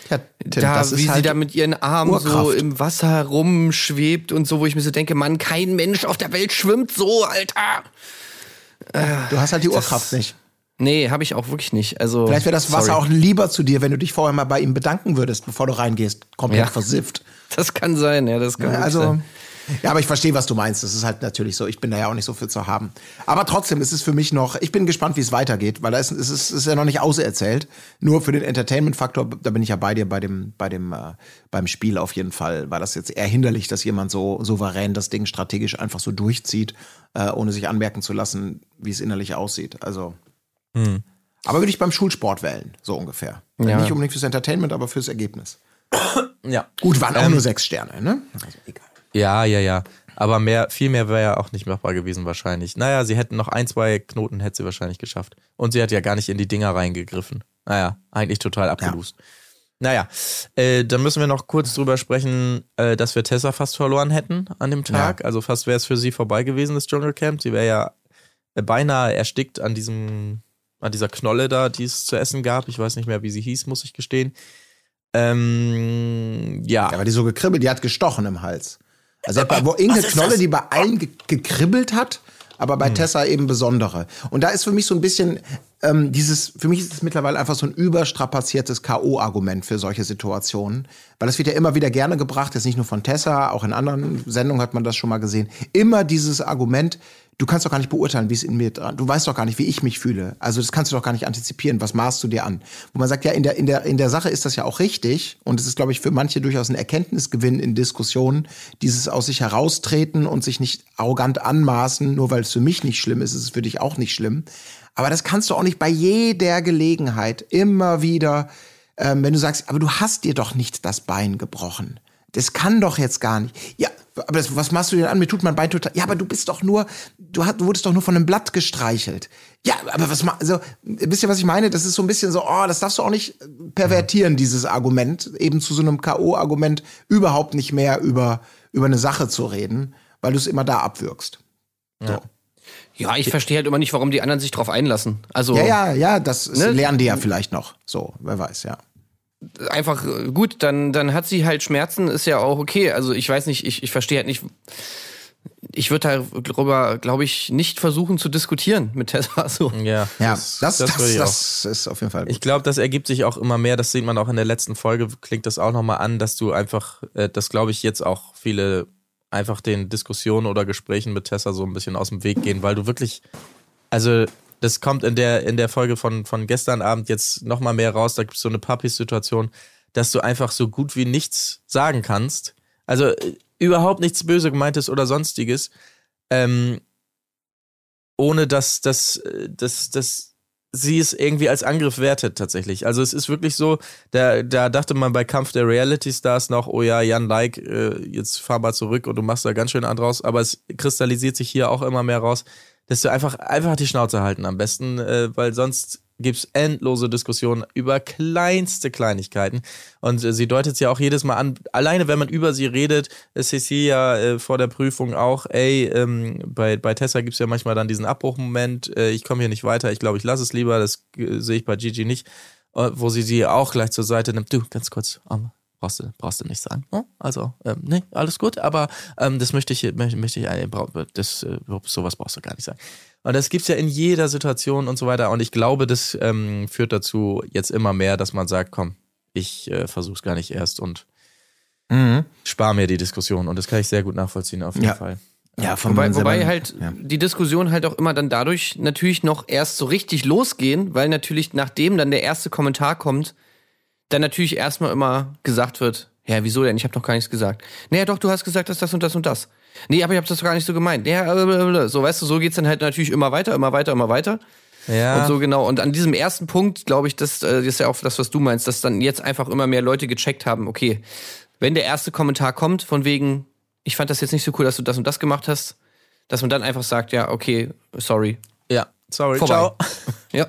Speaker 6: Ja,
Speaker 5: da,
Speaker 6: das
Speaker 5: wie sie
Speaker 6: halt
Speaker 5: da mit ihren Armen so
Speaker 6: Urkraft.
Speaker 5: im Wasser rumschwebt und so, wo ich mir so denke, Mann, kein Mensch auf der Welt schwimmt so, Alter.
Speaker 6: Du hast halt die Urkraft nicht.
Speaker 5: Nee, habe ich auch wirklich nicht. Also
Speaker 6: Vielleicht wäre das Wasser
Speaker 5: sorry.
Speaker 6: auch lieber zu dir, wenn du dich vorher mal bei ihm bedanken würdest, bevor du reingehst. Komplett
Speaker 5: Ja.
Speaker 6: versifft.
Speaker 5: Das kann sein, ja, das kann wirklich
Speaker 6: Also,
Speaker 5: sein.
Speaker 6: Ja, aber ich verstehe, was du meinst. Das ist halt natürlich so. Ich bin da ja auch nicht so viel zu haben. Aber trotzdem ist es für mich noch, ich bin gespannt, wie es weitergeht, weil da ist, es ist, ist ja noch nicht auserzählt. Nur für den Entertainment-Faktor, da bin ich ja bei dir bei dem, bei dem, äh, beim Spiel auf jeden Fall. War das jetzt eher hinderlich, dass jemand so souverän das Ding strategisch einfach so durchzieht, äh, ohne sich anmerken zu lassen, wie es innerlich aussieht. Also. Aber würde ich beim Schulsport wählen, so ungefähr.
Speaker 5: Ja.
Speaker 6: Nicht unbedingt fürs Entertainment, aber fürs Ergebnis.
Speaker 1: Ja.
Speaker 6: Gut, waren auch nur sechs Sterne, ne? Also egal.
Speaker 1: Ja, ja, ja. Aber mehr, viel mehr wäre ja auch nicht machbar gewesen wahrscheinlich. Naja, sie hätten noch ein, zwei Knoten hätte sie wahrscheinlich geschafft. Und sie hat ja gar nicht in die Dinger reingegriffen. Naja, eigentlich total abgelust. Naja, äh, dann müssen wir noch kurz drüber sprechen, äh, dass wir Tessa fast verloren hätten an dem Tag. Also fast wäre es für sie vorbei gewesen, das Dschungelcamp. Sie wäre ja äh, beinahe erstickt an diesem, an dieser Knolle da, die es zu essen gab. Ich weiß nicht mehr, wie sie hieß, muss ich gestehen. Ähm, ja.
Speaker 6: Ja, aber die so gekribbelt, die hat gestochen im Hals. Also bei, wo irgendeine Knolle, die bei allen ge gekribbelt hat, aber bei Tessa eben besondere. Und da ist für mich so ein bisschen ähm, dieses, für mich ist es mittlerweile einfach so ein überstrapaziertes K.O.-Argument für solche Situationen. Weil das wird ja immer wieder gerne gebracht, jetzt nicht nur von Tessa, auch in anderen Sendungen hat man das schon mal gesehen. Immer dieses Argument, du kannst doch gar nicht beurteilen, wie es in mir dran, du weißt doch gar nicht, wie ich mich fühle. Also das kannst du doch gar nicht antizipieren, was maßt du dir an? Wo man sagt, ja, in der, in der, in der Sache ist das ja auch richtig und es ist, glaube ich, für manche durchaus ein Erkenntnisgewinn in Diskussionen, dieses aus sich heraustreten und sich nicht arrogant anmaßen, nur weil es für mich nicht schlimm ist, ist es für dich auch nicht schlimm. Aber das kannst du auch nicht bei jeder Gelegenheit immer wieder, ähm, wenn du sagst, aber du hast dir doch nicht das Bein gebrochen. Das kann doch jetzt gar nicht. Ja, aber das, was machst du denn an? Mir tut mein Bein total. Ja, aber du bist doch nur, du, hast, du wurdest doch nur von einem Blatt gestreichelt. Ja, aber was ma- also, wisst ihr, was ich meine? Das ist so ein bisschen so, oh, das darfst du auch nicht pervertieren, dieses Argument, eben zu so einem K.O.-Argument überhaupt nicht mehr über, über eine Sache zu reden, weil du es immer da abwürgst. So.
Speaker 5: Ja, ich verstehe halt immer nicht, warum die anderen sich drauf einlassen. Also
Speaker 6: Ja, ja, ja, das
Speaker 5: Ne?
Speaker 6: lernen die ja vielleicht noch. So, wer weiß, ja.
Speaker 5: Einfach äh, gut, dann, dann hat sie halt Schmerzen, ist ja auch okay. Also ich weiß nicht, ich, ich verstehe halt nicht. Ich würde darüber, glaube ich, nicht versuchen zu diskutieren mit Tessa. So.
Speaker 1: Ja,
Speaker 6: Ja, das, das, das,
Speaker 1: würde ich auch.
Speaker 6: ist auf jeden Fall gut.
Speaker 1: Ich glaube, das ergibt sich auch immer mehr. Das sieht man auch in der letzten Folge, klingt das auch nochmal an, dass du einfach, äh, das glaube ich jetzt auch viele einfach den Diskussionen oder Gesprächen mit Tessa so ein bisschen aus dem Weg gehen, weil du wirklich, also das kommt in der, in der Folge von, von gestern Abend jetzt nochmal mehr raus, da gibt es so eine Papi-Situation, dass du einfach so gut wie nichts sagen kannst. Also äh, überhaupt nichts böse gemeintes oder sonstiges. Ähm, ohne dass, dass, äh, dass, dass sie es irgendwie als Angriff wertet tatsächlich. Also es ist wirklich so, da, da dachte man bei Kampf der Reality Stars noch, oh ja, Jan Like, äh, jetzt fahr mal zurück und du machst da ganz schön an draus, aber es kristallisiert sich hier auch immer mehr raus, dass du einfach, einfach die Schnauze halten am besten, äh, weil sonst gibt's endlose Diskussionen über kleinste Kleinigkeiten. Und äh, sie deutet es ja auch jedes Mal an, alleine wenn man über sie redet, äh, Cecilia äh, vor der Prüfung auch, ey, ähm, bei, bei Tessa gibt's ja manchmal dann diesen Abbruchmoment, äh, ich komme hier nicht weiter, ich glaube, ich lasse es lieber, das äh, sehe ich bei Gigi nicht, äh, wo sie sie auch gleich zur Seite nimmt. Du, ganz kurz, ähm, brauchst du, brauchst du nicht sagen. ne? Also, ähm, nee, alles gut, aber ähm, das möchte ich, möchte, möchte ich, das, äh, sowas brauchst du gar nicht sagen. Und das gibt's ja in jeder Situation und so weiter. Und ich glaube, das ähm, führt dazu jetzt immer mehr, dass man sagt, komm, ich äh, versuch's gar nicht erst und spar mir die Diskussion. Und das kann ich sehr gut nachvollziehen, auf jeden
Speaker 6: Ja.
Speaker 1: Fall.
Speaker 6: Ja, von
Speaker 5: Wobei, wobei halt
Speaker 6: ja.
Speaker 5: die Diskussion halt auch immer dann dadurch natürlich noch erst so richtig losgehen, weil natürlich nachdem dann der erste Kommentar kommt, dann natürlich erstmal immer gesagt wird, ja, wieso denn? Ich habe doch gar nichts gesagt. Naja, doch, du hast gesagt, dass das und das und das. Nee, aber ich habe das doch gar nicht so gemeint. Ja, blablabla. so weißt du, so geht's dann halt natürlich immer weiter, immer weiter, immer weiter.
Speaker 1: Ja.
Speaker 5: Und so genau. Und an diesem ersten Punkt, glaube ich, das, äh, das ist ja auch das, was du meinst, dass dann jetzt einfach immer mehr Leute gecheckt haben, okay, wenn der erste Kommentar kommt, von wegen, ich fand das jetzt nicht so cool, dass du das und das gemacht hast, dass man dann einfach sagt, ja, okay, sorry.
Speaker 1: Ja, sorry,
Speaker 5: Vorbei.
Speaker 1: ciao.
Speaker 5: Ja.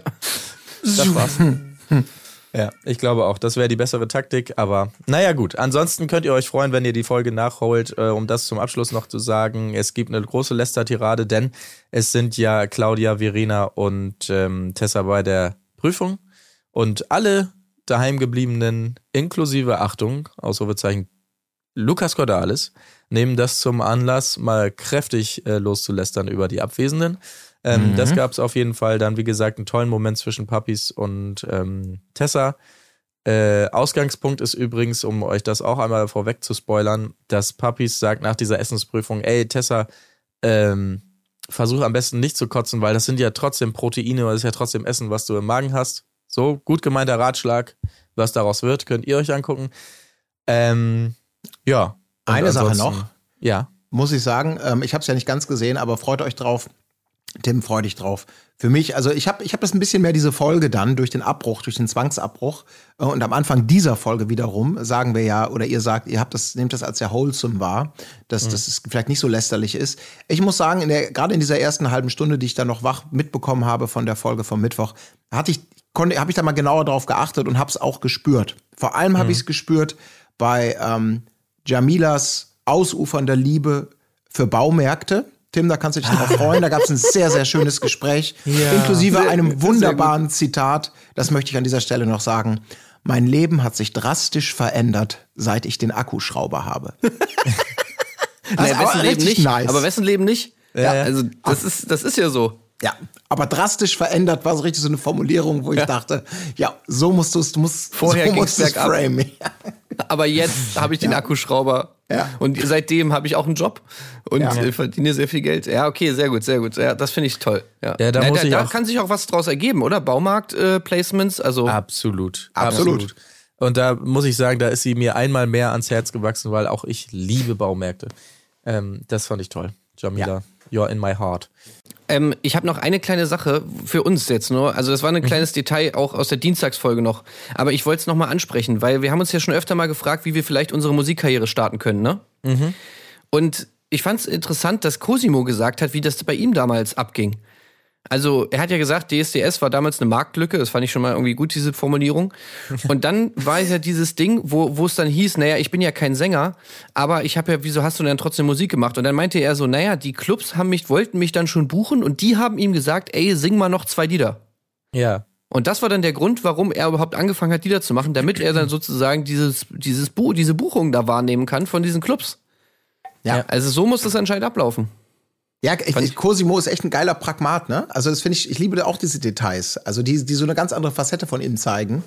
Speaker 1: Das war's. Ja, ich glaube auch, das wäre die bessere Taktik, aber naja gut. Ansonsten könnt ihr euch freuen, wenn ihr die Folge nachholt, äh, um das zum Abschluss noch zu sagen. Es gibt eine große Lästertirade, denn es sind ja Claudia, Verena und ähm, Tessa bei der Prüfung und alle daheimgebliebenen, inklusive Achtung, Ausrufezeichen Lukas Cordalis, nehmen das zum Anlass, mal kräftig äh, loszulästern über die Abwesenden. Ähm, Das gab es auf jeden Fall dann, wie gesagt, einen tollen Moment zwischen Papis und ähm, Tessa. Äh, Ausgangspunkt ist übrigens, um euch das auch einmal vorweg zu spoilern, dass Papis sagt nach dieser Essensprüfung, ey Tessa, ähm, versuch am besten nicht zu kotzen, weil das sind ja trotzdem Proteine, das ist ja trotzdem Essen, was du im Magen hast. So, gut gemeinter Ratschlag, was daraus wird, könnt ihr euch angucken. Ähm, ja.
Speaker 6: Eine Sache noch.
Speaker 1: Ja.
Speaker 6: muss ich sagen. Ähm, ich habe es ja nicht ganz gesehen, aber freut euch drauf. Tim, freu dich drauf. Für mich, also ich habe ich hab das ein bisschen mehr diese Folge dann durch den Abbruch, durch den Zwangsabbruch. Äh, Und am Anfang dieser Folge wiederum sagen wir ja, oder ihr sagt, ihr habt das, nehmt das als sehr wholesome wahr, dass
Speaker 1: Mhm.
Speaker 6: das es vielleicht nicht so lästerlich ist. Ich muss sagen, in der, gerade in dieser ersten halben Stunde, die ich dann noch wach mitbekommen habe von der Folge vom Mittwoch, hatte ich, konnte, habe ich da mal genauer drauf geachtet und habe es auch gespürt. Vor allem habe ich es gespürt bei ähm, Jamilas ausufernder Liebe für Baumärkte. Tim, da kannst du dich drauf freuen. Da gab es ein sehr, sehr schönes Gespräch, inklusive einem wunderbaren Zitat. Das möchte ich an dieser Stelle noch sagen. Mein Leben hat sich drastisch verändert, seit ich den Akkuschrauber habe. Das
Speaker 5: Nee,
Speaker 6: ist aber
Speaker 5: wessen Leben nicht?
Speaker 6: nice.
Speaker 5: Aber wessen Leben nicht?
Speaker 6: Ja.
Speaker 5: Also, das ist, das ist ja so.
Speaker 6: Ja, aber drastisch verändert war so richtig so eine Formulierung, wo ich dachte, ja, so musst du es, du musst,
Speaker 5: Vorher
Speaker 6: so musst
Speaker 5: bergab.
Speaker 6: framen.
Speaker 5: Aber jetzt habe ich den Akkuschrauber.
Speaker 6: Ja.
Speaker 5: Und seitdem habe ich auch einen Job und
Speaker 6: Ja.
Speaker 5: äh, verdiene sehr viel Geld. Ja, okay, sehr gut, sehr gut. Ja, das finde ich toll. Ja,
Speaker 1: Ja, da
Speaker 5: Na,
Speaker 1: muss
Speaker 5: da,
Speaker 1: ich
Speaker 5: da
Speaker 1: auch-
Speaker 5: kann sich auch was draus ergeben, oder? Baumarkt-Placements, also.
Speaker 1: Absolut.
Speaker 6: Absolut.
Speaker 1: Und da muss ich sagen, da ist sie mir einmal mehr ans Herz gewachsen, weil auch ich liebe Baumärkte. Ähm, das fand ich toll. Jamila, you're in my heart.
Speaker 5: Ähm, ich habe noch eine kleine Sache für uns jetzt nur. Also das war
Speaker 1: Mhm.
Speaker 5: ein kleines Detail auch aus der Dienstagsfolge noch. Aber ich wollte es nochmal ansprechen, weil wir haben uns ja schon öfter mal gefragt, wie wir vielleicht unsere Musikkarriere starten können, ne?
Speaker 1: Mhm.
Speaker 5: Und ich fand es interessant, dass Cosimo gesagt hat, wie das bei ihm damals abging. Also er hat ja gesagt, DSDS war damals eine Marktlücke, das fand ich schon mal irgendwie gut, diese Formulierung. Und dann war es ja dieses Ding, wo, wo es dann hieß, naja, ich bin ja kein Sänger, aber ich habe ja, wieso hast du denn trotzdem Musik gemacht? Und dann meinte er so, naja, die Clubs haben mich, wollten mich dann schon buchen und die haben ihm gesagt, ey, sing mal noch zwei Lieder.
Speaker 1: Ja.
Speaker 5: Und das war dann der Grund, warum er überhaupt angefangen hat, Lieder zu machen, damit er dann sozusagen dieses, dieses Bu diese Buchung da wahrnehmen kann von diesen Clubs.
Speaker 6: Ja.
Speaker 5: Also so muss das anscheinend ablaufen.
Speaker 6: Ja, ich, ich, Cosimo ist echt ein geiler Pragmat, ne? Also das finde ich, ich liebe auch diese Details, also die, die so eine ganz andere Facette von ihm zeigen.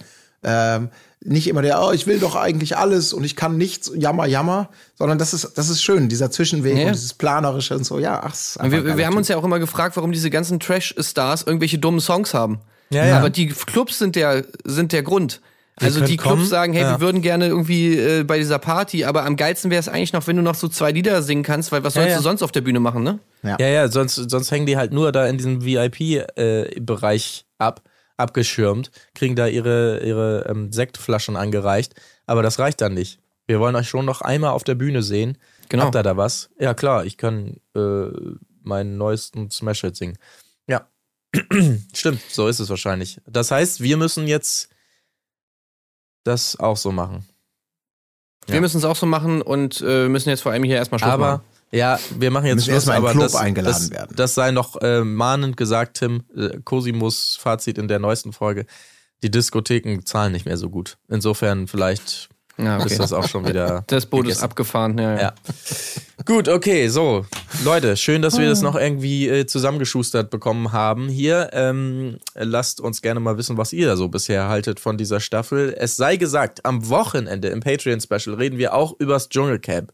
Speaker 6: Ähm, nicht immer der, oh, ich will doch eigentlich alles und ich kann nichts, jammer, jammer, sondern das ist, das ist schön, dieser Zwischenweg
Speaker 5: Ja.
Speaker 6: und dieses Planerische und so, ja, ach, ist
Speaker 5: wir, wir
Speaker 6: geiler
Speaker 5: haben
Speaker 6: Typ.
Speaker 5: uns ja auch immer gefragt, warum diese ganzen Trash-Stars irgendwelche dummen Songs haben.
Speaker 1: Ja, ja.
Speaker 5: Aber die Clubs sind der, sind der Grund. Also die Clubs
Speaker 1: kommen,
Speaker 5: sagen, hey,
Speaker 1: ja.
Speaker 5: wir würden gerne irgendwie äh, bei dieser Party, aber am geilsten wäre es eigentlich noch, wenn du noch so zwei Lieder singen kannst, weil was sollst
Speaker 1: ja.
Speaker 5: du sonst auf der Bühne machen, ne?
Speaker 6: Ja.
Speaker 1: Ja, ja, sonst, sonst hängen die halt nur da in diesem VIP-Bereich ab, abgeschirmt, kriegen da ihre, ihre ähm, Sektflaschen angereicht. Aber das reicht dann nicht. Wir wollen euch schon noch einmal auf der Bühne sehen.
Speaker 5: Genau.
Speaker 1: Habt ihr da was? Ja, klar, ich kann äh, meinen neuesten Smash-Hit singen. Ja. Stimmt, so ist es wahrscheinlich. Das heißt, wir müssen jetzt das auch so machen.
Speaker 5: Wir
Speaker 1: Ja.
Speaker 5: müssen es auch so machen und äh, müssen jetzt vor allem hier erstmal Schluss
Speaker 1: Aber
Speaker 5: machen.
Speaker 1: ja, wir machen jetzt
Speaker 6: Müssen erstmal
Speaker 1: aber
Speaker 6: den Club
Speaker 1: das,
Speaker 6: eingeladen
Speaker 1: das,
Speaker 6: werden.
Speaker 1: Das sei noch äh, mahnend gesagt, Tim. Äh, Cosimos Fazit in der neuesten Folge. Die Diskotheken zahlen nicht mehr so gut. Insofern vielleicht
Speaker 5: Ja, okay.
Speaker 1: ist das auch schon wieder.
Speaker 5: Das Boot ist
Speaker 1: gegessen.
Speaker 5: abgefahren, ja. ja.
Speaker 1: Ja. Gut, okay, so. Leute, schön, dass wir das noch irgendwie äh, zusammengeschustert bekommen haben hier. Ähm, lasst uns gerne mal wissen, was ihr da so bisher haltet von dieser Staffel. Es sei gesagt, am Wochenende im Patreon-Special reden wir auch übers Dschungelcamp.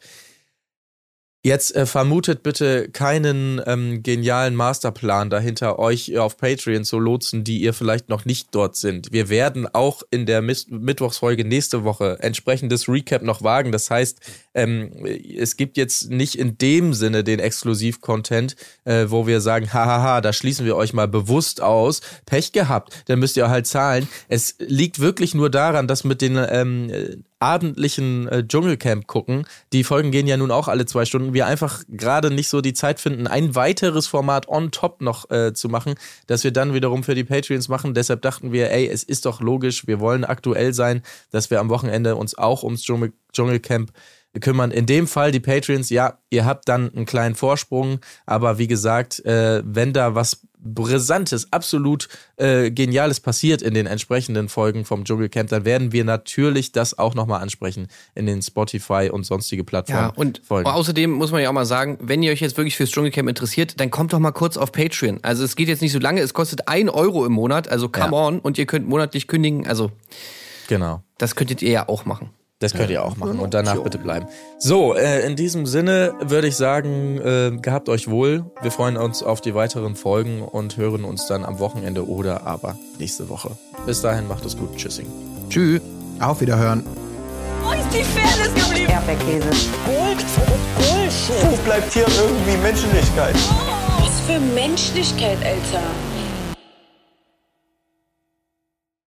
Speaker 1: Jetzt äh, vermutet bitte keinen ähm, genialen Masterplan dahinter, euch auf Patreon zu lotsen, die ihr vielleicht noch nicht dort sind. Wir werden auch in der Mis Mittwochsfolge nächste Woche entsprechendes Recap noch wagen. Das heißt, ähm, es gibt jetzt nicht in dem Sinne den Exklusiv-Content, äh, wo wir sagen, hahaha, da schließen wir euch mal bewusst aus. Pech gehabt, dann müsst ihr halt zahlen. Es liegt wirklich nur daran, dass mit den ähm, äh, abendlichen äh, Dschungelcamp gucken, die Folgen gehen ja nun auch alle zwei Stunden, wir einfach gerade nicht so die Zeit finden, ein weiteres Format on top noch äh, zu machen, das wir dann wiederum für die Patreons machen. Deshalb dachten wir, ey, es ist doch logisch, wir wollen aktuell sein, dass wir am Wochenende uns auch ums Dschungel Dschungelcamp kümmern. In dem Fall die Patreons, ja, ihr habt dann einen kleinen Vorsprung, aber wie gesagt, äh, wenn da was Brisantes, absolut äh, Geniales passiert in den entsprechenden Folgen vom Dschungelcamp, dann werden wir natürlich das auch nochmal ansprechen in den Spotify und sonstige Plattformen.
Speaker 5: Ja, und
Speaker 1: Folgen.
Speaker 5: außerdem muss man ja auch mal sagen, wenn ihr euch jetzt wirklich fürs Dschungelcamp interessiert, dann kommt doch mal kurz auf Patreon. Also es geht jetzt nicht so lange, es kostet ein Euro im Monat, also come
Speaker 1: Ja.
Speaker 5: on, und ihr könnt monatlich kündigen, also
Speaker 1: Genau.
Speaker 5: das könntet ihr ja auch machen.
Speaker 1: Das könnt ihr auch machen und danach bitte bleiben. So, äh, in diesem Sinne würde ich sagen, äh, gehabt euch wohl. Wir freuen uns auf die weiteren Folgen und hören uns dann am Wochenende oder aber nächste Woche. Bis dahin macht es gut. Tschüssing.
Speaker 5: Tschüss.
Speaker 6: Auf Wiederhören.
Speaker 2: Wo ist die Fairness geblieben?
Speaker 8: Erdbeerkäse.
Speaker 2: Gold, Bullshit.
Speaker 4: Wo bleibt hier irgendwie Menschlichkeit?
Speaker 2: Was für Menschlichkeit, Alter.